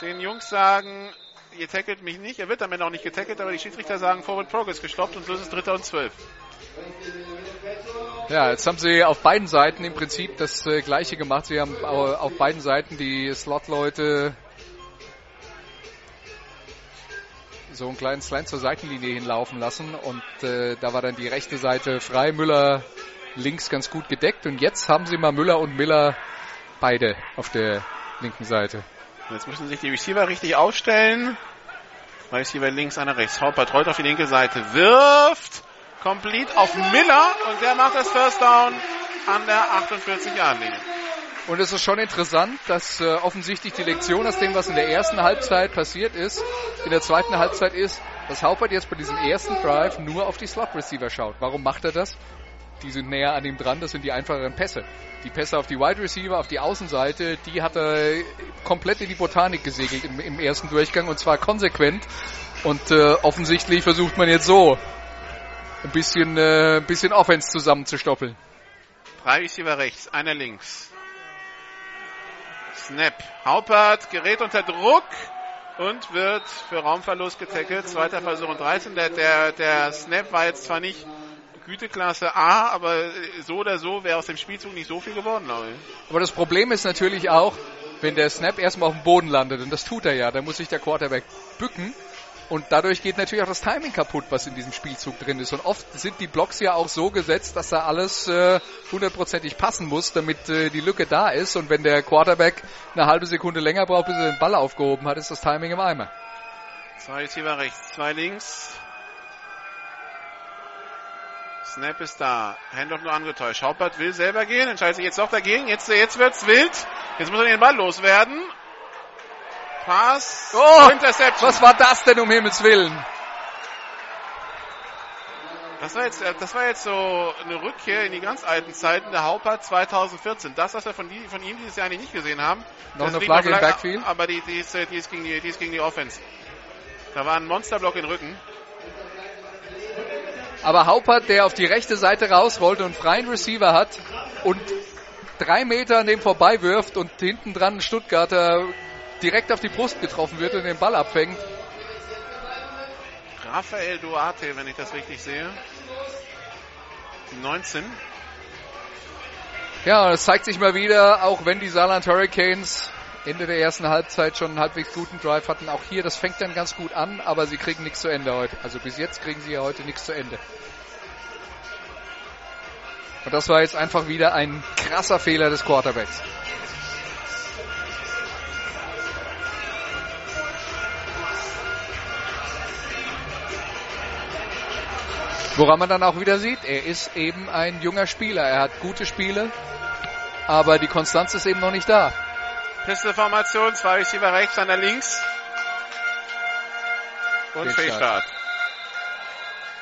den Jungs sagen, ihr tackelt mich nicht. Er wird damit auch nicht getackelt, aber die Schiedsrichter sagen Forward Progress gestoppt und so ist es dritter und zwölf. Ja, jetzt haben sie auf beiden Seiten im Prinzip das äh, gleiche gemacht. Sie haben auf beiden Seiten die Slot-Leute so einen kleinen Slant zur Seitenlinie hinlaufen lassen und äh, da war dann die rechte Seite frei. Müller links ganz gut gedeckt und jetzt haben sie mal Müller und Miller beide auf der linken Seite. Jetzt müssen sich die Receiver richtig aufstellen. Receiver links, einer rechts. Haupert rollt auf die linke Seite, wirft komplett auf Miller und der macht das First Down an der 48-Yard-Linie. Und es ist schon interessant, dass äh, offensichtlich die Lektion aus dem, was in der ersten Halbzeit passiert ist, in der zweiten Halbzeit ist, dass Haupert jetzt bei diesem ersten Drive nur auf die Slot-Receiver schaut. Warum macht er das? die sind näher an ihm dran, das sind die einfacheren Pässe. Die Pässe auf die Wide Receiver, auf die Außenseite, die hat er komplett in die Botanik gesegelt im, im ersten Durchgang und zwar konsequent. Und äh, offensichtlich versucht man jetzt so ein bisschen, äh, ein bisschen Offense zusammenzustoppeln. Drei Receiver rechts, einer links. Snap. Haupert gerät unter Druck und wird für Raumverlust getackelt. Zweiter Versuch und 13. Der, der, der Snap war jetzt zwar nicht Güteklasse A, aber so oder so wäre aus dem Spielzug nicht so viel geworden, glaube ich. Aber das Problem ist natürlich auch, wenn der Snap erstmal auf dem Boden landet, und das tut er ja, dann muss sich der Quarterback bücken. Und dadurch geht natürlich auch das Timing kaputt, was in diesem Spielzug drin ist. Und oft sind die Blocks ja auch so gesetzt, dass da alles äh, hundertprozentig passen muss, damit äh, die Lücke da ist. Und wenn der Quarterback eine halbe Sekunde länger braucht, bis er den Ball aufgehoben hat, ist das Timing im Eimer. Zwei Receiver rechts, zwei links. Snap ist da. Handoff nur angetäuscht. Haupert will selber gehen, entscheidet sich jetzt doch dagegen. Jetzt, jetzt wird's wild. Jetzt muss er den Ball loswerden. Pass. Oh, Interception. Was war das denn um Himmels Willen? Das war, jetzt, äh, das war jetzt so eine Rückkehr in die ganz alten Zeiten der Haupert 2014. Das, was wir von, die, von ihm dieses Jahr nicht gesehen haben. Noch eine Flagge im Backfield? Aber die, die, ist, die, ist gegen die, die ist gegen die Offense. Da war ein Monsterblock in Rücken. Aber Haupert, der auf die rechte Seite rausrollt und freien Receiver hat und drei Meter an dem vorbei wirft und hinten dran ein Stuttgarter direkt auf die Brust getroffen wird und den Ball abfängt. Raphael Duarte, wenn ich das richtig sehe. 19. Ja, es zeigt sich mal wieder, auch wenn die Saarland Hurricanes Ende der ersten Halbzeit schon einen halbwegs guten Drive hatten, auch hier, das fängt dann ganz gut an, aber sie kriegen nichts zu Ende heute. Also bis jetzt kriegen sie ja heute nichts zu Ende. Und das war jetzt einfach wieder ein krasser Fehler des Quarterbacks. Woran man dann auch wieder sieht, er ist eben ein junger Spieler. Er hat gute Spiele, aber die Konstanz ist eben noch nicht da. Pistolformation, zwei Receiver rechts, einer links. Und Fehlstart. Fehlstart.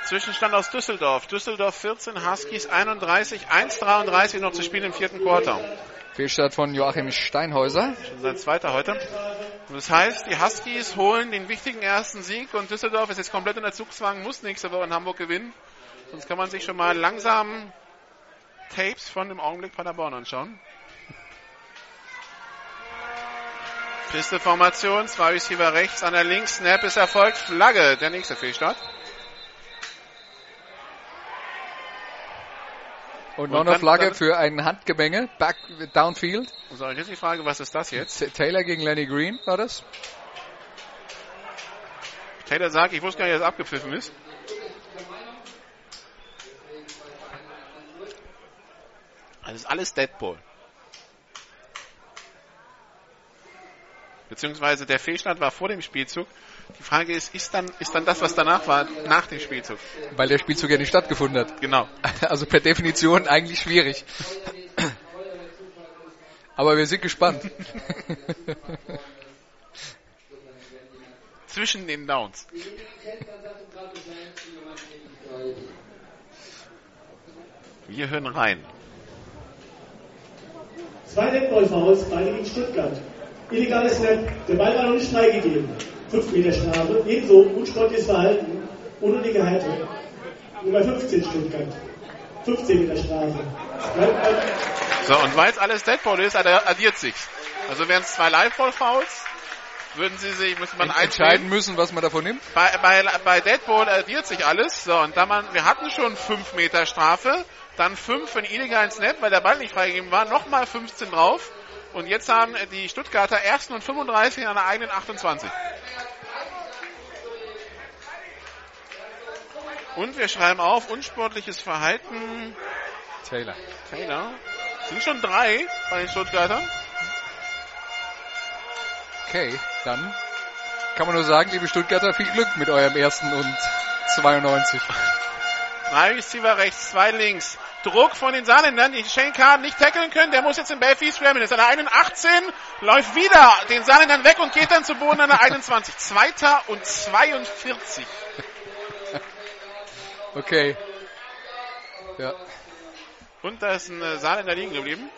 Zwischenstand aus Düsseldorf. Düsseldorf 14, Huskies 31, 1,33 noch zu spielen im vierten Quarter. Fehlstart von Joachim Steinhäuser. Schon sein zweiter heute. Und das heißt, die Huskies holen den wichtigen ersten Sieg und Düsseldorf ist jetzt komplett unter Zugzwang, muss nächste Woche in Hamburg gewinnen. Sonst kann man sich schon mal langsam Tapes von dem Augenblick Paderborn anschauen. Pisteformation, zwei Receiver rechts, einer links, Snap ist erfolgt, Flagge, der nächste Fehlstart. Und noch Und eine dann- Flagge für ein Handgemenge, back, downfield. So, jetzt die Frage, was ist das jetzt? Taylor gegen Lenny Green war das. Taylor sagt, ich wusste gar nicht, dass es abgepfiffen ist. Also ist alles Deadball. Beziehungsweise der Fehlstart war vor dem Spielzug. Die Frage ist, ist dann, ist dann das, was danach war, nach dem Spielzug? Weil der Spielzug ja nicht stattgefunden hat. Genau. Also per Definition eigentlich schwierig. Aber wir sind gespannt. Zwischen den Downs. Wir hören rein. Zwei Netball-Fouls, beide gegen Stuttgart. Illegales Snap, der Ball war noch nicht freigegeben. 5 Meter Strafe, ebenso unsportliches Verhalten, unnötige Haltung. Nummer 15 Stuttgart. 15 Meter Strafe. So, und weil es alles Deadball ist, addiert sich's. Also wären es zwei Live-Ball-Fouls, würden sie sich, müsste man Entscheiden müssen, was man davon nimmt. Bei, bei, bei Deadball addiert sich alles. So, und da man, wir hatten schon 5 Meter Strafe, dann 5 für einen illegalen Snap, weil der Ball nicht freigegeben war, nochmal 15 drauf. Und jetzt haben die Stuttgarter ersten und 35 in einer eigenen 28. Und wir schreiben auf, unsportliches Verhalten Taylor. Taylor. Sind schon drei bei den Stuttgartern. Okay, dann kann man nur sagen, liebe Stuttgarter, viel Glück mit eurem ersten und 92. Drei Receiver rechts, zwei links. Druck von den Saarländern, die Shane Carr nicht tackeln können. Der muss jetzt im Belfie scrammen. Ist an der 81, läuft wieder den Saarländern weg und geht dann zu Boden an der 21. Zweiter und 42. Okay. Ja. Und da ist ein äh, Saarländer liegen geblieben.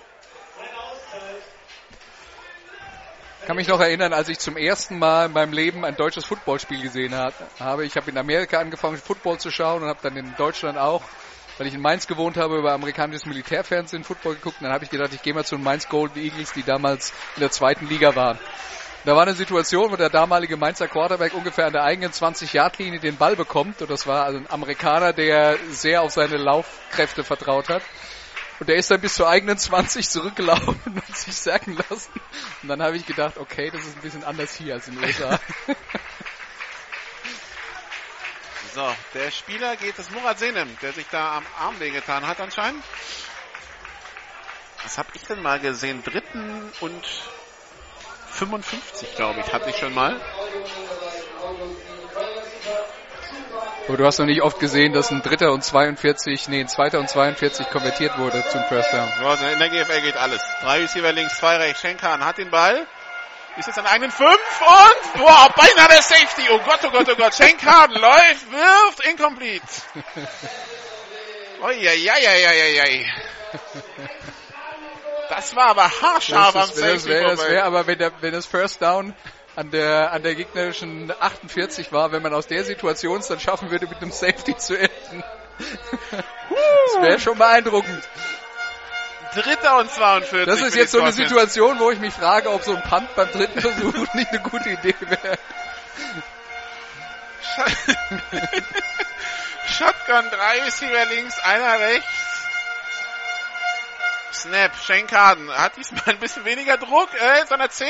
Kann mich noch erinnern, als ich zum ersten Mal in meinem Leben ein deutsches Footballspiel gesehen habe. Ich habe in Amerika angefangen, Football zu schauen und habe dann in Deutschland auch, weil ich in Mainz gewohnt habe, über amerikanisches Militärfernsehen Football geguckt. Und dann habe ich gedacht, ich gehe mal zu den Mainz Golden Eagles, die damals in der zweiten Liga waren. Da war eine Situation, wo der damalige Mainzer Quarterback ungefähr an der eigenen 20-Yard-Linie den Ball bekommt. Und das war also ein Amerikaner, der sehr auf seine Laufkräfte vertraut hat. Und der ist dann bis zur eigenen 20 zurückgelaufen und sich sacken lassen. Und dann habe ich gedacht, okay, das ist ein bisschen anders hier als in USA. So, der Spieler geht, ist Murat Senem, der sich da am Arm wehgetan hat anscheinend. Was habe ich denn mal gesehen? Dritten und 55, glaube ich, hatte ich schon mal. Aber du hast noch nicht oft gesehen, dass ein Dritter und 42, nee, ein Zweiter und 42 konvertiert wurde zum First Down. Ja, in der GFL geht alles. Drei Receiver links, zwei rechts. Schenkan hat den Ball. Ist jetzt an einen fünf und boah, beinahe der Safety. Oh Gott, oh Gott, oh Gott. Schenkan läuft, wirft, incomplete. Uiuiuiuiui. Das war aber haarscharf am das Safety wäre, das wäre aber, wenn, der, wenn das First Down an der, an der gegnerischen 48 war, wenn man aus der Situation es dann schaffen würde, mit einem Safety zu enden. Das wäre schon beeindruckend. Dritter und 42. Das ist jetzt so eine. Situation, wo ich mich frage, ob so ein Punt beim dritten Versuch nicht eine gute Idee wäre. Shotgun, drei Receiver links, einer rechts. Snap, Schenkaden hat diesmal ein bisschen weniger Druck, äh, sondern 10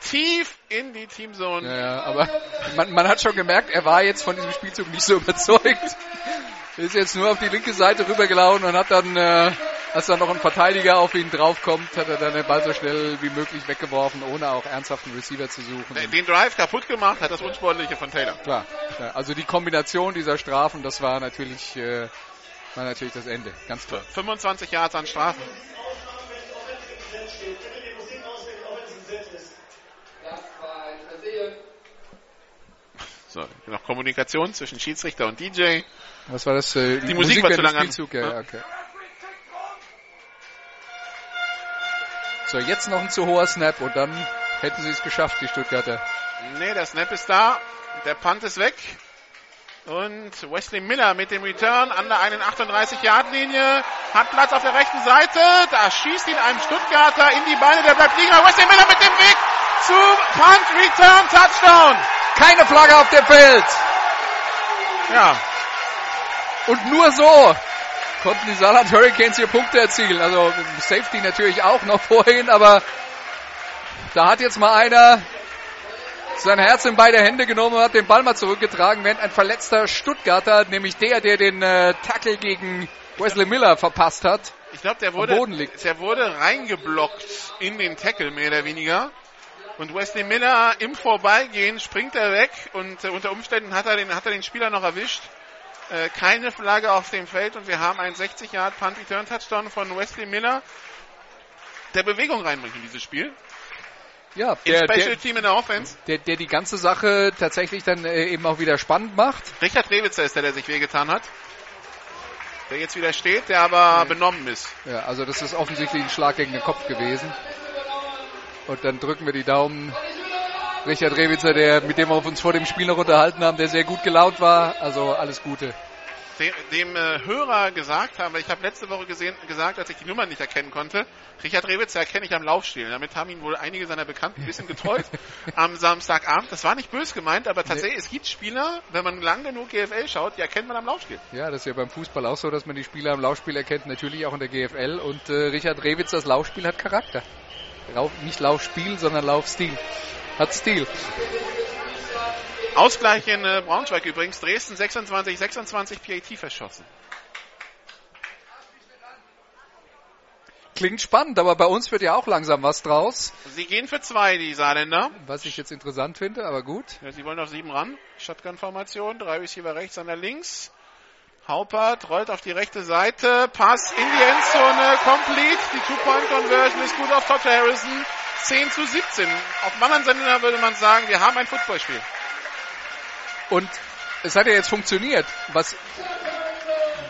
tief in die Teamzone. Ja, ja, aber man, man hat schon gemerkt, er war jetzt von diesem Spielzug nicht so überzeugt. Ist jetzt nur auf die linke Seite rübergelaufen und hat dann, äh, als dann noch ein Verteidiger auf ihn draufkommt, hat er dann den Ball so schnell wie möglich weggeworfen, ohne auch ernsthaften Receiver zu suchen. Den- Den Drive kaputt gemacht hat das Unsportliche von Taylor. Klar, also die Kombination dieser Strafen, das war natürlich, äh, war natürlich das Ende. Ganz klar. 25 Yards an Strafen. So, noch Kommunikation zwischen Schiedsrichter und DJ. Was war das? Äh, Die Musik war zu lang an. Ja. ja, okay. So, jetzt noch ein zu hoher Snap und dann hätten sie es geschafft, die Stuttgarter. Nee, der Snap ist da. Der Punt ist weg. Und Wesley Miller mit dem Return an der 31-Yard-Linie. Hat Platz auf der rechten Seite. Da schießt ihn einem Stuttgarter in die Beine. Der bleibt liegen. Wesley Miller mit dem Weg zum Punt, Return, Touchdown. Keine Flagge auf dem Feld! Ja, Und nur so konnten die Saarland Hurricanes hier Punkte erzielen. Also Safety natürlich auch noch vorhin, aber da hat jetzt mal einer sein Herz in beide Hände genommen und hat den Ball mal zurückgetragen, während ein verletzter Stuttgarter, nämlich der, der den äh, Tackle gegen Wesley Miller verpasst hat, ich glaube, der wurde, Boden liegt. der wurde reingeblockt in den Tackle, mehr oder weniger. Und Wesley Miller im Vorbeigehen springt er weg und äh, unter Umständen hat er den, hat er den Spieler noch erwischt. Äh, keine Flagge auf dem Feld und wir haben einen 60 Yard Punt Return Touchdown von Wesley Miller, der Bewegung reinbringt in dieses Spiel. Ja, Im der, Special der, Team in der Offense. der, der die ganze Sache tatsächlich dann äh, eben auch wieder spannend macht. Richard Rewitzer ist der, der sich wehgetan hat. Der jetzt wieder steht, der aber benommen ist. Ja, also das ist offensichtlich ein Schlag gegen den Kopf gewesen. Und dann drücken wir die Daumen. Richard Rewitzer, der, mit dem wir uns vor dem Spiel noch unterhalten haben, der sehr gut gelaunt war. Also alles Gute. Dem, äh, Hörer gesagt haben, weil ich habe letzte Woche gesehen, gesagt, als ich die Nummer nicht erkennen konnte, Richard Rewitzer erkenne ich am Laufstil. Damit haben ihn wohl einige seiner Bekannten ein bisschen getreut am Samstagabend. Das war nicht böse gemeint, aber tatsächlich, es gibt Spieler, wenn man lang genug GFL schaut, die erkennt man am Laufstil. Ja, das ist ja beim Fußball auch so, dass man die Spieler im Laufspiel erkennt, natürlich auch in der GFL. Und äh, Richard Rewitzers Laufspiel hat Charakter. Lauf, nicht Laufspiel, sondern Laufstil. Hat Stil. Ausgleich in äh, Braunschweig übrigens. Dresden 26, 26 PAT verschossen. Klingt spannend, aber bei uns wird ja auch langsam was draus. Sie gehen für zwei, die Saarländer. Was ich jetzt interessant finde, aber gut. Ja, sie wollen auf sieben ran. Shotgun-Formation, drei Receiver rechts, einer links. Haupert rollt auf die rechte Seite, Pass in die Endzone, complete. Die Two-Point-Conversion ist gut auf Todd Harrison. 10 zu 17. Auf dem anderen Sender würde man sagen, wir haben ein Footballspiel. Und es hat ja jetzt funktioniert. Was,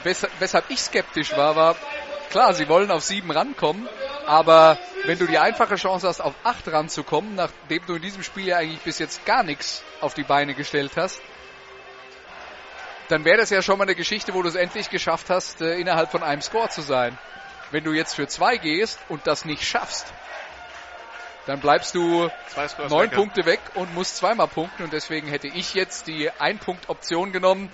wes weshalb ich skeptisch war, war, klar, sie wollen auf sieben rankommen, aber wenn du die einfache Chance hast, auf acht ranzukommen, nachdem du in diesem Spiel ja eigentlich bis jetzt gar nichts auf die Beine gestellt hast, dann wäre das ja schon mal eine Geschichte, wo du es endlich geschafft hast, äh, innerhalb von einem Score zu sein. Wenn du jetzt für zwei gehst und das nicht schaffst, dann bleibst du neun. Punkte weg und musst zweimal punkten und deswegen hätte ich jetzt die Ein-Punkt-Option genommen.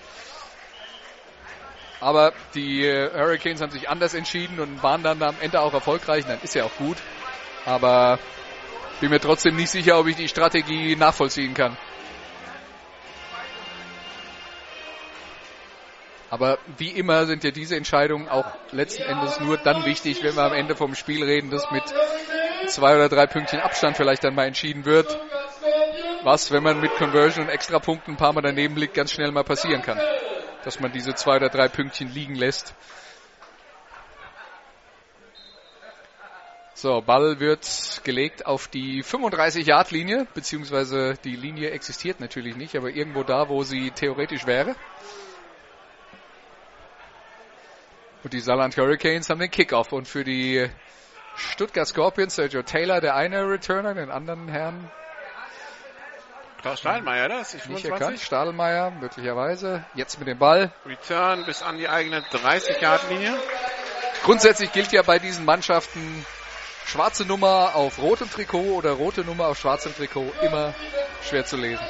Aber die äh, Hurricanes haben sich anders entschieden und waren dann am Ende auch erfolgreich. Dann ist ja auch gut. Aber bin mir trotzdem nicht sicher, ob ich die Strategie nachvollziehen kann. Aber wie immer sind ja diese Entscheidungen auch letzten Endes nur dann wichtig, wenn wir am Ende vom Spiel reden, das mit zwei oder drei Pünktchen Abstand vielleicht dann mal entschieden wird. Was, wenn man mit Conversion und Extrapunkten ein paar Mal daneben liegt, ganz schnell mal passieren kann. Dass man diese zwei oder drei Pünktchen liegen lässt. So, Ball wird gelegt auf die 35-Yard-Linie, beziehungsweise die Linie existiert natürlich nicht, aber irgendwo da, wo sie theoretisch wäre. Und die Saarland Hurricanes haben den Kickoff und für die Stuttgart Scorpions, Sergio Taylor, der eine Returner, den anderen Herrn Klaus Steinmeier, das ist nicht erkannt. 25. Stadelmeier, möglicherweise. Jetzt mit dem Ball. Return bis an die eigene 30-Yard-Linie. Grundsätzlich gilt ja bei diesen Mannschaften schwarze Nummer auf rotem Trikot oder rote Nummer auf schwarzem Trikot immer schwer zu lesen.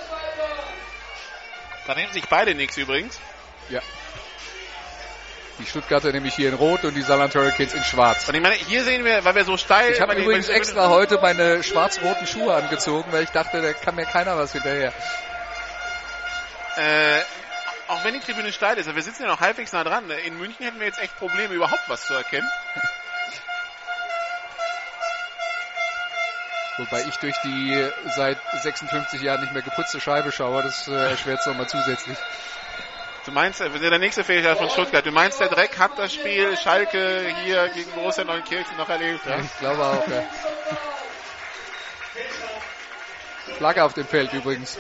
Da nehmen sich beide nichts übrigens. Ja. Die Stuttgarter nämlich hier in Rot und die Saarland Hurricanes in Schwarz. Und ich meine, hier sehen wir, weil wir so steil... Ich habe übrigens extra heute meine schwarz-roten Schuhe angezogen, weil ich dachte, da kann mir keiner was hinterher. Äh, auch wenn die Tribüne steil ist, aber wir sitzen ja noch halbwegs nah dran. In München hätten wir jetzt echt Probleme, überhaupt was zu erkennen. Wobei ich durch die seit 56 Jahren nicht mehr geputzte Scheibe schaue, das äh, erschwert es nochmal zusätzlich. Du meinst, äh, der nächste Fehler von Stuttgart, du meinst, der Dreck hat das Spiel Schalke hier gegen Borussia Neunkirchen noch erlebt, ja? Ich glaube auch, ja. Flagge auf dem Feld übrigens.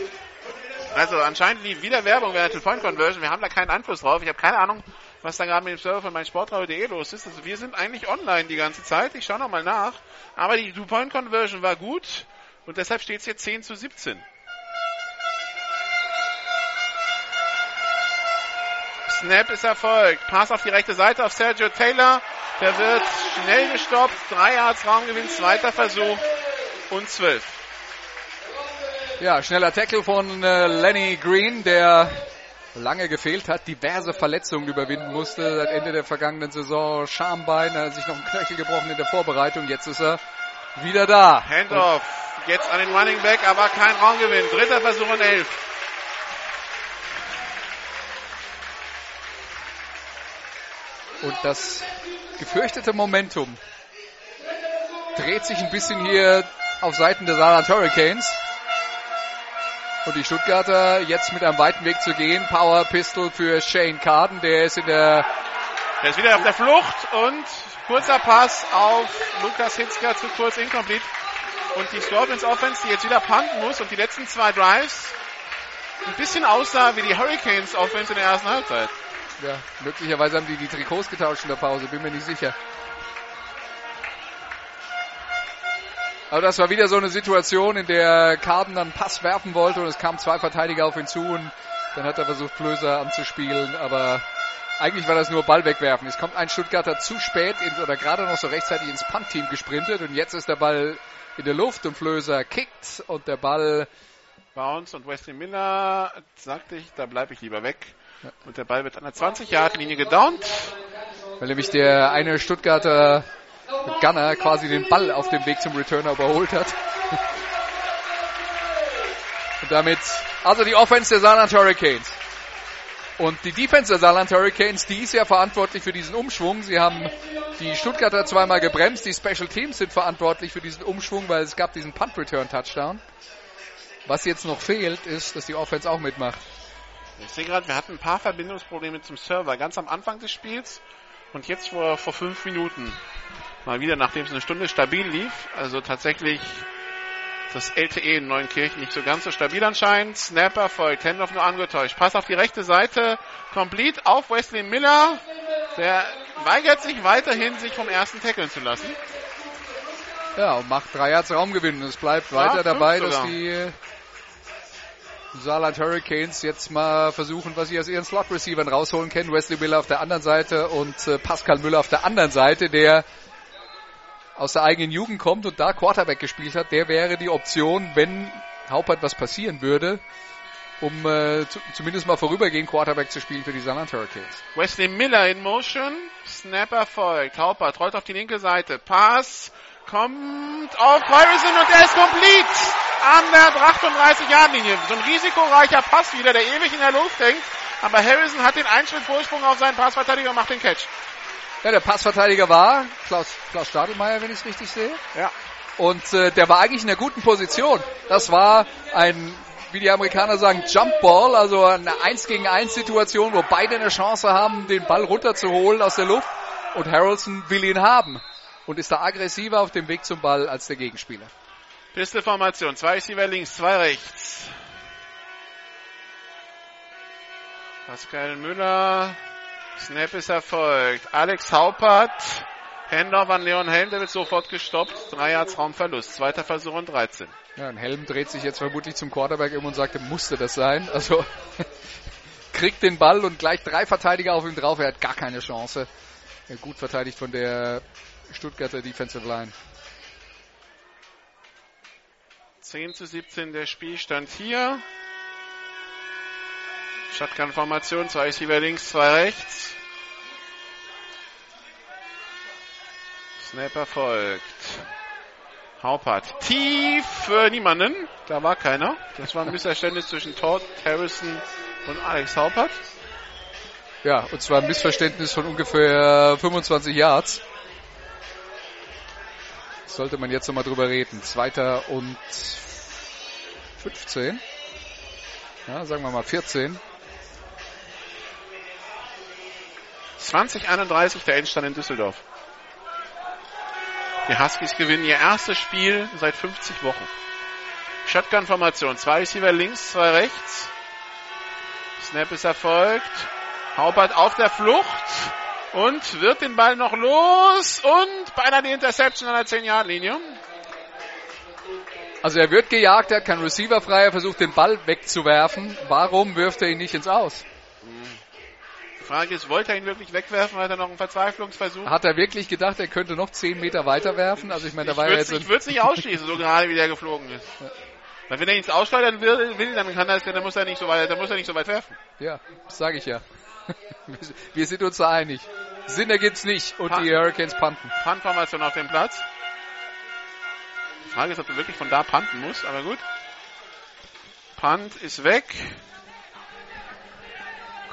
Also anscheinend lief wieder Werbung während der Two-Point-Conversion. Wir haben da keinen Einfluss drauf. Ich habe keine Ahnung, was da gerade mit dem Server von meinsportradio.de los ist. Also wir sind eigentlich online die ganze Zeit. Ich schaue nochmal nach. Aber die Two-Point-Conversion war gut und deshalb steht es jetzt 10 zu 17. Snap ist erfolgt. Pass auf die rechte Seite auf Sergio Taylor. Der wird schnell gestoppt. Drei Yards Raumgewinn, zweiter Versuch und 12. Ja, schneller Tackle von äh, Lenny Green, der lange gefehlt hat, diverse Verletzungen überwinden musste seit Ende der vergangenen Saison. Schambein, er hat sich noch ein Knöchel gebrochen in der Vorbereitung. Jetzt ist er wieder da. Handoff. Jetzt an den Running Back, aber kein Raumgewinn. Dritter Versuch und 11. Und das gefürchtete Momentum dreht sich ein bisschen hier auf Seiten der Saarland Hurricanes. Und die Stuttgarter jetzt mit einem weiten Weg zu gehen. Power Pistol für Shane Carden, der ist in der Der ist wieder auf der Flucht und kurzer Pass auf Lukas Hitzker zu kurz incomplete. Und die Scorpions Offense, die jetzt wieder punten muss und die letzten zwei Drives ein bisschen aussah wie die Hurricanes Offense in der ersten Halbzeit. Ja, möglicherweise haben die die Trikots getauscht in der Pause, bin mir nicht sicher. Aber das war wieder so eine Situation, in der Carden dann Pass werfen wollte und es kamen zwei Verteidiger auf ihn zu und dann hat er versucht, Flöser anzuspielen, aber eigentlich war das nur Ball wegwerfen. Es kommt ein Stuttgarter zu spät ins, oder gerade noch so rechtzeitig ins Punt-Team gesprintet und jetzt ist der Ball in der Luft und Flöser kickt und der Ball Bounce und Wesley Miller sagte ich, da bleibe ich lieber weg. Und der Ball wird an der 20-Yard-Linie gedownt. weil nämlich der eine Stuttgarter Gunner quasi den Ball auf dem Weg zum Returner überholt hat. Und damit, also die Offense der Saarland Hurricanes. Und die Defense der Saarland Hurricanes, die ist ja verantwortlich für diesen Umschwung. Sie haben die Stuttgarter zweimal gebremst. Die Special Teams sind verantwortlich für diesen Umschwung, weil es gab diesen Punt Return Touchdown. Was jetzt noch fehlt, ist, dass die Offense auch mitmacht. Ich sehe gerade, wir hatten ein paar Verbindungsprobleme zum Server ganz am Anfang des Spiels und jetzt vor, vor fünf Minuten mal wieder, nachdem es eine Stunde stabil lief. Also tatsächlich das LTE in Neunkirchen nicht so ganz so stabil anscheinend. Snapper folgt, Handoff nur angetäuscht. Pass auf die rechte Seite, complete auf Wesley Miller. Der weigert sich weiterhin, sich vom ersten tackeln zu lassen. Ja, und macht drei Yards Raumgewinn. Es bleibt Ja, weiter dabei, dass sogar. die Saarland Hurricanes jetzt mal versuchen, was sie aus ihren Slot-Receivern rausholen können. Wesley Miller auf der anderen Seite und äh, Pascal Müller auf der anderen Seite, der aus der eigenen Jugend kommt und da Quarterback gespielt hat. Der wäre die Option, wenn Haupert was passieren würde, um äh, zu, zumindest mal vorübergehend Quarterback zu spielen für die Saarland Hurricanes. Wesley Miller in Motion. Snapper folgt. Haupert rollt auf die linke Seite. Pass kommt auf Harrison und der ist complete an der 38-Yard-Linie. So ein risikoreicher Pass wieder, der ewig in der Luft hängt. Aber Harrison hat den Einschritt Vorsprung auf seinen Passverteidiger und macht den Catch. Ja, der Passverteidiger war Klaus, Klaus Stadelmeier, wenn ich es richtig sehe. Ja. Und äh, der war eigentlich in einer guten Position. Das war ein, wie die Amerikaner sagen, Jump Ball, also eine 1 gegen 1 Situation, wo beide eine Chance haben, den Ball runterzuholen aus der Luft. Und Harrelson will ihn haben und ist da aggressiver auf dem Weg zum Ball als der Gegenspieler. Pistolformation. Zwei Receiver links, zwei rechts. Pascal Müller. Snap ist erfolgt. Alex Haupert. Handoff an Leon Helm, der wird sofort gestoppt. Drei Yards Raumverlust. Zweiter Versuch und 13. Ja, und Helm dreht sich jetzt vermutlich zum Quarterback um und sagt, musste das sein. Also kriegt den Ball und gleich drei Verteidiger auf ihm drauf. Er hat gar keine Chance. Gut verteidigt von der Stuttgarter Defensive Line. 10 zu 17 der Spielstand hier. Shotgun-Formation, zwei Receiver links, zwei rechts. Snap erfolgt. Haupert tief für niemanden. Da war keiner. Das war ein Missverständnis zwischen Todd Harrison und Alex Haupert. Ja, und zwar ein Missverständnis von ungefähr 25 Yards. Sollte man jetzt nochmal drüber reden. Zweiter und 15. Ja, sagen wir mal 14. 2031 der Endstand in Düsseldorf. Die Huskies gewinnen ihr erstes Spiel seit 50 Wochen. Shotgun-Formation. Zwei Receiver links, zwei rechts. Snap ist erfolgt. Haupert auf der Flucht und wird den Ball noch los und beinahe die Interception an der 10-Yard-Linie. Also er wird gejagt, er hat keinen Receiver frei, er versucht den Ball wegzuwerfen. Warum wirft er ihn nicht ins Aus? Die Frage ist, wollte er ihn wirklich wegwerfen? Hat er noch einen Verzweiflungsversuch? Hat er wirklich gedacht, er könnte noch 10 Meter weiter werfen? Also ich meine, da ich war ja würde jetzt... ich würd's nicht ausschließen, so gerade wie der geflogen ist. Weil wenn er ihn ins Ausschleudern will, will, dann kann er es, dann muss er nicht so weit, dann muss er nicht so weit werfen. Ja, das sage ich ja. Wir sind uns da einig. Sinn ergibt's nicht und die Hurricanes panten. Punt-Formation auf dem Platz. Die Frage ist, ob du wirklich von da panten musst, aber gut. Punt ist weg.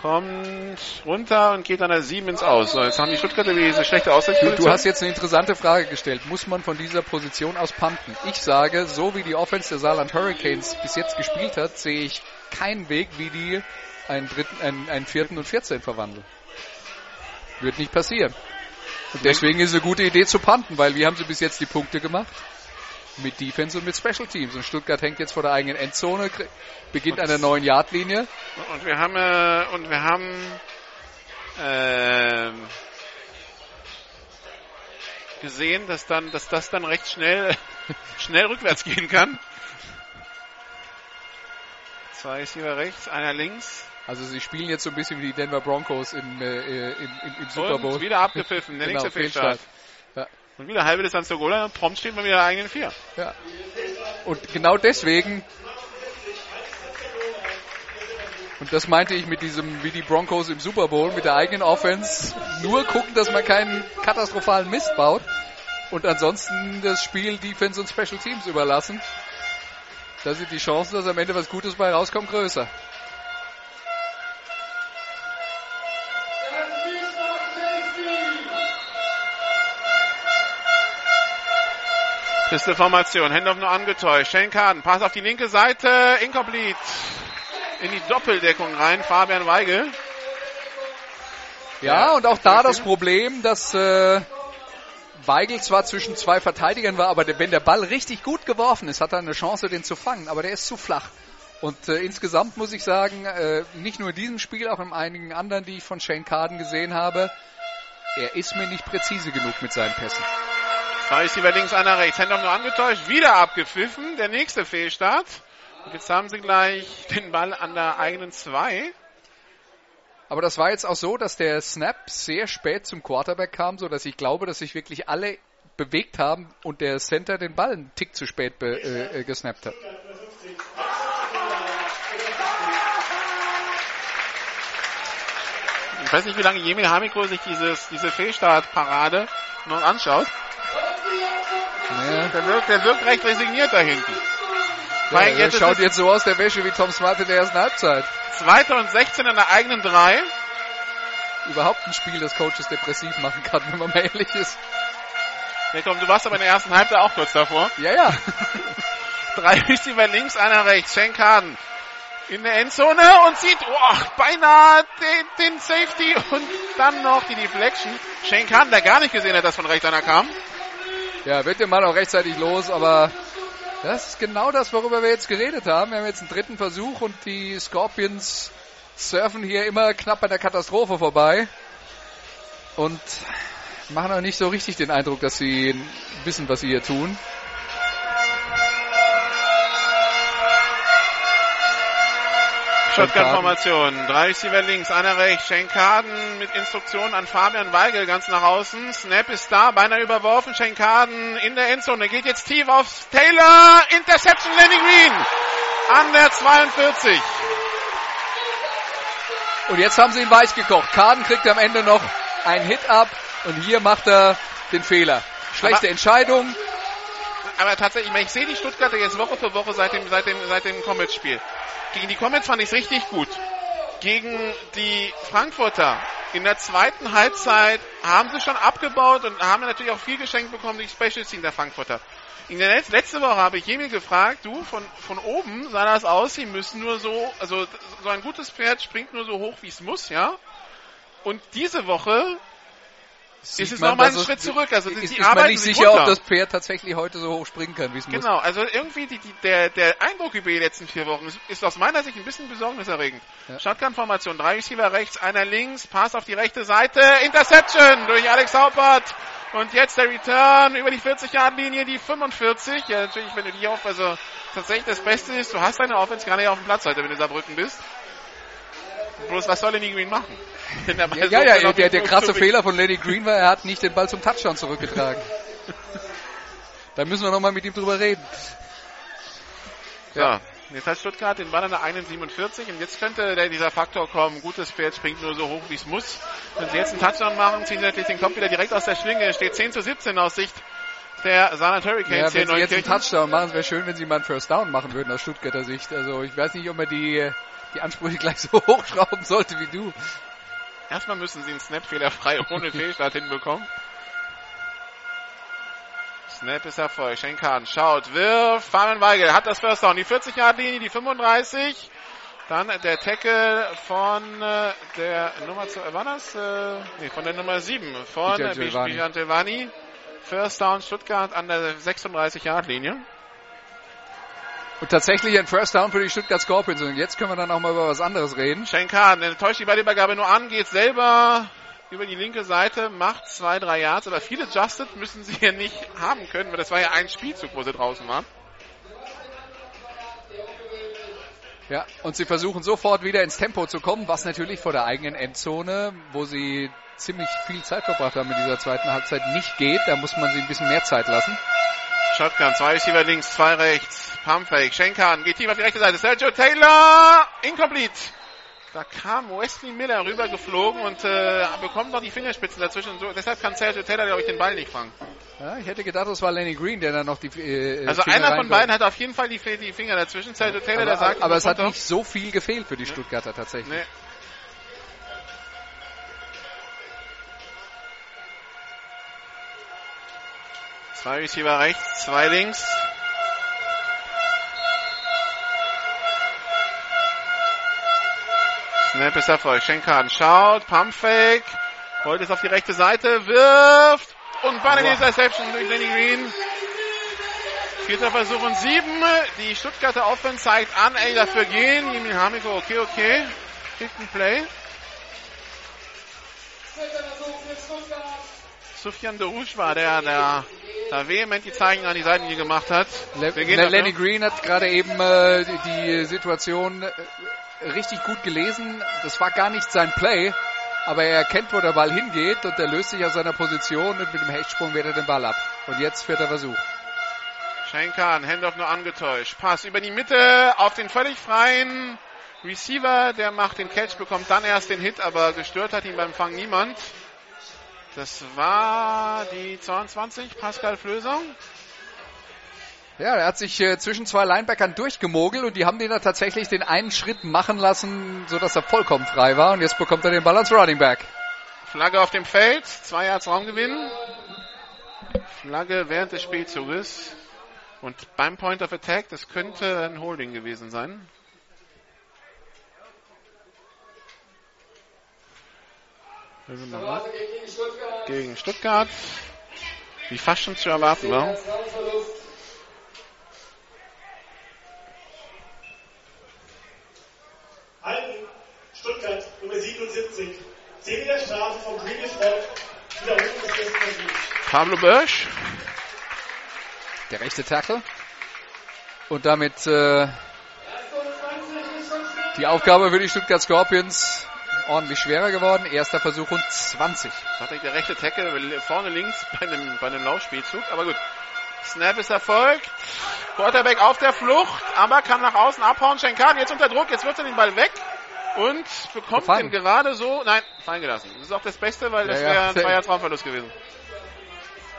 Kommt runter und geht an der 7 ins Aus. So, jetzt haben die Stuttgarter diese schlechte Du, Ausweichposition. du hast jetzt eine interessante Frage gestellt. Muss man von dieser Position aus panten? Ich sage, so wie die Offense der Saarland Hurricanes bis jetzt gespielt hat, sehe ich keinen Weg, wie die einen dritten, einen, einen vierten und 14 verwandeln. Wird nicht passieren. Und deswegen ist es eine gute Idee zu panten, weil wie haben sie bis jetzt die Punkte gemacht? Mit Defense und mit Special Teams. Und Stuttgart hängt jetzt vor der eigenen Endzone, beginnt an der neuen Yardlinie. Und wir haben, äh, und wir haben, ähm, gesehen, dass dann, dass das dann recht schnell, schnell rückwärts gehen kann. Zwei ist hier rechts, einer links. Also sie spielen jetzt so ein bisschen wie die Denver Broncos im, äh, im, im, im Super Bowl. Und wieder abgepfiffen, der Genau, nächste Fehlstart. Ja. Und wieder halbe Distanz zur Goal, und prompt steht man wieder eigenen vier. Ja. Und genau deswegen, und das meinte ich mit diesem, wie die Broncos im Super Bowl, mit der eigenen Offense, nur gucken, dass man keinen katastrophalen Mist baut und ansonsten das Spiel Defense und Special Teams überlassen. Da sind die Chancen, dass am Ende was Gutes bei rauskommt, größer. Pistol-Formation, Handoff nur angetäuscht. Shane Carden, Pass auf die linke Seite, incomplete. In die Doppeldeckung rein, Fabian Weigel. Ja, und auch da das Problem, dass äh, Weigel zwar zwischen zwei Verteidigern war, aber der, wenn der Ball richtig gut geworfen ist, hat er eine Chance, den zu fangen, aber der ist zu flach. Und äh, insgesamt muss ich sagen, äh, nicht nur in diesem Spiel, auch in einigen anderen, die ich von Shane Carden gesehen habe, er ist mir nicht präzise genug mit seinen Pässen. Zwei ist über links, einer rechts. Handoff nur angetäuscht, wieder abgepfiffen. Der nächste Fehlstart. Und jetzt haben sie gleich den Ball an der eigenen zwei. Aber das war jetzt auch so, dass der Snap sehr spät zum Quarterback kam, so dass ich glaube, dass sich wirklich alle bewegt haben und der Center den Ball einen Tick zu spät be, äh, äh, gesnappt hat. Ich weiß nicht, wie lange Jemil Hamiko sich dieses, diese Fehlstartparade noch anschaut. Der wirkt, der wirkt recht resigniert da hinten. Ja, der jetzt ist schaut jetzt so aus der Wäsche wie Tom Smart in der ersten Halbzeit. Zweiter und 16 an der eigenen drei. Überhaupt ein Spiel, das Coaches depressiv machen kann, wenn man mal ehrlich ist. Ja, komm, du warst aber in der ersten Halbzeit auch kurz davor. Ja, ja. Drei Receiver links, einer rechts. Schenkaden in der Endzone und sieht oh, beinahe den, den Safety und dann noch die Deflection. Schenkaden, der gar nicht gesehen hat, dass von rechts einer kam. Ja, wird der Mann auch rechtzeitig los, aber das ist genau das, worüber wir jetzt geredet haben. Wir haben jetzt einen dritten Versuch und die Scorpions surfen hier immer knapp bei der Katastrophe vorbei und machen auch nicht so richtig den Eindruck, dass sie wissen, was sie hier tun. Shotgun-Formation. Drei Receiver links, einer rechts. Schenkaden mit Instruktion an Fabian Weigel ganz nach außen. Snap ist da, beinahe überworfen. Schenkaden in der Endzone. Geht jetzt tief auf Taylor. Interception Lenny Green an der 42. Und jetzt haben sie ihn weich gekocht. Kaden kriegt am Ende noch einen Hit ab und hier macht er den Fehler. Schlechte Aber- Entscheidung. Aber tatsächlich, ich, sehe die Stuttgarter jetzt Woche für Woche seit dem, seit dem, seit dem Comets-Spiel. Gegen die Comets fand ich es richtig gut. Gegen die Frankfurter in der zweiten Halbzeit haben sie schon abgebaut und haben natürlich auch viel geschenkt bekommen durch Special Team der Frankfurter. In der Letz- letzte Woche habe ich Jemil gefragt, du, von, von oben sah das aus, sie müssen nur so, also so ein gutes Pferd springt nur so hoch, wie es muss, ja. Und diese Woche Sieht ist es man, nochmal es- Schritt zurück. Also ist, die ist man arbeiten nicht sich sicher, ob runter. das Pferd tatsächlich heute so hoch springen kann, wie es muss. Genau, also irgendwie die, die, der, der Eindruck über die letzten vier Wochen ist, ist aus meiner Sicht ein bisschen besorgniserregend. Ja. Shotgun-Formation, drei Receiver rechts, einer links, Pass auf die rechte Seite, Interception durch Alex Haupert. Und jetzt der Return über die 40-Yard-Linie, die 45. Ja, natürlich, wenn du die auf, also tatsächlich das Beste ist, du hast deine Offense gar nicht auf dem Platz heute, wenn du Saarbrücken bist. Bloß was soll Lenny Green machen? Ja, ja, ja der, der krasse Fehler von Lenny Green war, er hat nicht den Ball zum Touchdown zurückgetragen. da müssen wir nochmal mit ihm drüber reden. Ja. Jetzt hat Stuttgart den Ball an der 1,47 und jetzt könnte dieser Faktor kommen. Gutes Pferd springt nur so hoch, wie es muss. Wenn sie jetzt einen Touchdown machen, ziehen sie natürlich den Kopf wieder direkt aus der Schlinge. Steht 10 zu 17 aus Sicht der Ja, Hurricanes hier wenn sie jetzt einen. Touchdown machen, es wäre schön, wenn sie mal einen First Down machen würden aus Stuttgarter Sicht. Also ich weiß nicht, ob man die, die Ansprüche gleich so hochschrauben sollte wie du. Erstmal müssen sie einen Snap fehlerfrei ohne Fehlstart hinbekommen. Snap ist Erfolg. Schenkan schaut, wirft. Fabian Weigel hat das First Down. Die 40-Yard-Linie, die 35. Dann der Tackle von äh, der Nummer, zu, war das? Äh, nee, von der Nummer 7. Von Bijan. First Down Stuttgart an der 36-Yard-Linie. Und tatsächlich ein First Down für die Stuttgart Scorpions. Und jetzt können wir dann auch mal über was anderes reden. Schenkan äh, täuscht die Ballübergabe nur an, geht selber über die linke Seite, macht zwei, drei Yards, aber viele Justed müssen sie hier nicht haben können, weil das war ja ein Spielzug, wo sie draußen waren. Ja, und sie versuchen sofort wieder ins Tempo zu kommen, was natürlich vor der eigenen Endzone, wo sie ziemlich viel Zeit verbracht haben in dieser zweiten Halbzeit, nicht geht. Da muss man sie ein bisschen mehr Zeit lassen. Shotgun, zwei Receiver links, zwei rechts, Pumpfake, Schenkan, geht tief auf die rechte Seite, Sergio Taylor, incomplete. Da kam Wesley Miller rübergeflogen und äh, bekommt noch die Fingerspitzen dazwischen. So, deshalb kann Sergio Taylor, glaube ich, den Ball nicht fangen. Ja, ich hätte gedacht, das war Lenny Green, der dann noch die äh, Also Finger einer von beiden hat auf jeden Fall die, die Finger dazwischen. Sergio Taylor, der aber, sagt, aber es hat nicht so viel gefehlt für die Stuttgarter tatsächlich. Nee. Zwei Receiver rechts, zwei links. Snap ist Erfolg. Schenkan schaut, Pumpfake, rollt es auf die rechte Seite, wirft und Ball in die Interception durch Lenny Green. Vierter Versuch und sieben. Die Stuttgarter Offense zeigt an, ey, dafür gehen. Jimmy Hamiko, okay, okay. Kick and Play. Sufjan Derouche war der, der da vehement die Zeichen an die Seitenlinie gemacht hat. Le dafür. Lenny Green hat gerade eben äh, die, Situation äh, richtig gut gelesen. Das war gar nicht sein Play, aber er erkennt, wo der Ball hingeht und er löst sich aus seiner Position und mit dem Hechtsprung wehrt er den Ball ab. Und jetzt vierter Versuch. Schenkan, Handoff nur angetäuscht. Pass über die Mitte auf den völlig freien Receiver. Der macht den Catch, bekommt dann erst den Hit, aber gestört hat ihn beim Fang niemand. Das war die 22, Pascal Flöser. Ja, er hat sich äh, zwischen zwei Linebackern durchgemogelt und die haben den da tatsächlich den einen Schritt machen lassen, sodass er vollkommen frei war. Und jetzt bekommt er den Ball als Running Back. Flagge auf dem Feld, zwei Yards Raumgewinn. Flagge während des Spielzuges. Und beim Point of Attack, das könnte ein Holding gewesen sein. Also nochmal. Gegen Stuttgart. Wie fast schon zu erwarten war. Halten, Stuttgart, Nummer 77. 10 Meter Strafe vom Greenish. Pablo Bösch. Der rechte Tackle. Und damit äh, die Aufgabe für die Stuttgart Scorpions ordentlich schwerer geworden. Erster Versuch und 20. Tatsächlich der rechte Tackle vorne links bei einem, bei einem Laufspielzug. Aber gut. Snap ist erfolgt. Quarterback auf der Flucht, aber kann nach außen abhauen. Schenkan jetzt unter Druck. Jetzt wirft er den Ball weg. Und bekommt Gefangen. den gerade so, nein, fallen gelassen. Das ist auch das Beste, weil das Ja, ja. wäre ein zweier Traumverlust gewesen.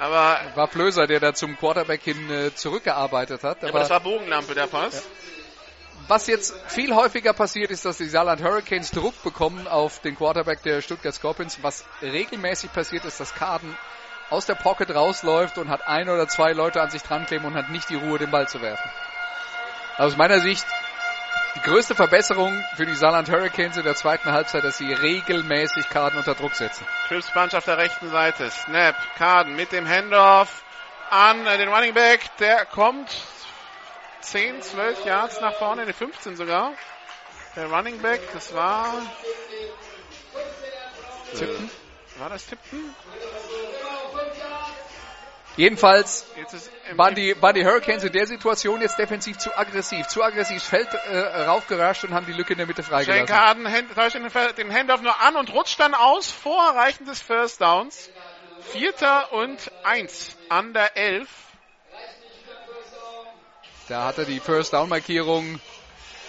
Aber, War Flöser, der da zum Quarterback hin äh, zurückgearbeitet hat. aber Aber das war Bogenlampe, der Pass. Was jetzt viel häufiger passiert, ist, dass die Saarland Hurricanes Druck bekommen auf den Quarterback der Stuttgart Scorpions. Was regelmäßig passiert, ist, dass Kaden aus der Pocket rausläuft und hat ein oder zwei Leute an sich dran kleben und hat nicht die Ruhe, den Ball zu werfen. Aus meiner Sicht die größte Verbesserung für die Saarland Hurricanes in der zweiten Halbzeit, dass sie regelmäßig Kaden unter Druck setzen. Trips Bunch auf der rechten Seite. Snap, Kaden mit dem Handoff an äh, den Running Back. Der kommt 10, 12 Yards nach vorne, ne 15 sogar. Der Running Back, das war... Tipton? War das Tipton? Jedenfalls waren die, waren die Hurricanes in der Situation jetzt defensiv zu aggressiv. Zu aggressiv, Feld äh, raufgerascht und haben die Lücke in der Mitte freigelassen. Hand- täuscht den Handoff nur an und rutscht dann aus vor Erreichen des First Downs. Vierter und eins an der Elf. Da hat er die First Down Markierung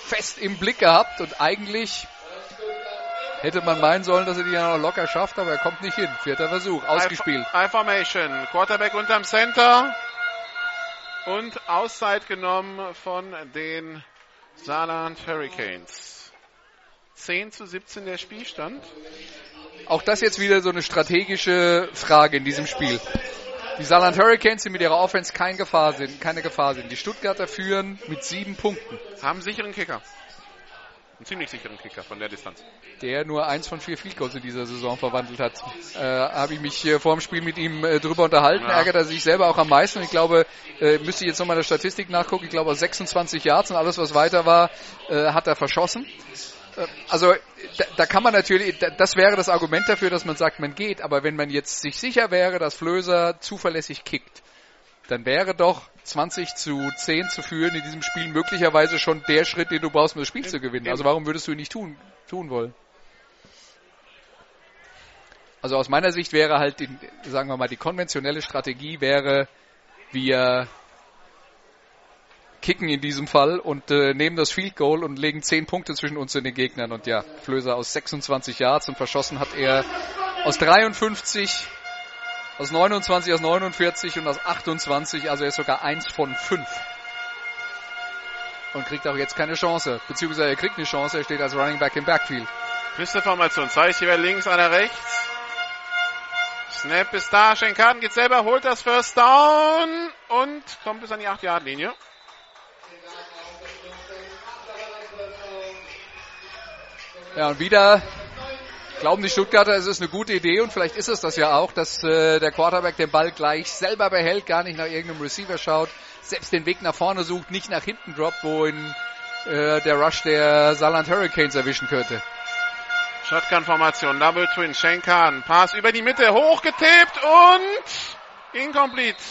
fest im Blick gehabt und eigentlich hätte man meinen sollen, dass er die ja noch locker schafft, aber er kommt nicht hin. Vierter Versuch, ausgespielt. I-Formation. Quarterback unterm Center. Und Auszeit genommen von den Saarland Hurricanes. 10 zu 17 der Spielstand. Auch das jetzt wieder so eine strategische Frage in diesem Spiel. Die Saarland Hurricanes, die mit ihrer Offense kein Gefahr sind, keine Gefahr sind. Die Stuttgarter führen mit sieben Punkten. Haben sicheren Kicker. Einen ziemlich sicheren Kicker von der Distanz. der nur eins von vier Field Goals in dieser Saison verwandelt hat. Äh, Habe ich mich äh, vor dem Spiel mit ihm äh, drüber unterhalten. Ja. Ärgert er sich selber auch am meisten. Ich glaube, äh, müsste ich jetzt nochmal der Statistik nachgucken. Ich glaube, aus 26 Yards und alles, was weiter war, äh, hat er verschossen. Äh, also da, da kann man natürlich, da, das wäre das Argument dafür, dass man sagt, man geht. Aber wenn man jetzt sich sicher wäre, dass Flöser zuverlässig kickt, dann wäre doch 20 zu 10 zu führen in diesem Spiel möglicherweise schon der Schritt, den du brauchst, um das Spiel zu gewinnen. Also warum würdest du ihn nicht tun, tun wollen? Also aus meiner Sicht wäre halt, die, sagen wir mal, die konventionelle Strategie wäre, wir kicken in diesem Fall und äh, nehmen das Field Goal und legen 10 Punkte zwischen uns und den Gegnern. Und ja, Flöser aus 26 Yards und verschossen hat er aus 53 aus 29, aus 49 und aus 28, also er ist sogar eins von fünf. Und kriegt auch jetzt keine Chance. Beziehungsweise er kriegt eine Chance, er steht als Running Back im Backfield. Feste Formation. Zwei Receiver links, einer rechts. Snap ist da. Schenkaden geht selber, holt das First Down und kommt bis an die 8-Yard-Linie. Ja, und wieder glauben die Stuttgarter, es ist eine gute Idee und vielleicht ist es das ja auch, dass äh, der Quarterback den Ball gleich selber behält, gar nicht nach irgendeinem Receiver schaut, selbst den Weg nach vorne sucht, nicht nach hinten droppt, wo ihn äh, der Rush der Saarland Hurricanes erwischen könnte. Shotgun-Formation, Double Twin, Schenkan, Pass über die Mitte, hochgetippt und incomplete.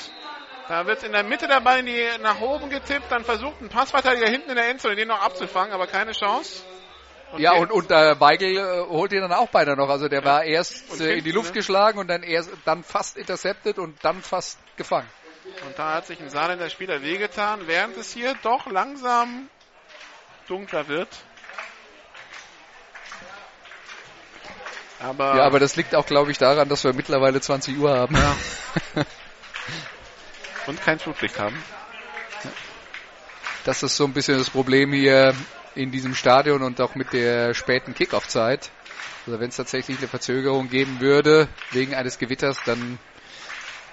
Da wird in der Mitte der Ball in die, nach oben getippt, dann versucht ein Passverteidiger hinten in der Endzone den noch abzufangen, aber keine Chance. Ja, hier- und, und äh, Weigel äh, holt ihn dann auch beinahe noch. Also der war erst Und äh, in die Luft ne? geschlagen und dann erst dann fast intercepted und dann fast gefangen. Und da hat sich ein Saarländer Spieler wehgetan, während es hier doch langsam dunkler wird. Aber, Ja, aber das liegt auch, glaube ich, daran, dass wir mittlerweile 20 Uhr haben. und kein Flutlicht haben. Das ist so ein bisschen das Problem hier in diesem Stadion und auch mit der späten Kickoff-Zeit. Also wenn es tatsächlich eine Verzögerung geben würde wegen eines Gewitters, dann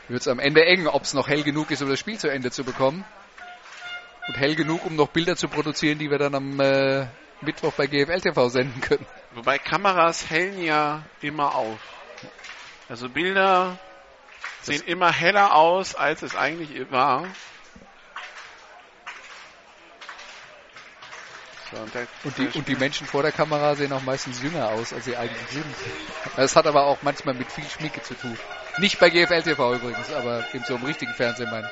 wird es am Ende eng, ob es noch hell genug ist, um das Spiel zu Ende zu bekommen. Und hell genug, um noch Bilder zu produzieren, die wir dann am äh, Mittwoch bei GFL TV senden können. Wobei Kameras hellen ja immer auf. Also Bilder sehen immer heller aus, als es eigentlich war. So, und, Und die, und die Menschen vor der Kamera sehen auch meistens jünger aus, als sie eigentlich sind. Das hat aber auch manchmal mit viel Schminke zu tun. Nicht bei GFL TV übrigens, aber in so einem richtigen Fernsehen mein.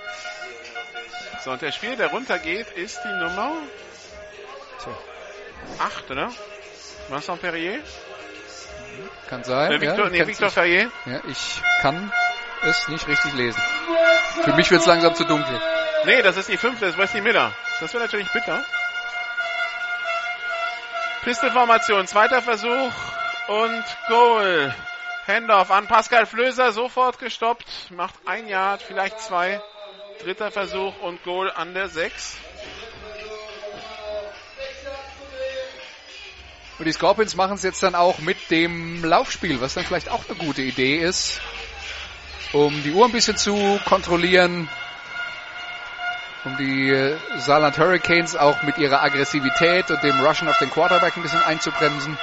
so, und der Spieler, der runtergeht, ist die Nummer Tja, 8, oder? Vincent Perrier? kann sein. Äh, Victor, ja, nee, Victor Perrier. ja, ich kann es nicht richtig lesen. Für mich wird es langsam zu dunkel. Nee, das ist die fünfte, das ist Wesley Miller. Das wäre natürlich bitter. Pistolformation, zweiter Versuch und Goal. Handoff an Pascal Flöser, sofort gestoppt, macht ein Yard, vielleicht zwei. Dritter Versuch und Goal an der 6. Und die Scorpions machen es jetzt dann auch mit dem Laufspiel, was dann vielleicht auch eine gute Idee ist, um die Uhr ein bisschen zu kontrollieren, um die Saarland Hurricanes auch mit ihrer Aggressivität und dem Rushen auf den Quarterback ein bisschen einzubremsen.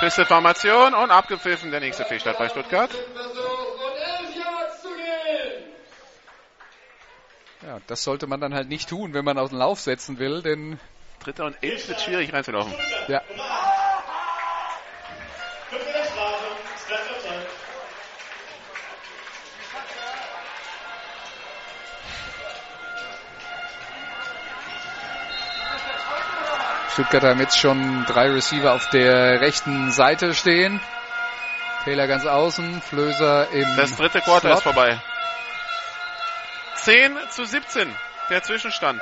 Pistolformation und abgepfiffen der nächste Fehlstart bei Stuttgart. Ja, das sollte man dann halt nicht tun, wenn man auf den Lauf setzen will, denn Dritter und elf wird schwierig reinzulaufen. ja, Stuttgart haben jetzt schon drei Receiver auf der rechten Seite stehen. Taylor ganz außen, Flöser im Das dritte Quarter Slot. ist vorbei. 10 zu 17, der Zwischenstand.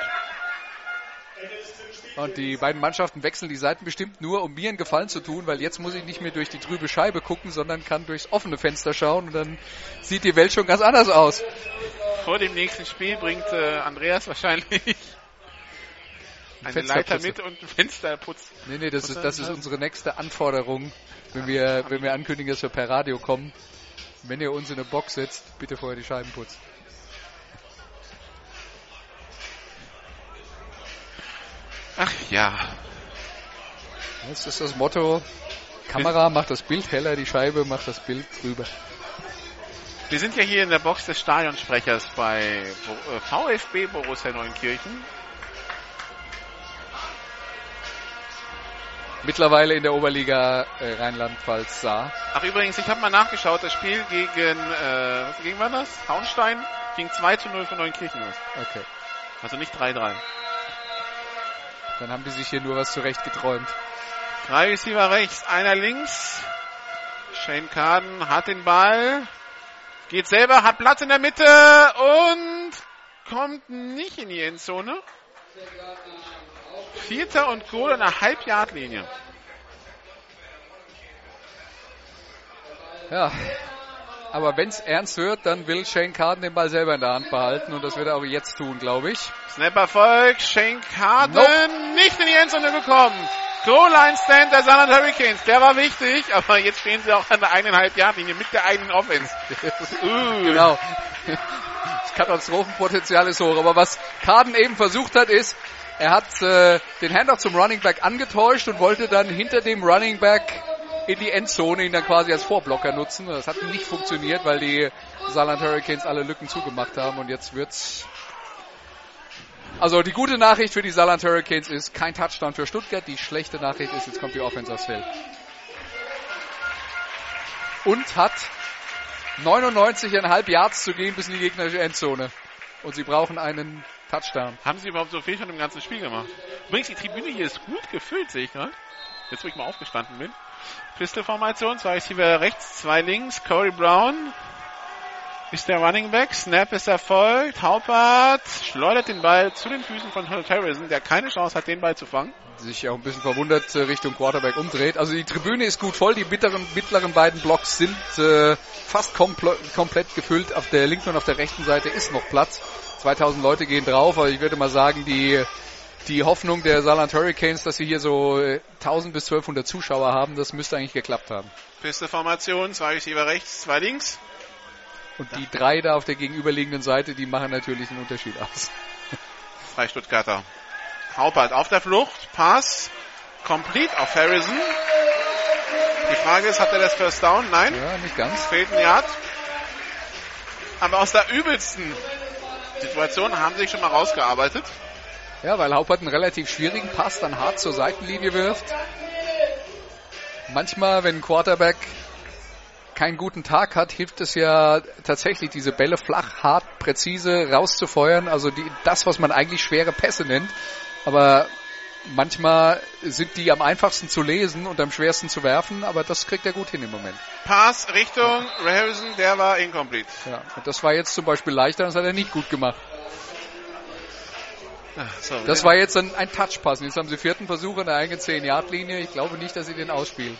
Und die beiden Mannschaften wechseln die Seiten bestimmt nur, um mir einen Gefallen zu tun, weil jetzt muss ich nicht mehr durch die trübe Scheibe gucken, sondern kann durchs offene Fenster schauen und dann sieht die Welt schon ganz anders aus. Vor dem nächsten Spiel bringt äh, Andreas wahrscheinlich eine Fensterputze. Leiter mit und einen Fensterputz. Nee, nee, das ist, das ist unsere nächste Anforderung, wenn wir, wenn wir ankündigen, dass wir per Radio kommen. Wenn ihr uns in eine Box setzt, bitte vorher die Scheiben putzen. Ach ja, Das ist das Motto. Kamera macht das Bild heller, die Scheibe macht das Bild drüber. wir sind ja hier in der Box des Stadionsprechers bei äh, VfB Borussia Neunkirchen. Mittlerweile in der Oberliga äh, Rheinland-Pfalz Saar. Ach übrigens, ich habe mal nachgeschaut, das Spiel gegen, äh, was gegen war das? Hauenstein ging 2 zu 0 für Neunkirchen aus. Okay. Also nicht 3-3. Dann haben die sich hier nur was zurecht geträumt. Drei Receiver rechts, einer links. Shane Carden hat den Ball, geht selber, hat Platz in der Mitte und kommt nicht in die Endzone. Vierter und Goal an der Halbjahrlinie. Ja. Aber wenn's ernst wird, dann will Shane Carden den Ball selber in der Hand behalten und das wird er auch jetzt tun, glaube ich. Snap Erfolg, Shane Carden Nope. nicht in die Endzone gekommen. Goal-Line Stand der Saarland Hurricanes, der war wichtig, aber jetzt stehen sie auch an der eineinhalb Jahrlinie mit der eigenen Offense. Uh. Genau. Das Katastrophenpotenzial ist hoch. Aber was Carden eben versucht hat, ist, er hat äh, den Handoff zum Running Back angetäuscht und wollte dann hinter dem Running Back in die Endzone ihn dann quasi als Vorblocker nutzen. Das hat nicht funktioniert, weil die Saarland Hurricanes alle Lücken zugemacht haben und jetzt wird's also die gute Nachricht für die Saarland Hurricanes ist kein Touchdown für Stuttgart. Die schlechte Nachricht ist, jetzt kommt die Offense aufs Feld. Und hat 99,5 Yards zu gehen bis in die gegnerische Endzone. Und sie brauchen einen Touchdown. Haben sie überhaupt so viel schon im ganzen Spiel gemacht? Übrigens, die Tribüne hier ist gut gefüllt, sehe ich gerade. Jetzt, wo ich mal aufgestanden bin. Pistol-Formation, zwei Receiver rechts, zwei links. Corey Brown ist der Running Back. Snap ist erfolgt. Haupert schleudert den Ball zu den Füßen von Harrison, der keine Chance hat, den Ball zu fangen. Sich auch ein bisschen verwundert äh, Richtung Quarterback umdreht. Also die Tribüne ist gut voll. Die mittleren, mittleren beiden Blocks sind äh, fast kompl komplett gefüllt. Auf der linken und auf der rechten Seite ist noch Platz. 2000 Leute gehen drauf. Aber ich würde mal sagen, die die Hoffnung der Saarland Hurricanes, dass sie hier so äh, 1000 bis 1200 Zuschauer haben, das müsste eigentlich geklappt haben. Pistol-Formation, zwei Receiver rechts, zwei links. Und die drei da auf der gegenüberliegenden Seite, die machen natürlich einen Unterschied aus. Drei Stuttgarter. Haupert auf der Flucht. Pass. Complete auf Harrison. Die Frage ist, hat er das First Down? Nein. Ja, nicht ganz. Fehlt ein Yard. Aber aus der übelsten Situation haben sich schon mal rausgearbeitet. Ja, weil Haupert einen relativ schwierigen Pass dann hart zur Seitenlinie wirft. Manchmal, wenn ein Quarterback keinen guten Tag hat, hilft es ja tatsächlich, diese Bälle flach, hart, präzise rauszufeuern. Also die, das, was man eigentlich schwere Pässe nennt. Aber manchmal sind die am einfachsten zu lesen und am schwersten zu werfen. Aber das kriegt er gut hin im Moment. Pass Richtung Harrison, der war incomplete. Ja, und das war jetzt zum Beispiel leichter, das hat er nicht gut gemacht. So, Das war jetzt ein, ein Touchpass. Jetzt haben sie vierten Versuch in der eigenen 10-Yard-Linie. Ich glaube nicht, dass sie den ausspielen.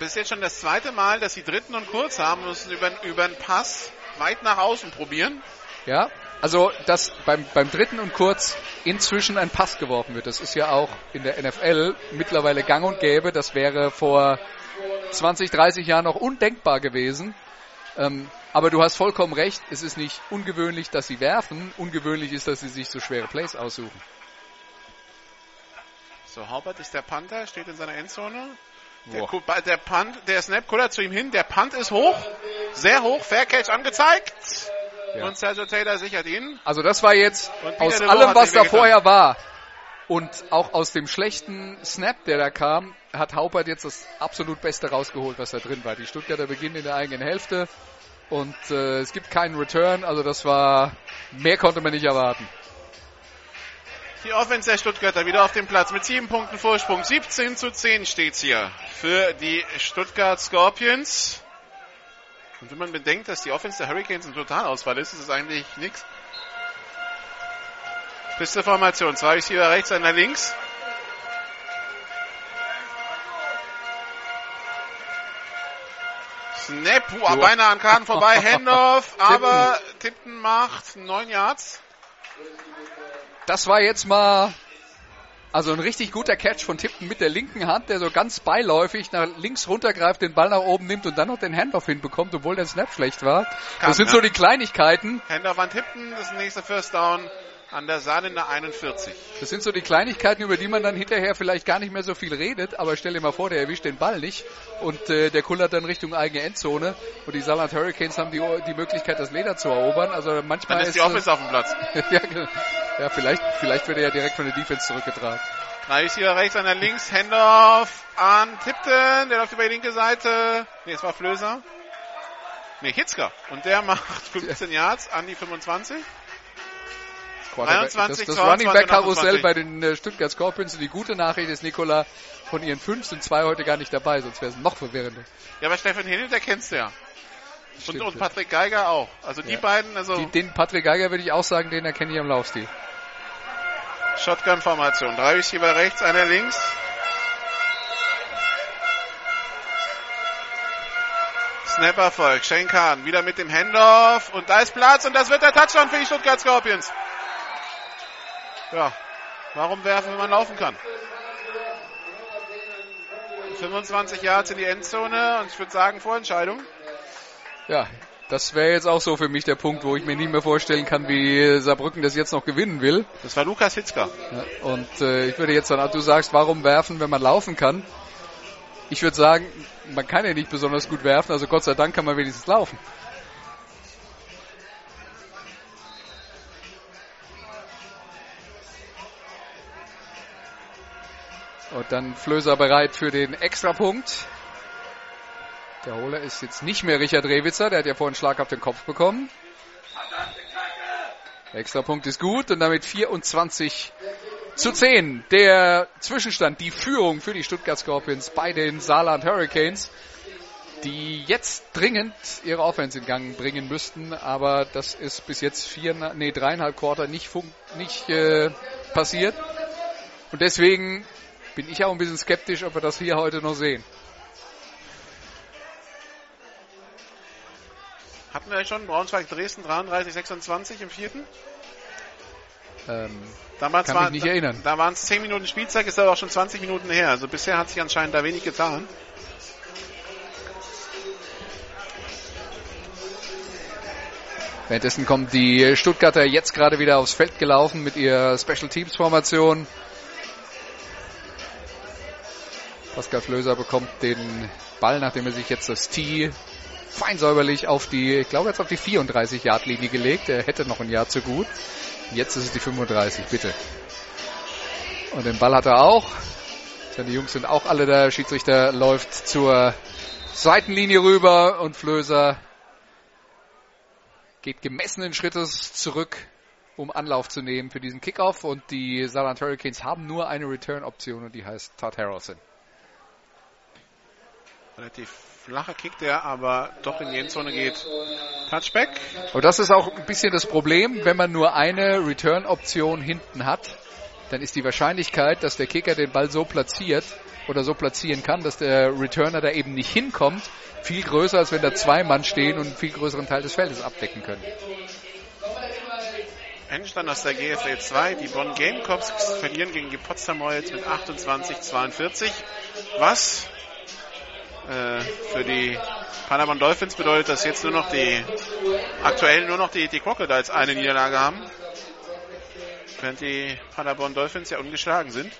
bis jetzt schon das zweite Mal, dass sie dritten und kurz haben, müssen über, über einen Pass weit nach außen probieren. Ja, also dass beim, beim dritten und kurz inzwischen ein Pass geworfen wird. Das ist ja auch in der NFL mittlerweile gang und gäbe. Das wäre vor 20, 30 Jahren noch undenkbar gewesen. Ähm, aber du hast vollkommen recht, es ist nicht ungewöhnlich, dass sie werfen. Ungewöhnlich ist, dass sie sich so schwere Plays aussuchen. So, Haubert ist der Panther, steht in seiner Endzone. Der, der Punt, der Snap kullert zu ihm hin, der Punt ist hoch, sehr hoch, Fair Catch angezeigt. Ja. Und Sergio Taylor sichert ihn. Also das war jetzt aus DeVoe allem, was da vorher war und auch aus dem schlechten Snap, der da kam, hat Haupert jetzt das absolut Beste rausgeholt, was da drin war. Die Stuttgarter beginnen in der eigenen Hälfte und äh, es gibt keinen Return, also das war, mehr konnte man nicht erwarten. Die Offense der Stuttgarter wieder auf dem Platz mit sieben Punkten Vorsprung. 17 zu 10 steht's hier für die Stuttgart Scorpions. Und wenn man bedenkt, dass die Offense der Hurricanes ein Totalausfall ist, ist es eigentlich nichts. Piste Formation. Zwei Receiver rechts, einer links. Snap, uh, beinahe an Karten vorbei. Handoff, aber Tipton macht neun Yards. Das war jetzt mal also ein richtig guter Catch von Tipton mit der linken Hand, der so ganz beiläufig nach links runtergreift, den Ball nach oben nimmt und dann noch den Handoff hinbekommt, obwohl der Snap schlecht war. Kann, das sind ja. so die Kleinigkeiten. Handoff an Tipton, das nächste First Down an der Saarländer 41. Das sind so die Kleinigkeiten, über die man dann hinterher vielleicht gar nicht mehr so viel redet, aber stell dir mal vor, der erwischt den Ball nicht und äh, der kullert dann Richtung eigene Endzone und die Saarland Hurricanes haben die, die Möglichkeit, das Leder zu erobern. Also manchmal Dann ist die es- Offense auf dem Platz. ja, genau. ja, vielleicht, vielleicht wird er ja direkt von der Defense zurückgetragen. Drei ist hier rechts, einer links. Handoff an Tipton. Der läuft über die linke Seite. Nee, es war Flöser. Nee, Hitzker. Und der macht 15 Yards an die 25. Quarterback- 23, das, das Running Back 22, Karussell bei den äh, Stuttgart Scorpions. Und die gute Nachricht ist, Nikola, von ihren fünf sind zwei heute gar nicht dabei, sonst wäre es noch verwirrender. Ja, aber Stefan Hinnel, der kennst du ja. Und, Stimmt, und. Patrick Geiger auch. Also die Ja. beiden, also Die, den Patrick Geiger würde ich auch sagen, den erkenne ich am Laufstil. Shotgun-Formation. Drei Receiver rechts, einer links. Snap-Erfolg. Shane Kahn wieder mit dem Handoff. Und da ist Platz und das wird der Touchdown für die Stuttgart Scorpions. Ja, warum werfen, wenn man laufen kann? 25 Yards in die Endzone und ich würde sagen Vorentscheidung. Ja, das wäre jetzt auch so für mich der Punkt, wo ich mir nicht mehr vorstellen kann, wie Saarbrücken das jetzt noch gewinnen will. Das war Lukas Hitzka. Ja, und äh, ich würde jetzt dann, du sagst, warum werfen, wenn man laufen kann? Ich würde sagen, man kann ja nicht besonders gut werfen, also Gott sei Dank kann man wenigstens laufen. Und dann Flöser bereit für den Extrapunkt. Der Holer ist jetzt nicht mehr Richard Rewitzer, der hat ja vorhin einen Schlag auf den Kopf bekommen. Der Extrapunkt ist gut und damit 24 zu 10. Der Zwischenstand, die Führung für die Stuttgart Scorpions bei den Saarland Hurricanes, die jetzt dringend ihre Offense in Gang bringen müssten, aber das ist bis jetzt vier, nee, dreieinhalb Quarter nicht, nicht äh, passiert. Und deswegen bin ich auch ein bisschen skeptisch, ob wir das hier heute noch sehen. Hatten wir schon Braunschweig Dresden 33, 26 im vierten? Ähm, Damals Kann war, mich nicht erinnern. Da waren es 10 Minuten Spielzeit, ist aber auch schon 20 Minuten her. Also bisher hat sich anscheinend da wenig getan. Währenddessen kommen die Stuttgarter jetzt gerade wieder aufs Feld gelaufen mit ihrer Special Teams Formation. Pascal Flöser bekommt den Ball, nachdem er sich jetzt das Tee fein säuberlich auf die, ich glaube jetzt auf die 34 Yard Linie gelegt. Er hätte noch ein Jahr zu gut. Jetzt ist es die 35, bitte. Und den Ball hat er auch. Seine Jungs sind auch alle da. Schiedsrichter läuft zur Seitenlinie rüber und Flöser geht gemessenen Schrittes zurück, um Anlauf zu nehmen für diesen Kickoff. Und die Saarland Hurricanes haben nur eine Return-Option und die heißt Todd Harrelson. Relativ flacher Kick, der aber doch in die Endzone geht. Touchback. Und das ist auch ein bisschen das Problem, wenn man nur eine Return-Option hinten hat, dann ist die Wahrscheinlichkeit, dass der Kicker den Ball so platziert oder so platzieren kann, dass der Returner da eben nicht hinkommt, viel größer, als wenn da zwei Mann stehen und einen viel größeren Teil des Feldes abdecken können. Endstand aus der GFL 2. Die Bonn Gamecocks verlieren gegen die Potsdamer jetzt mit 28-42. Was äh, für die Paderborn Dolphins bedeutet, dass jetzt nur noch die, aktuell nur noch die, die Crocodiles eine Niederlage haben. Während die Paderborn Dolphins ja ungeschlagen sind.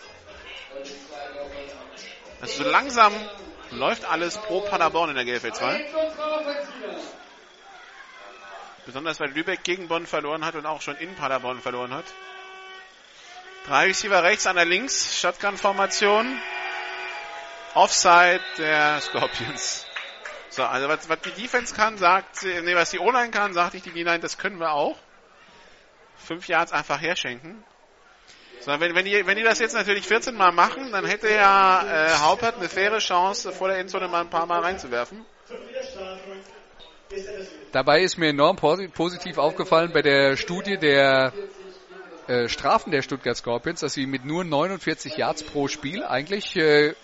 Also so langsam läuft alles pro Paderborn in der GFL 2. Besonders weil Lübeck gegen Bonn verloren hat und auch schon in Paderborn verloren hat. Drei Receiver rechts, einer links. Shotgun-Formation. Offside der Scorpions. So, also was, was die Defense kann, sagt sie, nee, was die O-Line kann, sagt ich die D-Line, das können wir auch. Fünf Yards einfach herschenken. So, wenn, wenn, die, wenn die das jetzt natürlich 14 Mal machen, dann hätte ja äh, Haupert eine faire Chance, vor der Endzone mal ein paar Mal reinzuwerfen. Dabei ist mir enorm positiv aufgefallen bei der Studie der äh, Strafen der Stuttgart Scorpions, dass sie mit nur 49 Yards pro Spiel eigentlich äh,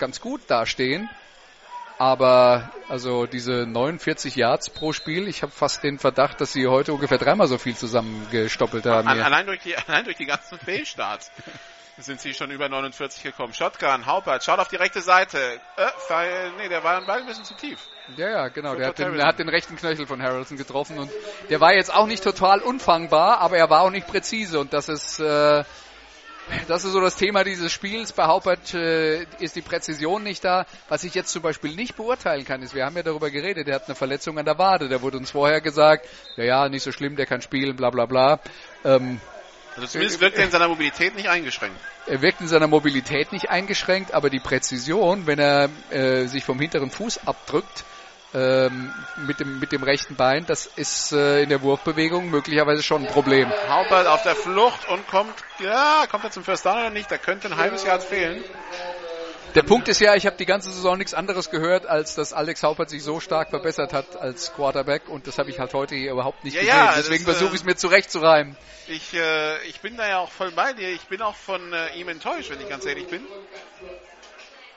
ganz gut dastehen. Aber also diese 49 Yards pro Spiel, ich habe fast den Verdacht, dass sie heute ungefähr dreimal so viel zusammengestoppelt haben. Allein durch die, allein durch die ganzen Fehlstarts sind sie schon über 49 gekommen. Shotgun, Haupert, schaut auf die rechte Seite. Äh, nee, der war ein bisschen zu tief. Ja, ja, genau. Der hat, den, der hat, den, rechten Knöchel von Harrelson getroffen und der war jetzt auch nicht total unfangbar, aber er war auch nicht präzise und das ist äh, das ist so das Thema dieses Spiels. Bei Haupert äh, ist die Präzision nicht da. Was ich jetzt zum Beispiel nicht beurteilen kann, ist, wir haben ja darüber geredet, der hat eine Verletzung an der Wade. Der wurde uns vorher gesagt, ja, ja, nicht so schlimm, der kann spielen, bla bla bla. Ähm, also zumindest wirkt er in seiner Mobilität nicht eingeschränkt. Er wirkt in seiner Mobilität nicht eingeschränkt, aber die Präzision, wenn er äh, sich vom hinteren Fuß abdrückt, ähm, mit, dem, mit dem rechten Bein, das ist äh, in der Wurfbewegung möglicherweise schon ein Problem. Haupert auf der Flucht und kommt, ja, kommt er zum First Down oder nicht? Da könnte ein halbes Jahr fehlen. Der Punkt ist ja, ich habe die ganze Saison nichts anderes gehört, als dass Alex Haupert sich so stark verbessert hat als Quarterback und das habe ich halt heute hier überhaupt nicht ja, gesehen. Ja, Deswegen versuche ich es mir zurechtzureimen. Ich, äh, ich bin da ja auch voll bei dir. Ich bin auch von äh, ihm enttäuscht, wenn ich ganz ehrlich bin.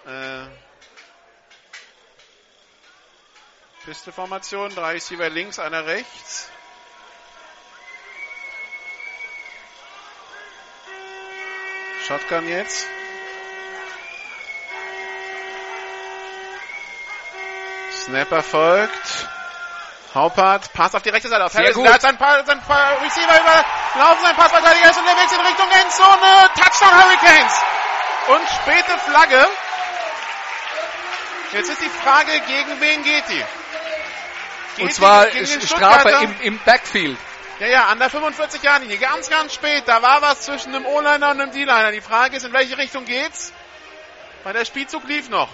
Äh, Pisteformation, drei Receiver links, einer rechts. Shotgun jetzt. Snapper folgt. Haupert, Pass auf die rechte Seite auf Harrison. Der hat sein, pa sein pa Receiver überlaufen, sein Passverteidiger ist unterwegs in Richtung Endzone. Touchdown Hurricanes. Und späte Flagge. Jetzt ist die Frage, gegen wen geht die? Und zwar Strafe im, im Backfield. Ja, ja, an der 45 Jahren Linie. Ganz, ganz spät. Da war was zwischen einem O-Liner und einem D-Liner. Die Frage ist, in welche Richtung geht's? Weil der Spielzug lief noch.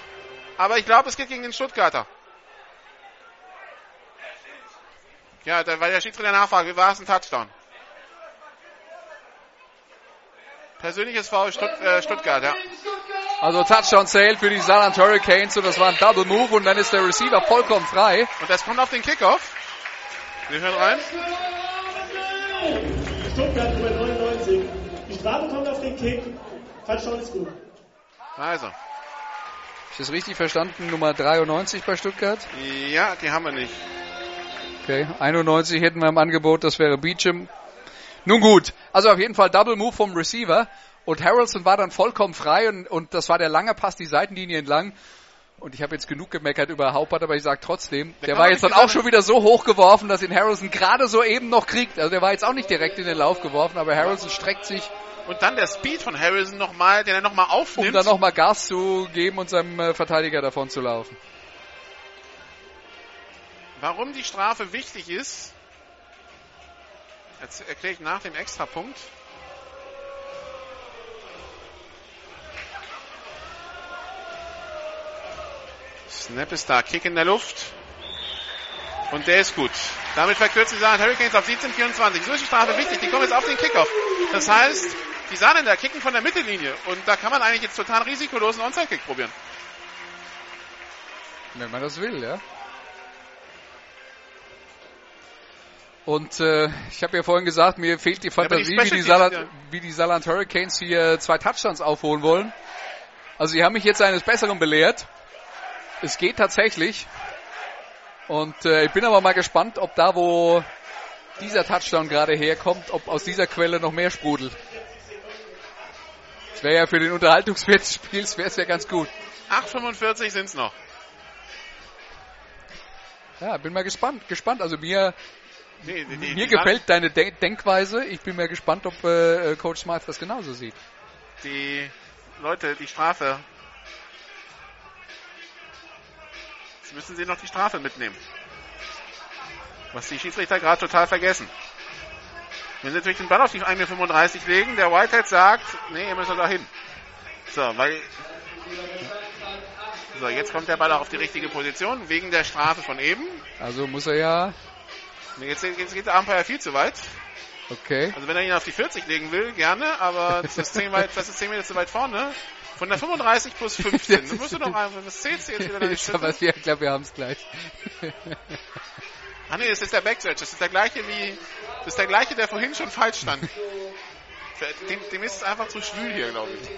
Aber ich glaube, es geht gegen den Stuttgarter. Ja, da, weil der Schiedsrichter nachfragt, wie war es ein Touchdown? Persönliches Foul Stutt, äh, Stuttgart, ja. Also Touchdown Sale für die Saarland Hurricanes und das war ein Double Move und dann ist der Receiver vollkommen frei. Und das kommt auf den Kickoff. Wir hören rein. Stuttgart Nummer 99. Die Strafe kommt auf den Kick. Touchdown ist gut. Also. Ist das richtig verstanden? Nummer 93 bei Stuttgart? Ja, die haben wir nicht. Okay, 91 hätten wir im Angebot, das wäre Beecham. Nun gut, also auf jeden Fall Double Move vom Receiver und Harrelson war dann vollkommen frei und, und das war der lange Pass die Seitenlinie entlang. Und ich habe jetzt genug gemeckert über Haupert, aber ich sage trotzdem, der, der war jetzt dann auch schon wieder so hoch geworfen, dass ihn Harrelson gerade so eben noch kriegt. Also der war jetzt auch nicht direkt in den Lauf geworfen, aber Harrelson streckt sich. Und dann der Speed von Harrison nochmal, den er nochmal aufnimmt. Um dann nochmal Gas zu geben und seinem äh, Verteidiger davon zu laufen. Warum die Strafe wichtig ist, erkläre ich nach dem Extrapunkt. Snap ist da, Kick in der Luft. Und der ist gut. Damit verkürzt die Saarland Hurricanes auf 17-24. So ist die Strafe wichtig. Die kommen jetzt auf den Kickoff. Das heißt, die Saarländer kicken von der Mittellinie. Und da kann man eigentlich jetzt total risikolos einen Onside-Kick probieren. Wenn man das will, ja. Und äh, ich habe ja vorhin gesagt, mir fehlt die Fantasie, die wie, die Saarland, Teams, wie die Saarland Hurricanes hier zwei Touchdowns aufholen wollen. Also sie haben mich jetzt eines Besseren belehrt. Es geht tatsächlich. Und äh, ich bin aber mal gespannt, ob da, wo dieser Touchdown gerade herkommt, ob aus dieser Quelle noch mehr sprudelt. Das wäre ja für den Unterhaltungswert des Spiels wäre es ja ganz gut. 8,45 sind's noch. Ja, bin mal gespannt. Gespannt. Also mir, Nee, die, mir gefällt deine De Denkweise. Ich bin mal gespannt, ob äh, Coach Smart das genauso sieht. die Leute, die Strafe. Jetzt müssen sie noch die Strafe mitnehmen. Was die Schiedsrichter gerade total vergessen. Wenn sie natürlich den Ball auf die 1,35 legen, der Whitehead sagt, nee, ihr müsst da hin. So, weil. So, jetzt kommt der Ball auch auf die richtige Position, wegen der Strafe von eben. Also muss er ja, Jetzt, jetzt geht der Umpire viel zu weit. okay. Also wenn er ihn auf die 40 legen will, gerne, aber das ist 10, weit, das ist 10 Meter zu weit vorne. Von der 35 plus 15. Du musst du doch einfach, was zählst du jetzt wieder deine aber wir- ich glaube, wir haben es gleich. Ah nee, das ist der Backstretch. Das ist der gleiche wie, das ist der gleiche, der vorhin schon falsch stand. Dem, dem ist es einfach zu schwül hier, glaube ich.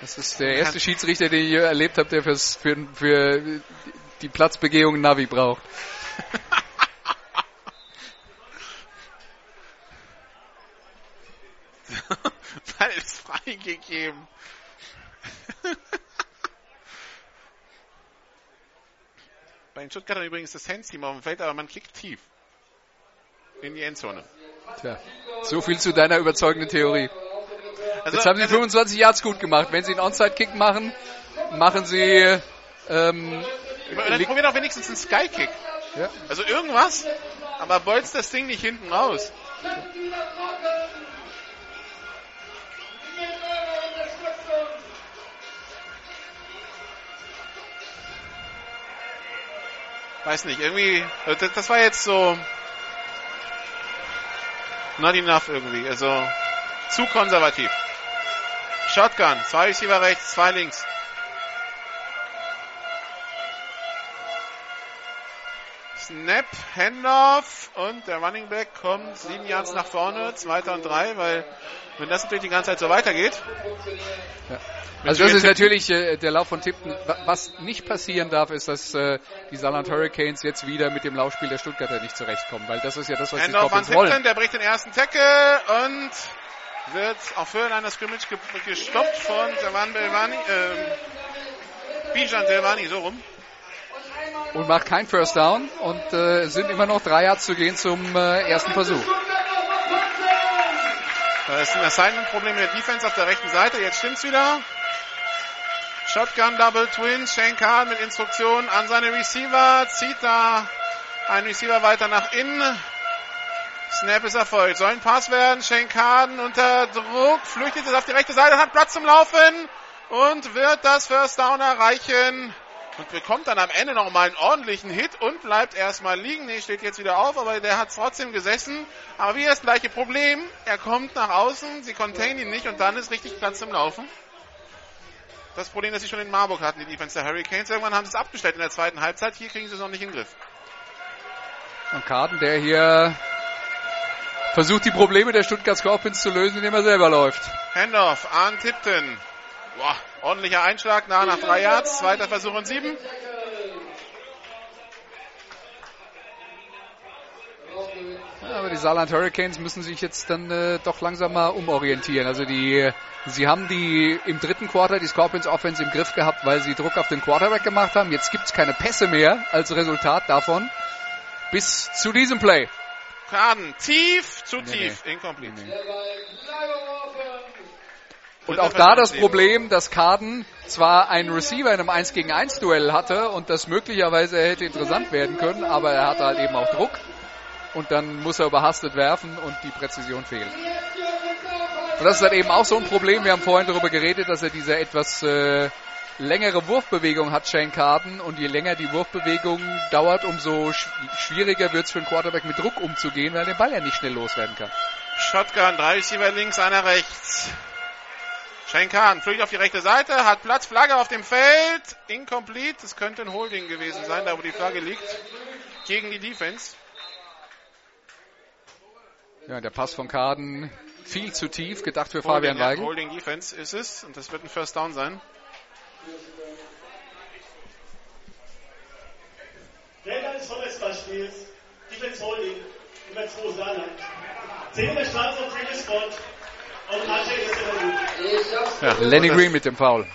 Das ist der erste Schiedsrichter, den ich je erlebt habe, der fürs, für, für die Platzbegehung Navi braucht. Ball ist freigegeben. Bei den Stuttgartern übrigens das Handteam auf dem Feld, aber man kickt tief. In die Endzone. Tja, so viel zu deiner überzeugenden Theorie. Also, Jetzt haben sie also, 25 Yards gut gemacht. Wenn sie einen Onside-Kick machen, machen sie ähm, dann li- probier doch wenigstens einen Skykick. ja, Also irgendwas, aber bolzt das Ding nicht hinten raus. Weiß nicht, irgendwie, das, das war jetzt so not enough irgendwie, also zu konservativ. Shotgun, zwei Receiver rechts, zwei links. Snap, Handoff und der Running Back kommt sieben Yards nach vorne, zweiter und drei, weil wenn das natürlich die ganze Zeit so weitergeht, Also das ist natürlich äh, der Lauf von Tipton. Wa- Was nicht passieren darf, ist, dass äh, die Saarland Hurricanes jetzt wieder mit dem Laufspiel der Stuttgarter nicht zurechtkommen, weil das ist ja das, was die Handoff an Scorpions wollen. Tipton, der bricht den ersten Tackle und wird auf Höhe einer Scrimmage ge gestoppt von Javan Belvani, äh, Bijan Delvani, so rum. Und macht kein First Down und äh, es sind immer noch drei Yards zu gehen zum äh, ersten Versuch. Da ist ein Assignment-Problem der Defense auf der rechten Seite. Jetzt stimmt's wieder. Shotgun Double Twin. Shane Kahn mit Instruktion an seine Receiver. Zieht da ein Receiver weiter nach innen. Snap ist erfolgt. Soll ein Pass werden. Shane Kahn unter Druck. Flüchtet jetzt auf die rechte Seite. Hat Platz zum Laufen. Und wird das First Down erreichen. Und bekommt dann am Ende nochmal einen ordentlichen Hit und bleibt erstmal liegen. Nee, steht jetzt wieder auf, aber der hat trotzdem gesessen. Aber wie das gleiche Problem. Er kommt nach außen, sie containen ihn nicht und dann ist richtig Platz zum Laufen. Das Problem, das sie schon in Marburg hatten, die Defense der Hurricanes. Irgendwann haben sie es abgestellt in der zweiten Halbzeit. Hier kriegen sie es noch nicht in den Griff. Und Karten, der hier versucht, die Probleme der Stuttgart Scorpions zu lösen, indem er selber läuft. Handoff an Tipton. Boah, ordentlicher Einschlag, nah nach drei Yards. Zweiter Versuch und sieben. Ja, aber die Saarland Hurricanes müssen sich jetzt dann äh, doch langsam mal umorientieren. Also die, sie haben die im dritten Quarter die Scorpions Offense im Griff gehabt, weil sie Druck auf den Quarterback gemacht haben. Jetzt gibt's keine Pässe mehr als Resultat davon. Bis zu diesem Play. Kaden, tief, zu Nee, tief. Incomplete. Und auch da das. Problem, dass Kaden zwar einen Receiver in einem 1 gegen 1 Duell hatte und das möglicherweise hätte interessant werden können, aber er hatte halt eben auch Druck und dann muss er überhastet werfen und die Präzision fehlt. Und das ist halt eben auch so ein Problem. Wir haben vorhin darüber geredet, dass er diese etwas äh, längere Wurfbewegung hat, Shane Carden. Und je länger die Wurfbewegung dauert, umso sch schwieriger wird es für einen Quarterback mit Druck umzugehen, weil er den Ball ja nicht schnell loswerden kann. Shotgun, drei Receiver links, einer rechts. Schenkan fliegt auf die rechte Seite, hat Platz, Flagge auf dem Feld. Incomplete. Es könnte ein Holding gewesen sein, da wo die Flagge liegt. Gegen die Defense. Ja, der Pass von Kaden viel zu tief, gedacht für Fabian Holding, ja, Weigel. Holding Defense ist es. Und das wird ein First Down sein. Ränder des Vorwärtsballspiels, Defense Holding, Nummer 2 Saarland. 10 der Strafe auf Travis Scott. Ja, Lenny Green mit dem Foul.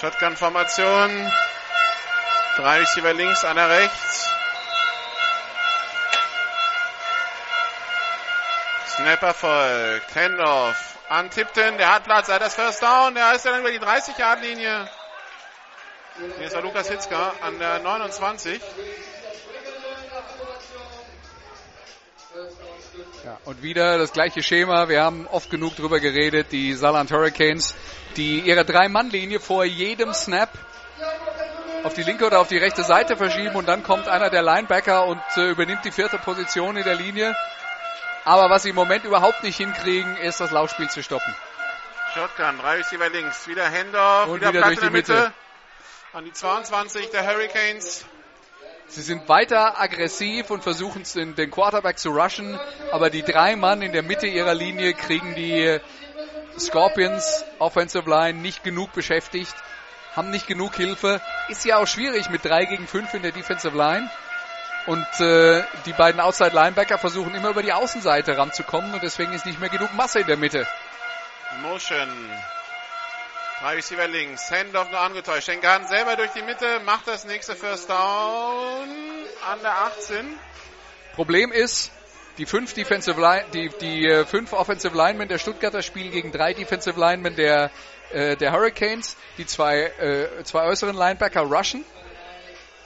Shotgun-Formation. Drei Receiver links, einer rechts. Snapper folgt. Handoff an Tipton. Der hat Platz. Er hat das First Down. Der ist dann über die 30-Yard-Linie. Hier ist der Lukas Hitzka an der 29. Ja, und wieder das gleiche Schema. Wir haben oft genug drüber geredet. Die Saarland Hurricanes, die ihre Drei-Mann-Linie vor jedem Snap auf die linke oder auf die rechte Seite verschieben und dann kommt einer der Linebacker und äh, übernimmt die vierte Position in der Linie. Aber was sie im Moment überhaupt nicht hinkriegen, ist das Laufspiel zu stoppen. Shotgun. Drei Receiver links. Wieder. Und wieder, wieder durch die Mitte. Mitte. An die 22 der Hurricanes. Sie sind weiter aggressiv und versuchen den Quarterback zu rushen, aber die drei Mann in der Mitte ihrer Linie kriegen die Scorpions Offensive Line nicht genug beschäftigt, haben nicht genug Hilfe. Ist ja auch schwierig mit drei gegen fünf in der Defensive Line. Und äh, die beiden Outside Linebacker versuchen immer über die Außenseite ranzukommen und deswegen ist nicht mehr genug Masse in der Mitte. Motion. Drei Receiver links. Handoff nur angetäuscht. Schenkan selber durch die Mitte. Macht das nächste First Down an der 18. Problem ist, die fünf Defensive Line, die, die äh, fünf Offensive Linemen der Stuttgarter spielen gegen drei Defensive Linemen der, äh, der Hurricanes, die zwei, äh, zwei äußeren Linebacker rushen.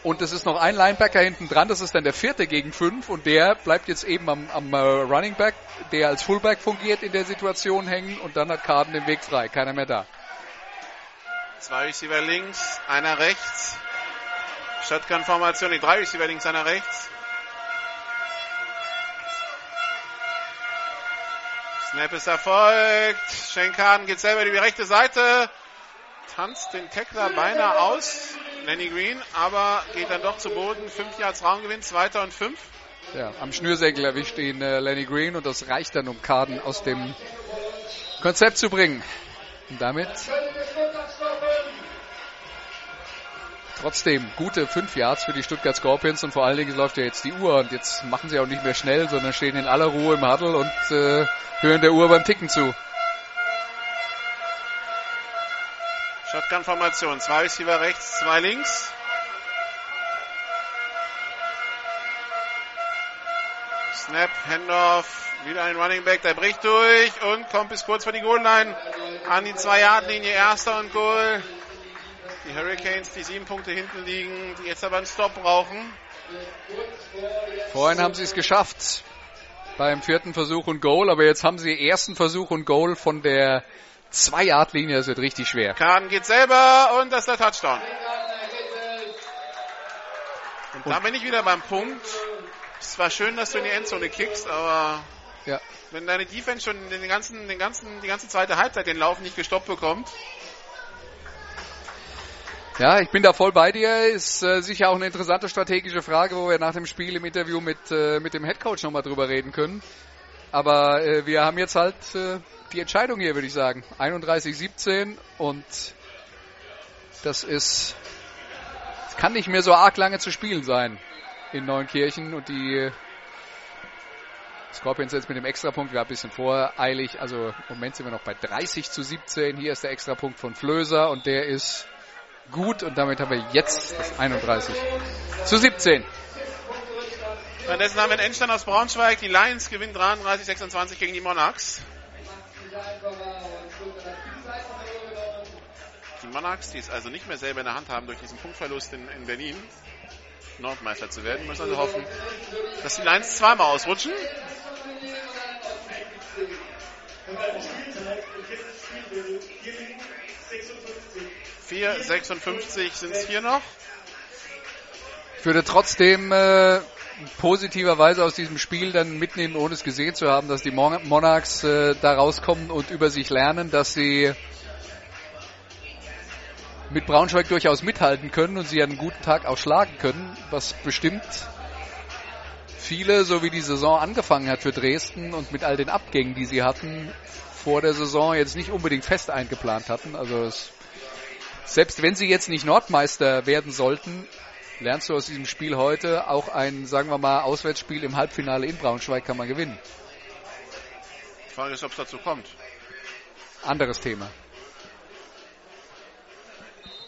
Und es ist noch ein Linebacker hinten dran, das ist dann der vierte gegen fünf und der bleibt jetzt eben am, am äh, Running Back, der als Fullback fungiert in der Situation hängen und dann hat Carden den Weg frei, keiner mehr da. Zwei Receiver links, einer rechts. Shotgun-Formation, die drei Receiver links, einer rechts. Snap ist erfolgt. Schenkan geht selber über die rechte Seite. Tanzt den Tackler beinahe aus. Lenny Green, aber geht dann doch zu Boden. Fünf Yards Raumgewinn, zweiter und fünf. Ja, am Schnürsenkel erwischt ihn äh, Lenny Green und das reicht dann, um Carden aus dem Konzept zu bringen. Und damit trotzdem gute fünf Yards für die Stuttgart Scorpions und vor allen Dingen läuft ja jetzt die Uhr und jetzt machen sie auch nicht mehr schnell, sondern stehen in aller Ruhe im Huddle und äh, hören der Uhr beim Ticken zu. Shotgun-Formation. Zwei Receiver rechts, zwei links. Snap, Handoff, wieder ein Running Back, der bricht durch und kommt bis kurz vor die Goal-Line an die 2-Yard-Linie. Erster und Goal. Die Hurricanes, die sieben Punkte hinten liegen, die jetzt aber einen Stop brauchen. Vorhin haben sie es geschafft beim vierten Versuch und Goal, aber jetzt haben sie ersten Versuch und Goal von der 2-Yard-Linie. Das wird richtig schwer. Kahn geht selber und das ist der Touchdown. Und da bin ich wieder beim Punkt. Es war schön, dass du in die Endzone kickst, aber Ja. wenn deine Defense schon den ganzen, den ganzen, die ganze zweite Halbzeit den Lauf nicht gestoppt bekommt, Ja, ich bin da voll bei dir. Ist äh, sicher auch eine interessante strategische Frage, wo wir nach dem Spiel im Interview mit, äh, mit dem Headcoach nochmal drüber reden können. Aber äh, wir haben jetzt halt äh, die Entscheidung hier, würde ich sagen. 31-17 und das ist, es kann nicht mehr so arg lange zu spielen sein in Neunkirchen und die Scorpions jetzt mit dem Extrapunkt, war ein bisschen voreilig, also im Moment sind wir noch bei 30 zu 17. Hier ist der Extrapunkt von Flöser und der ist gut und damit haben wir jetzt das 31 zu 17. Währenddessen haben wir einen Endstand aus Braunschweig. Die Lions gewinnen 33-26 gegen die Monarchs. Die Monarchs, die es also nicht mehr selber in der Hand haben durch diesen Punktverlust in, in Berlin, Nordmeister zu werden, müssen also hoffen, dass die Lions zweimal ausrutschen. Liegen 56. 4,56 sind es hier noch. Ich würde trotzdem äh, positiverweise aus diesem Spiel dann mitnehmen, ohne es gesehen zu haben, dass die Mon Monarchs äh, da rauskommen und über sich lernen, dass sie mit Braunschweig durchaus mithalten können und sie einen guten Tag auch schlagen können, was bestimmt viele, so wie die Saison angefangen hat für Dresden und mit all den Abgängen, die sie hatten, vor der Saison jetzt nicht unbedingt fest eingeplant hatten. Also es, selbst wenn sie jetzt nicht Nordmeister werden sollten, lernst du aus diesem Spiel heute auch ein, sagen wir mal, Auswärtsspiel im Halbfinale in Braunschweig kann man gewinnen. Die Frage ist, ob es dazu kommt. Anderes Thema.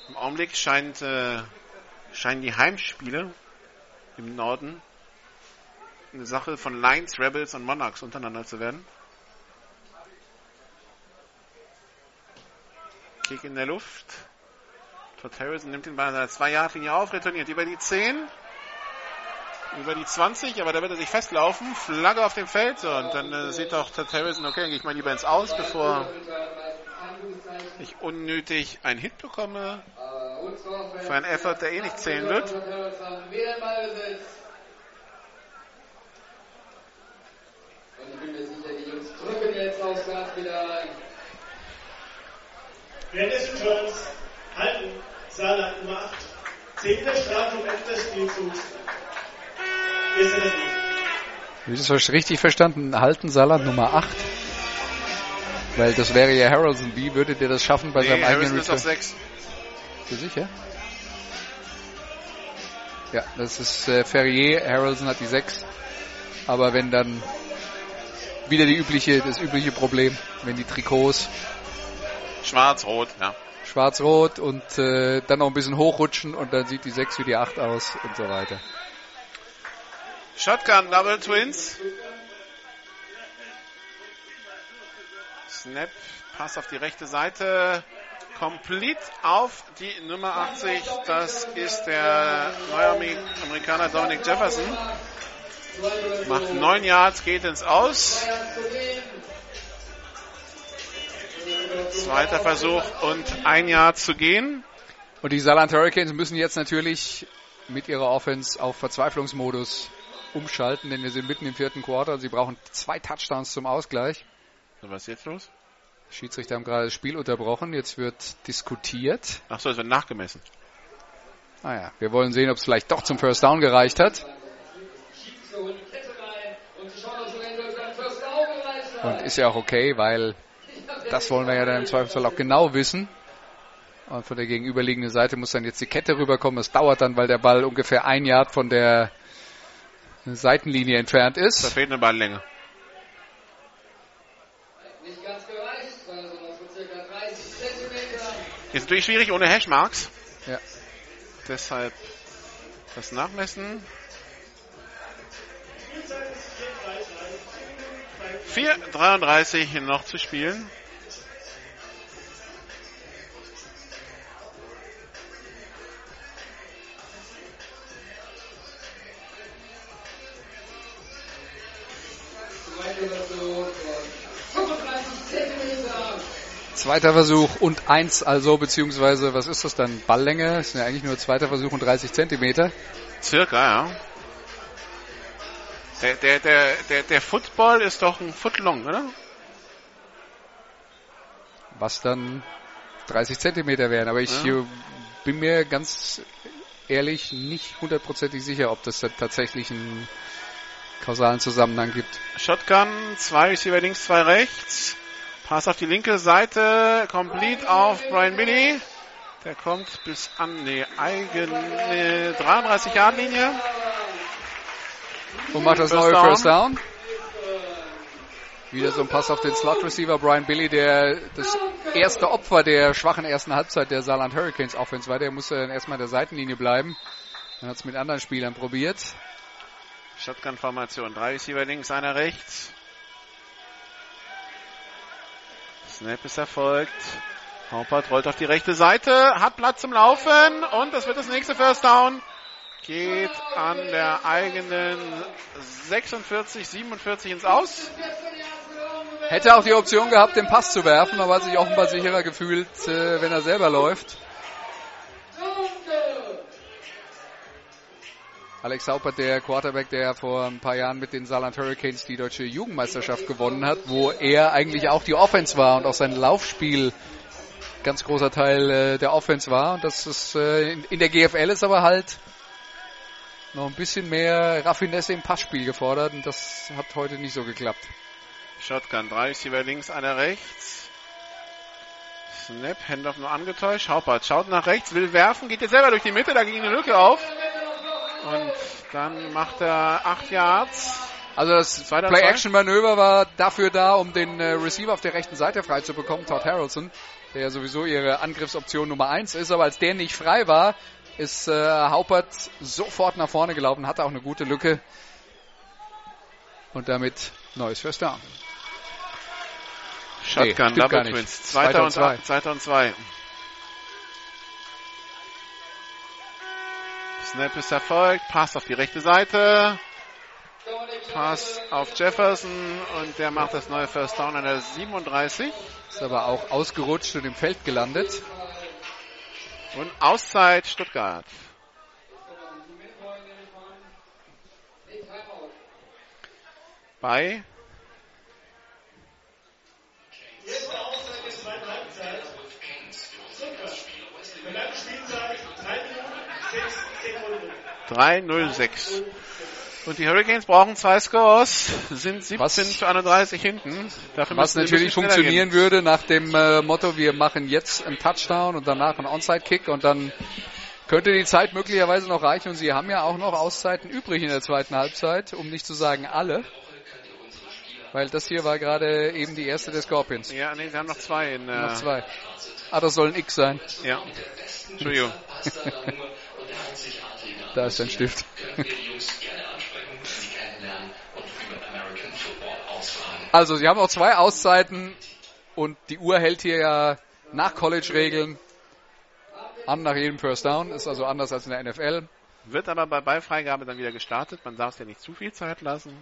Im Augenblick scheint, äh, scheinen die Heimspiele im Norden eine Sache von Lions, Rebels und Monarchs untereinander zu werden. Kick in der Luft. Todd Harrison nimmt ihn bei einer 2-Yard-Linie auf, retourniert über die 10, über die 20, aber da wird er sich festlaufen. Flagge auf dem Feld so, und dann äh, sieht doch Todd Harrison, okay, ich mal lieber ins Aus, bevor ich unnötig einen Hit bekomme für einen Effort, der eh nicht zählen wird. Und ich bin mir sicher, die Jungs drücken jetzt aufs Gas wieder rein. Währenddessen Turns halten Saarland Nummer 8. Zehnter Ende des Spielzugs. Ist er das nicht? Wie ist das richtig verstanden? Halten Saarland Nummer 8? Weil das wäre ja Harrelson. Wie würde der das schaffen bei Nee, seinem eigenen Harrison ist auf Return? 6. Bist du sicher? Ja, das ist äh, Ferrier. Harrelson hat die 6. Aber wenn dann wieder die übliche, das übliche Problem, wenn die Trikots Schwarz, rot, ja. Schwarz-rot und äh, dann noch ein bisschen hochrutschen und dann sieht die 6 wie die 8 aus und so weiter. Shotgun, Double Twins. Snap, Pass auf die rechte Seite. Complete auf die Nummer 80. Das ist der neue Amerikaner Dominic Jefferson. Macht 9 Yards, geht ins Aus. Zweiter Versuch und ein Yard zu gehen. Und die Saarland Hurricanes müssen jetzt natürlich mit ihrer Offense auf Verzweiflungsmodus umschalten, denn wir sind mitten im vierten Quarter. Sie brauchen zwei Touchdowns zum Ausgleich. So, was ist jetzt los? Schiedsrichter haben gerade das Spiel unterbrochen. Jetzt wird diskutiert. Ach so, es wird nachgemessen. Naja, wir wollen sehen, ob es vielleicht doch zum First Down gereicht hat. Und ist ja auch okay, weil das wollen wir ja dann im Zweifelsfall auch genau wissen. Und von der gegenüberliegenden Seite muss dann jetzt die Kette rüberkommen. Das dauert dann, weil der Ball ungefähr ein Yard von der Seitenlinie entfernt Da ist. fehlt eine Balllänge. Nicht ganz gereicht, sondern so circa 30 Zentimeter. Ist natürlich schwierig ohne Hashmarks. Ja. Deshalb das Nachmessen. 4,33 noch zu spielen. Zweiter Versuch und 35 Zentimeter. Zweiter Versuch und eins also, beziehungsweise, was ist das dann? Balllänge? Das sind ja eigentlich nur zweiter Versuch und 30 Zentimeter. Circa, ja. Der, der, der, der, der Football ist doch ein Footlong, oder? was dann 30 Zentimeter wären. Aber ich Ja. äh, bin mir ganz ehrlich nicht hundertprozentig sicher, ob das da tatsächlich einen kausalen Zusammenhang gibt. Shotgun, zwei Receiver links, zwei rechts. Pass auf die linke Seite, complete auf Brian Billy. Der kommt bis an die eigene 33 Yard Linie. Und macht das First neue down. First Down. Wieder so ein Pass auf den Slot Receiver Brian Billy, der das erste Opfer der schwachen ersten Halbzeit der Saarland Hurricanes Offense war. Der musste dann erstmal an der Seitenlinie bleiben. Dann hat es mit anderen Spielern probiert. Shotgun-Formation. Drei Receiver links, einer rechts. Snap ist erfolgt. Haupert rollt auf die rechte Seite, hat Platz zum Laufen und das wird das nächste First Down geht an der eigenen 46, 47 ins Aus. Hätte auch die Option gehabt, den Pass zu werfen, aber hat sich offenbar sicherer gefühlt, äh, wenn er selber läuft. Alex Haupert, der Quarterback, der vor ein paar Jahren mit den Saarland Hurricanes die deutsche Jugendmeisterschaft gewonnen hat, wo er eigentlich auch die Offense war und auch sein Laufspiel ganz großer Teil äh, der Offense war. Und das ist äh, in, in der GFL ist aber halt noch ein bisschen mehr Raffinesse im Passspiel gefordert und das hat heute nicht so geklappt. Shotgun, drei Receiver links, einer rechts. Snap, Handoff nur angetäuscht. Haupert schaut nach rechts, will werfen, geht jetzt selber durch die Mitte, da ging eine Lücke auf. Und dann macht er acht Yards. Also das Play-Action-Manöver war dafür da, um den äh, Receiver auf der rechten Seite frei zu bekommen, Todd Harrelson, der ja sowieso ihre Angriffsoption Nummer eins ist. Aber als der nicht frei war, ist äh, Haupert sofort nach vorne gelaufen, hatte auch eine gute Lücke. Und damit neues First Down. Shotgun, gar Double. Twins. Zweiter Zweiter und zwei. Zweiter und zwei. Snap ist erfolgt, Pass auf die rechte Seite. Pass auf Jefferson und der macht das neue First Down an der 37. Ist aber auch ausgerutscht und im Feld gelandet. Und Auszeit Stuttgart. Bei Erste Auszeit der Und die Hurricanes brauchen zwei Scores, sind 17 Was- zu 31 hinten. Dafür Was ein natürlich funktionieren gehen. würde nach dem äh, Motto, wir machen jetzt einen Touchdown und danach einen Onside-Kick und dann könnte die Zeit möglicherweise noch reichen und sie haben ja auch noch Auszeiten übrig in der zweiten Halbzeit, um nicht zu sagen alle. Weil das hier war gerade eben die erste der Scorpions. Ja, nee, sie haben noch zwei in, äh, Noch zwei. Ah, das soll ein X sein. Ja. Entschuldigung. Da ist dein Stift. Also, sie haben auch zwei Auszeiten und die Uhr hält hier ja nach College-Regeln an nach jedem First Down. Ist also anders als in der NFL. Wird aber bei Ballfreigabe dann wieder gestartet. Man darf es ja nicht zu viel Zeit lassen.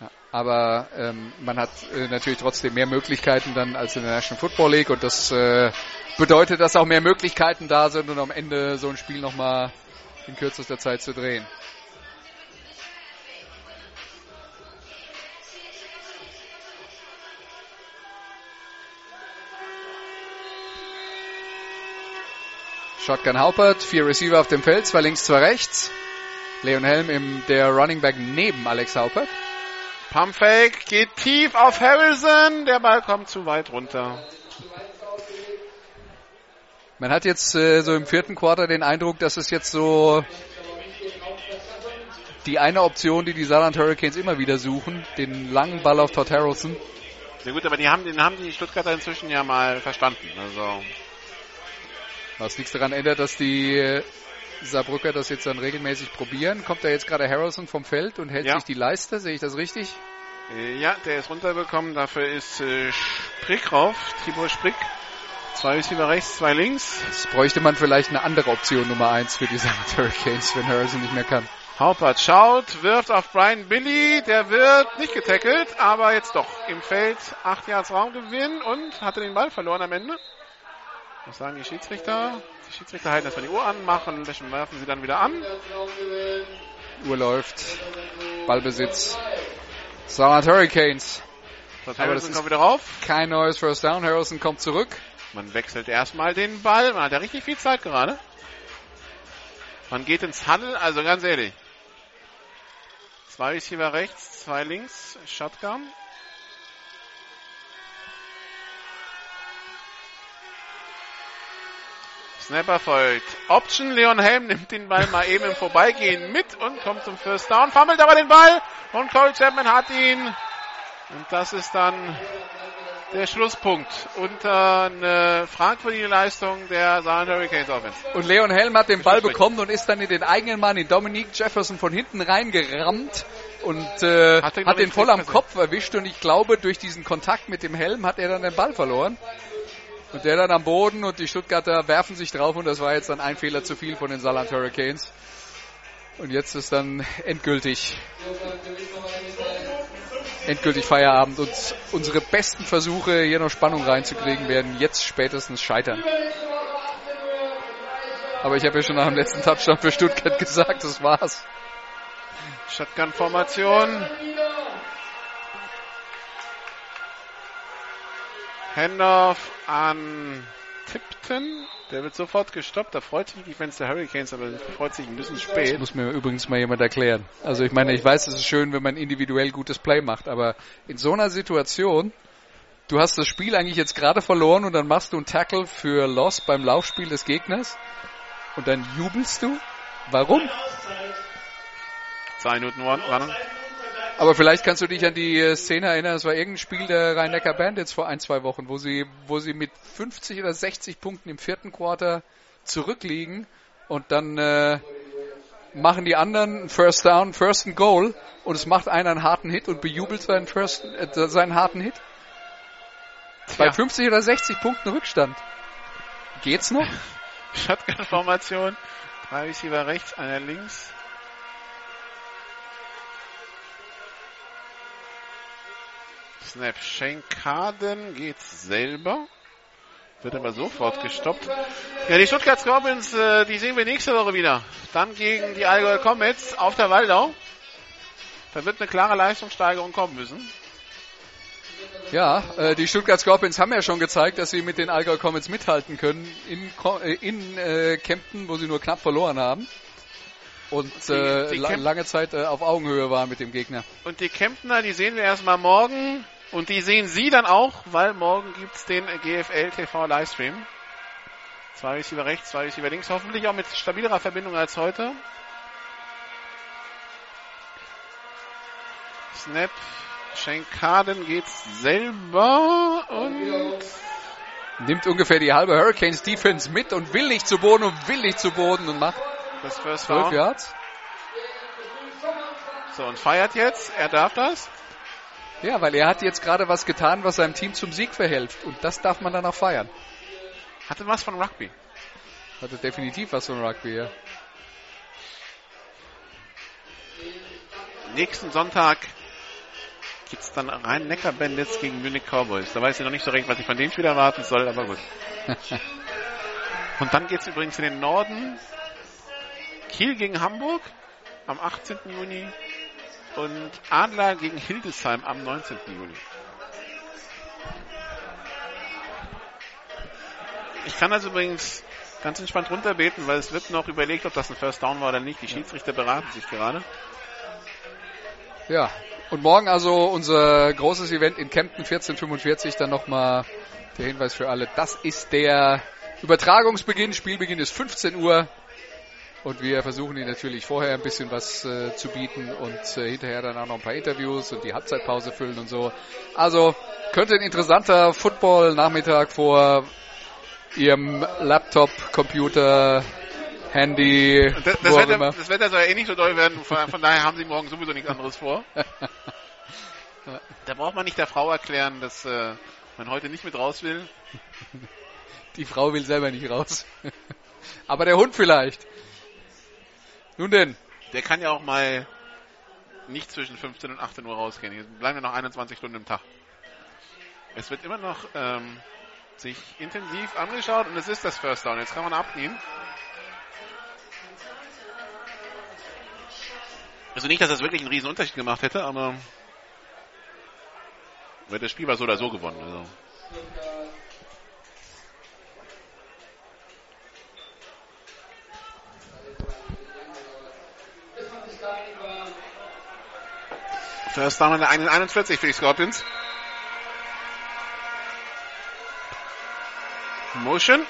Ja, aber ähm, man hat äh, natürlich trotzdem mehr Möglichkeiten dann als in der National Football League und das äh, bedeutet, dass auch mehr Möglichkeiten da sind und am Ende so ein Spiel nochmal in kürzester Zeit zu drehen. Shotgun Haupert, vier Receiver auf dem Feld, zwei links, zwei rechts. Leon Helm im der Running Back neben Alex Haupert. Pumpfake geht tief auf Harrison. Der Ball kommt zu weit runter. Man hat jetzt äh, so im vierten Quarter den Eindruck, dass es jetzt so die eine Option, die die Saarland Hurricanes immer wieder suchen, den langen Ball auf Todd Harrelson. Ja gut, aber die haben, den haben die Stuttgarter inzwischen ja mal verstanden. Also Was nichts daran ändert, dass die äh, Saarbrücker das jetzt dann regelmäßig probieren. Kommt da jetzt gerade Harrelson vom Feld und hält Ja. sich die Leiste, sehe ich das richtig? äh, ja, der ist runterbekommen. Dafür ist äh, Sprick rauf. Tibor Sprick. Zwei Receiver rechts, zwei links. Jetzt bräuchte man vielleicht eine andere Option Nummer eins für die Saarland Hurricanes, wenn Harrelson nicht mehr kann. Haupert schaut, wirft auf Brian Billy, der wird nicht getackelt, aber jetzt doch im Feld 8 Yards Raumgewinn und hatte den Ball verloren am Ende. Was sagen die Schiedsrichter? Die Schiedsrichter halten erstmal die Uhr an, machen, werfen sie dann wieder an. Uhr läuft, Ballbesitz. Saarland Hurricanes. Das Aber das Harrison ist- kommt wieder rauf. Kein neues First Down. Harrelson kommt zurück. Man wechselt erstmal den Ball. Man hat ja richtig viel Zeit gerade. Man geht ins Huddle, also ganz ehrlich. Zwei Receiver rechts, zwei links, Shotgun. Snapper folgt. Option, Leon Helm nimmt den Ball mal eben im Vorbeigehen mit und kommt zum First Down, fummelt aber den Ball und Cole Chapman hat ihn. Und das ist dann der Schlusspunkt äh, eine fragwürdige Leistung der Saarland Hurricanes Offense. Und Leon Helm hat den Ball bekommen und ist dann in den eigenen Mann, in Dominique Jefferson, von hinten reingerammt und äh, Hat hat, den, voll am Kopf erwischt. Und ich glaube, durch diesen Kontakt mit dem Helm hat er dann den Ball verloren. Und der dann am Boden und die Stuttgarter werfen sich drauf und das war jetzt dann ein Fehler zu viel von den Saarland Hurricanes. Und jetzt ist dann endgültig endgültig Feierabend und unsere besten Versuche, hier noch Spannung reinzukriegen, werden jetzt spätestens scheitern. Aber ich habe ja schon nach dem letzten Touchdown für Stuttgart gesagt, das war's. Shotgun-Formation. Handoff an Tipton. Der wird sofort gestoppt. Da freut sich die Defense der Hurricanes, aber das freut sich ein bisschen Das spät. muss mir übrigens mal jemand erklären. Also ich meine, ich weiß, es ist schön, wenn man individuell gutes Play macht, aber in so einer Situation, du hast das Spiel eigentlich jetzt gerade verloren und dann machst du einen Tackle für Loss beim Laufspiel des Gegners und dann jubelst du? Warum? Zwei Minuten ran. Aber vielleicht kannst du dich an die äh, Szene erinnern, es war irgendein Spiel der Rhein-Neckar Bandits vor ein, zwei Wochen, wo sie, wo sie mit 50 oder 60 Punkten im vierten Quarter zurückliegen und dann äh, machen die anderen einen First Down, First and Goal und es macht einer einen harten Hit und bejubelt seinen, First, äh, seinen harten Hit. Bei Ja. 50 oder 60 Punkten Rückstand. Geht's noch? Shotgun-Formation. Drei Receiver rechts, einer links. Snap. Schenkaden geht selber. Wird aber sofort gestoppt. Ja, die Stuttgart Scorpions, äh, die sehen wir nächste Woche wieder. Dann gegen die Allgäu Comets auf der Waldau. Da wird eine klare Leistungssteigerung kommen müssen. Ja, äh, die Stuttgart Scorpions haben ja schon gezeigt, dass sie mit den Allgäu Comets mithalten können in, äh, in äh, Kempten, wo sie nur knapp verloren haben. Und Die- äh, die la lange Zeit auf Augenhöhe waren mit dem Gegner. Und die Kemptner, die sehen wir erstmal morgen. Und die sehen Sie dann auch, weil morgen gibt's den GFL TV Livestream. Zwei Receiver rechts, zwei Receiver links. Hoffentlich auch mit stabilerer Verbindung als heute. Snap. Schenkaden geht's selber und Nimmt ungefähr die halbe Hurricanes Defense mit und will nicht zu Boden und will nicht zu Boden und macht das First 12 Down. Yards. So, und feiert jetzt. Er darf das. Ja, weil er hat jetzt gerade was getan, was seinem Team zum Sieg verhilft. Und das darf man dann auch feiern. Hatte was von Rugby. Hatte definitiv was von Rugby, ja. Nächsten Sonntag gibt's dann Rhein-Neckar-Bandits gegen Munich Cowboys. Da weiß ich noch nicht so recht, was ich von dem Spiel erwarten soll, aber gut. Und dann geht's übrigens in den Norden. Kiel gegen Hamburg am 18. Juni und Adler gegen Hildesheim am 19. Juni. Ich kann das übrigens ganz entspannt runterbeten, weil es wird noch überlegt, ob das ein First Down war oder nicht. Die Schiedsrichter beraten sich gerade. Ja. Und morgen also unser großes Event in Kempten 1445. Dann nochmal der Hinweis für alle. Das ist der Übertragungsbeginn. Spielbeginn ist 15 Uhr. Und wir versuchen Ihnen natürlich vorher ein bisschen was äh, zu bieten und äh, hinterher dann auch noch ein paar Interviews und die Halbzeitpause füllen und so. Also könnte ein interessanter Football-Nachmittag vor Ihrem Laptop, Computer, Handy, Das, das, Wetter, immer. das Wetter soll ja eh nicht so doll werden, von, von daher haben sie morgen sowieso nichts anderes vor. Da braucht man nicht der Frau erklären, dass äh, man heute nicht mit raus will. Die Frau will selber nicht raus. Aber der Hund vielleicht. Nun denn, Der kann ja auch mal nicht zwischen 15 und 18 Uhr rausgehen. Hier bleiben ja noch 21 Stunden im Tag. Es wird immer noch ähm, sich intensiv angeschaut und es ist das First Down. Jetzt kann man abnehmen. Also nicht, dass das wirklich einen riesen Unterschied gemacht hätte, aber weil das Spiel war so oder so gewonnen. Also. First Down an der 41 für die Scorpions. Motion.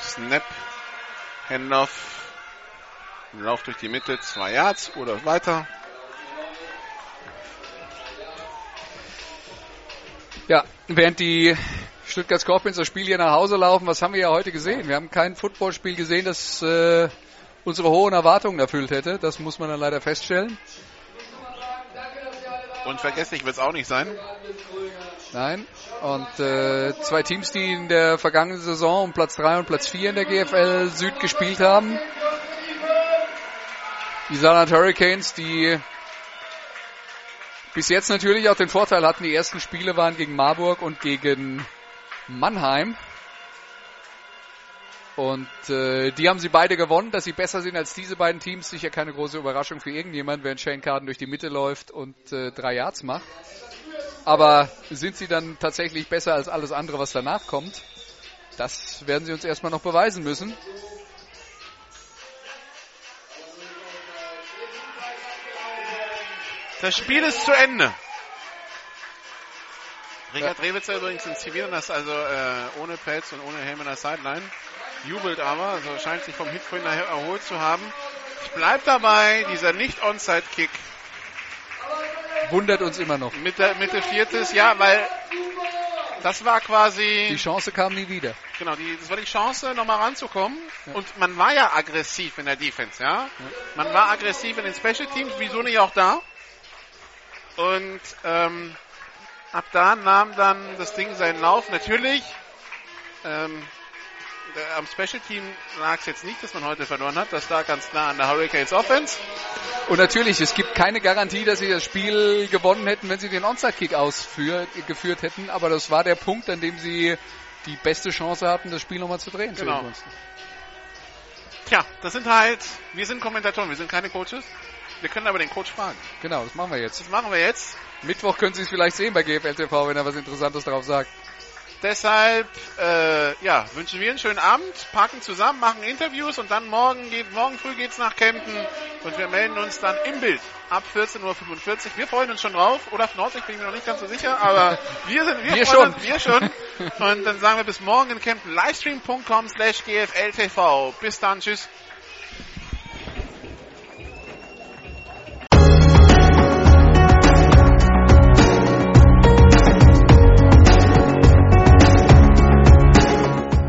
Snap. Handoff. Lauf durch die Mitte, zwei Yards oder weiter. ja, während die Stuttgart Scorpions das Spiel hier nach Hause laufen, was haben wir ja heute gesehen? Wir haben kein Footballspiel gesehen, das äh, unsere hohen Erwartungen erfüllt hätte. Das muss man dann leider feststellen. Und vergesslich wird es auch nicht sein. Nein. Und äh, zwei Teams, die in der vergangenen Saison um Platz 3 und Platz 4 in der GFL Süd gespielt haben. Die Saarland Hurricanes, die bis jetzt natürlich auch den Vorteil hatten, die ersten Spiele waren gegen Marburg und gegen Mannheim. Und äh, die haben sie beide gewonnen, dass sie besser sind als diese beiden Teams. Sicher keine große Überraschung für irgendjemand, wenn Shane Carden durch die Mitte läuft und äh, drei Yards macht. Aber sind sie dann tatsächlich besser als alles andere, was danach kommt? Das werden sie uns erstmal noch beweisen müssen. Das Spiel ist zu Ende. Richard Rewitzer übrigens in Zivil, das also äh, ohne Pelz und ohne Helm in der Sideline. Jubelt aber, also scheint sich vom Hit vorhin erholt zu haben. Ich bleib dabei, dieser Nicht-Onside-Kick. Wundert uns immer noch. Mitte, Mitte viertes, ja, weil das war quasi. Die Chance kam nie wieder. Genau, die, das war die Chance, nochmal ranzukommen. Ja. Und man war ja aggressiv in der Defense, ja? ja. Man war aggressiv in den Special Teams, wieso nicht auch da? Und ähm, ab da nahm dann das Ding seinen Lauf. Natürlich, ähm, am Special Team lag es jetzt nicht, dass man heute verloren hat. Das lag ganz nah an der Hurricanes Offense. Und natürlich, es gibt keine Garantie, dass sie das Spiel gewonnen hätten, wenn sie den Onside-Kick ausgeführt hätten. Aber das war der Punkt, an dem sie die beste Chance hatten, das Spiel nochmal zu drehen. Genau. Tja, das sind halt, wir sind Kommentatoren, wir sind keine Coaches. Wir können aber den Coach fragen. Genau, das machen wir jetzt. Das machen wir jetzt. Mittwoch können Sie es vielleicht sehen bei GFL TV, wenn er was Interessantes darauf sagt. Deshalb äh, ja, wünschen wir einen schönen Abend, packen zusammen, machen Interviews und dann morgen geht morgen früh geht's nach Kempten und wir melden uns dann im Bild ab 14.45 Uhr. Wir freuen uns schon drauf. Oder Nord, ich bin mir noch nicht ganz so sicher, aber wir sind wir, wir schon. Uns, wir schon. Und dann sagen wir bis morgen in Kempten livestream.com slash gfltv. Bis dann, tschüss.